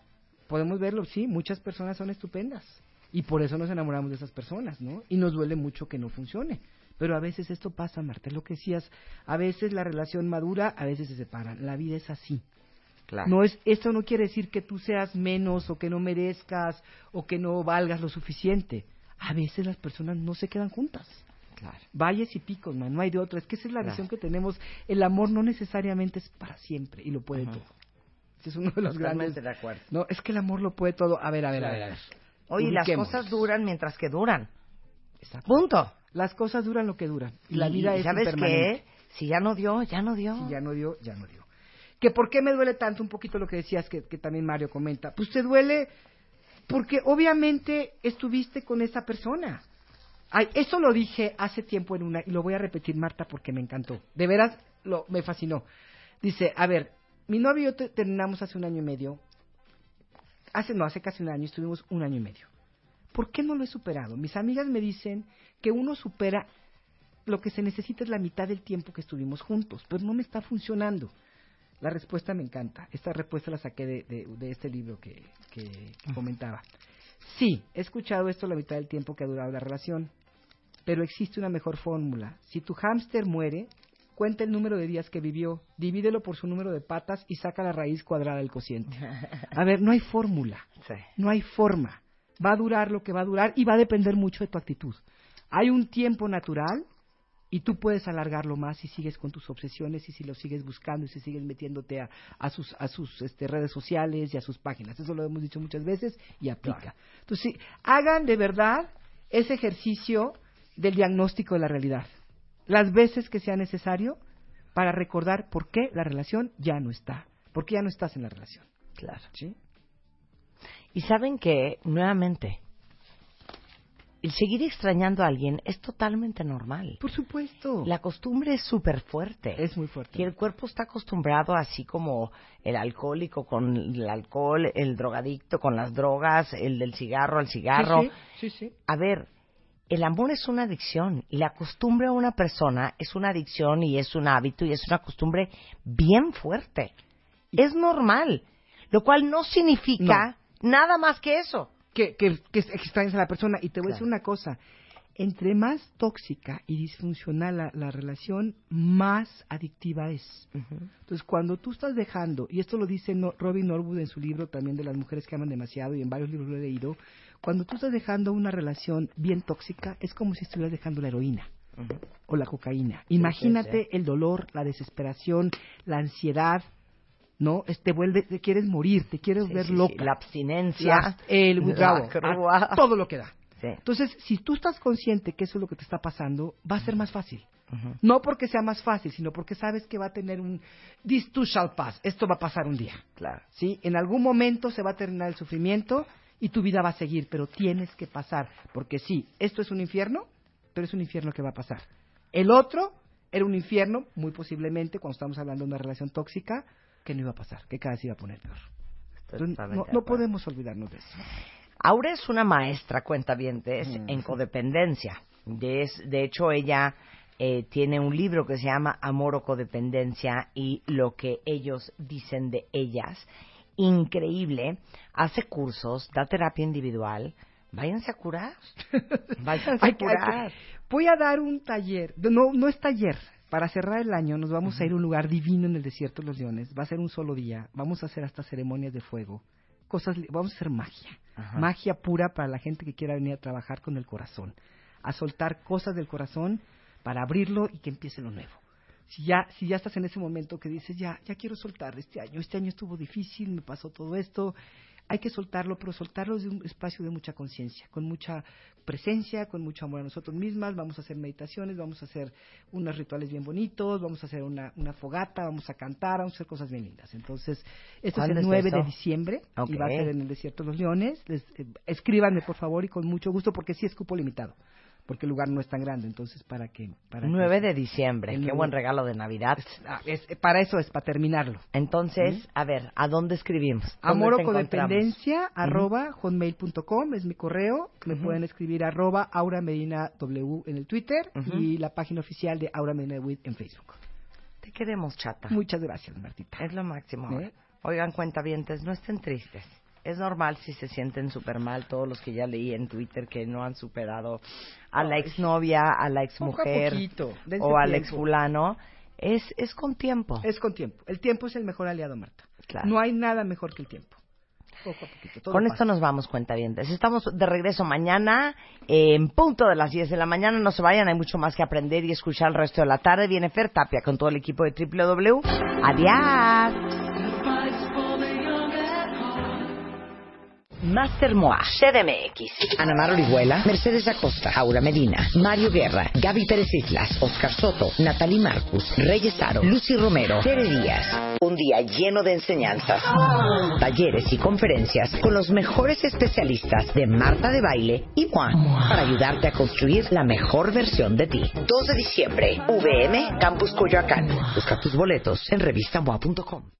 podemos verlo, sí, muchas personas son estupendas y por eso nos enamoramos de esas personas, ¿no? Y nos duele mucho que no funcione. Pero a veces esto pasa, Marta, es lo que decías, a veces la relación madura, a veces se separan. La vida es así. Claro. No es, esto no quiere decir que tú seas menos o que no merezcas o que no valgas lo suficiente. A veces las personas no se quedan juntas. Claro. Valles y picos, man, no hay de otra. Es que esa es la Claro. visión que tenemos. El amor no necesariamente es para siempre y lo puede todo. Ese es uno de los Totalmente grandes. de acuerdo. No, es que el amor lo puede todo. A ver, a ver, a ver, a ver. Oye, las cosas duran mientras que duran. Exacto. Punto. Las cosas duran lo que duran. Y la vida y es ¿Sabes qué? Si ya no dio, ya no dio. Si ya no dio, ya no dio. Que por qué me duele tanto un poquito lo que decías que, también Mario comenta. Pues te duele porque obviamente estuviste con esa persona. Ay, eso lo dije hace tiempo en una y lo voy a repetir Marta porque me encantó. De veras lo me fascinó. Dice, a ver, mi novio y yo te- terminamos hace un año y medio. Hace no, hace casi un año, estuvimos un año y medio. ¿Por qué no lo he superado? Mis amigas me dicen que uno supera lo que se necesita es la mitad del tiempo que estuvimos juntos, pero no me está funcionando. La respuesta me encanta. Esta respuesta la saqué de, de- de este libro que, que- que comentaba. Sí, he escuchado esto la mitad del tiempo que ha durado la relación, pero existe una mejor fórmula. Si tu hámster muere, cuenta el número de días que vivió, divídelo por su número de patas y saca la raíz cuadrada del cociente. A ver, no hay fórmula. Sí. No hay forma. Va a durar lo que va a durar y va a depender mucho de tu actitud. Hay un tiempo natural y tú puedes alargarlo más si sigues con tus obsesiones y si lo sigues buscando y si sigues metiéndote a, a sus, a sus este, redes sociales y a sus páginas. Eso lo hemos dicho muchas veces y aplica. Entonces, sí, hagan de verdad ese ejercicio del diagnóstico de la realidad. Las veces que sea necesario para recordar por qué la relación ya no está. Por qué ya no estás en la relación. Claro. ¿Sí? Y saben que, nuevamente, el seguir extrañando a alguien es totalmente normal. Por supuesto. La costumbre es súper fuerte. Es muy fuerte. Y el cuerpo está acostumbrado, así como el alcohólico con el alcohol, el drogadicto con las drogas, el del cigarro al cigarro. Sí, sí, sí, sí. A ver, el amor es una adicción y la costumbre a una persona es una adicción y es un hábito y es una costumbre bien fuerte. Es normal, lo cual no significa nada más que eso. Que, que, que extrañas a la persona. Y te voy a decir una cosa. Entre más tóxica y disfuncional la, la relación, más adictiva es. Entonces, cuando tú estás dejando, y esto lo dice No- Robin Norwood en su libro también de las mujeres que aman demasiado, y en varios libros lo he leído, cuando tú estás dejando una relación bien tóxica, es como si estuvieras dejando la heroína o la cocaína. Imagínate sí. el dolor, la desesperación, la ansiedad, ¿no? Te vuelve, te quieres morir, te quieres Sí, ver sí, sí. loca. La abstinencia, La- el withdrawal, todo lo que da. Entonces, si tú estás consciente que eso es lo que te está pasando, va a ser más fácil. No porque sea más fácil, sino porque sabes que va a tener un this too shall pass. Esto va a pasar un día. Claro. ¿Sí? En algún momento se va a terminar el sufrimiento y tu vida va a seguir, pero tienes que pasar, porque sí, esto es un infierno, pero es un infierno que va a pasar. El otro era un infierno, muy posiblemente, cuando estamos hablando de una relación tóxica, que no iba a pasar, que cada vez iba a poner peor. Entonces, no, podemos olvidarnos de eso. Aura es una maestra, cuentavientes, Mm. en codependencia. De, de hecho, ella eh, tiene un libro que se llama Amor o Codependencia y lo que ellos dicen de ellas. Increíble. Hace cursos, da terapia individual. Váyanse a curar. Váyanse a curar. Voy a dar un taller, no, no es taller. Para cerrar el año nos vamos a ir a un lugar divino en el desierto de los leones. Va a ser un solo día. Vamos a hacer hasta ceremonias de fuego. Cosas, vamos a hacer magia. Ajá. Magia pura para la gente que quiera venir a trabajar con el corazón. A soltar cosas del corazón para abrirlo y que empiece lo nuevo. Si ya, si ya estás en ese momento que dices, ya, ya quiero soltar este año, este año estuvo difícil, me pasó todo esto, hay que soltarlo, pero soltarlo desde un espacio de mucha conciencia, con mucha presencia, con mucho amor a nosotros mismas, vamos a hacer meditaciones, vamos a hacer unos rituales bien bonitos, vamos a hacer una, una fogata, vamos a cantar, vamos a hacer cosas bien lindas. Entonces, esto es ¿Cuándo el es 9 de diciembre y va a ser en el Desierto de los Leones. Les, eh, escríbanme, por favor, y con mucho gusto, porque sí es cupo limitado, porque el lugar no es tan grande, entonces, para que... Para que- 9 de diciembre. El Qué buen regalo de Navidad. Ah, es- para eso es, para terminarlo. Entonces, a ver, ¿a dónde escribimos? ¿Dónde Amor te o encontramos? codependencia arroba hotmail.com es mi correo. Me Ujú. pueden escribir arroba Aura Medina W en el Twitter Ujú. y la página oficial de Aura Medina With en Facebook. Te queremos, chata. Muchas gracias, Martita. Es lo máximo. ¿Eh? Oigan, cuentavientes, no estén tristes. Es normal si se sienten súper mal todos los que ya leí en Twitter que no han superado a la exnovia, a la exmujer poquito, o al exfulano. Es, es con tiempo. Es con tiempo. El tiempo es el mejor aliado, Marta. Claro. No hay nada mejor que el tiempo. Poco a poquito. Con pasa. esto nos vamos, cuentavientes. Estamos de regreso mañana en punto de las 10 de la mañana. No se vayan, hay mucho más que aprender y escuchar el resto de la tarde. Viene Fer Tapia con todo el equipo de WW. Adiós. Master Moa, CDMX, Ana Mar Orihuela, Mercedes Acosta, Aura Medina, Mario Guerra, Gaby Pérez Islas, Oscar Soto, Natalie Marcus, Reyes Aro, Lucy Romero, Tere Díaz. Un día lleno de enseñanzas, talleres y conferencias con los mejores especialistas de Marta de Baile y Moi para ayudarte a construir la mejor versión de ti. 2 de diciembre, VM, Campus Coyoacán. Busca tus boletos en revistamoa.com.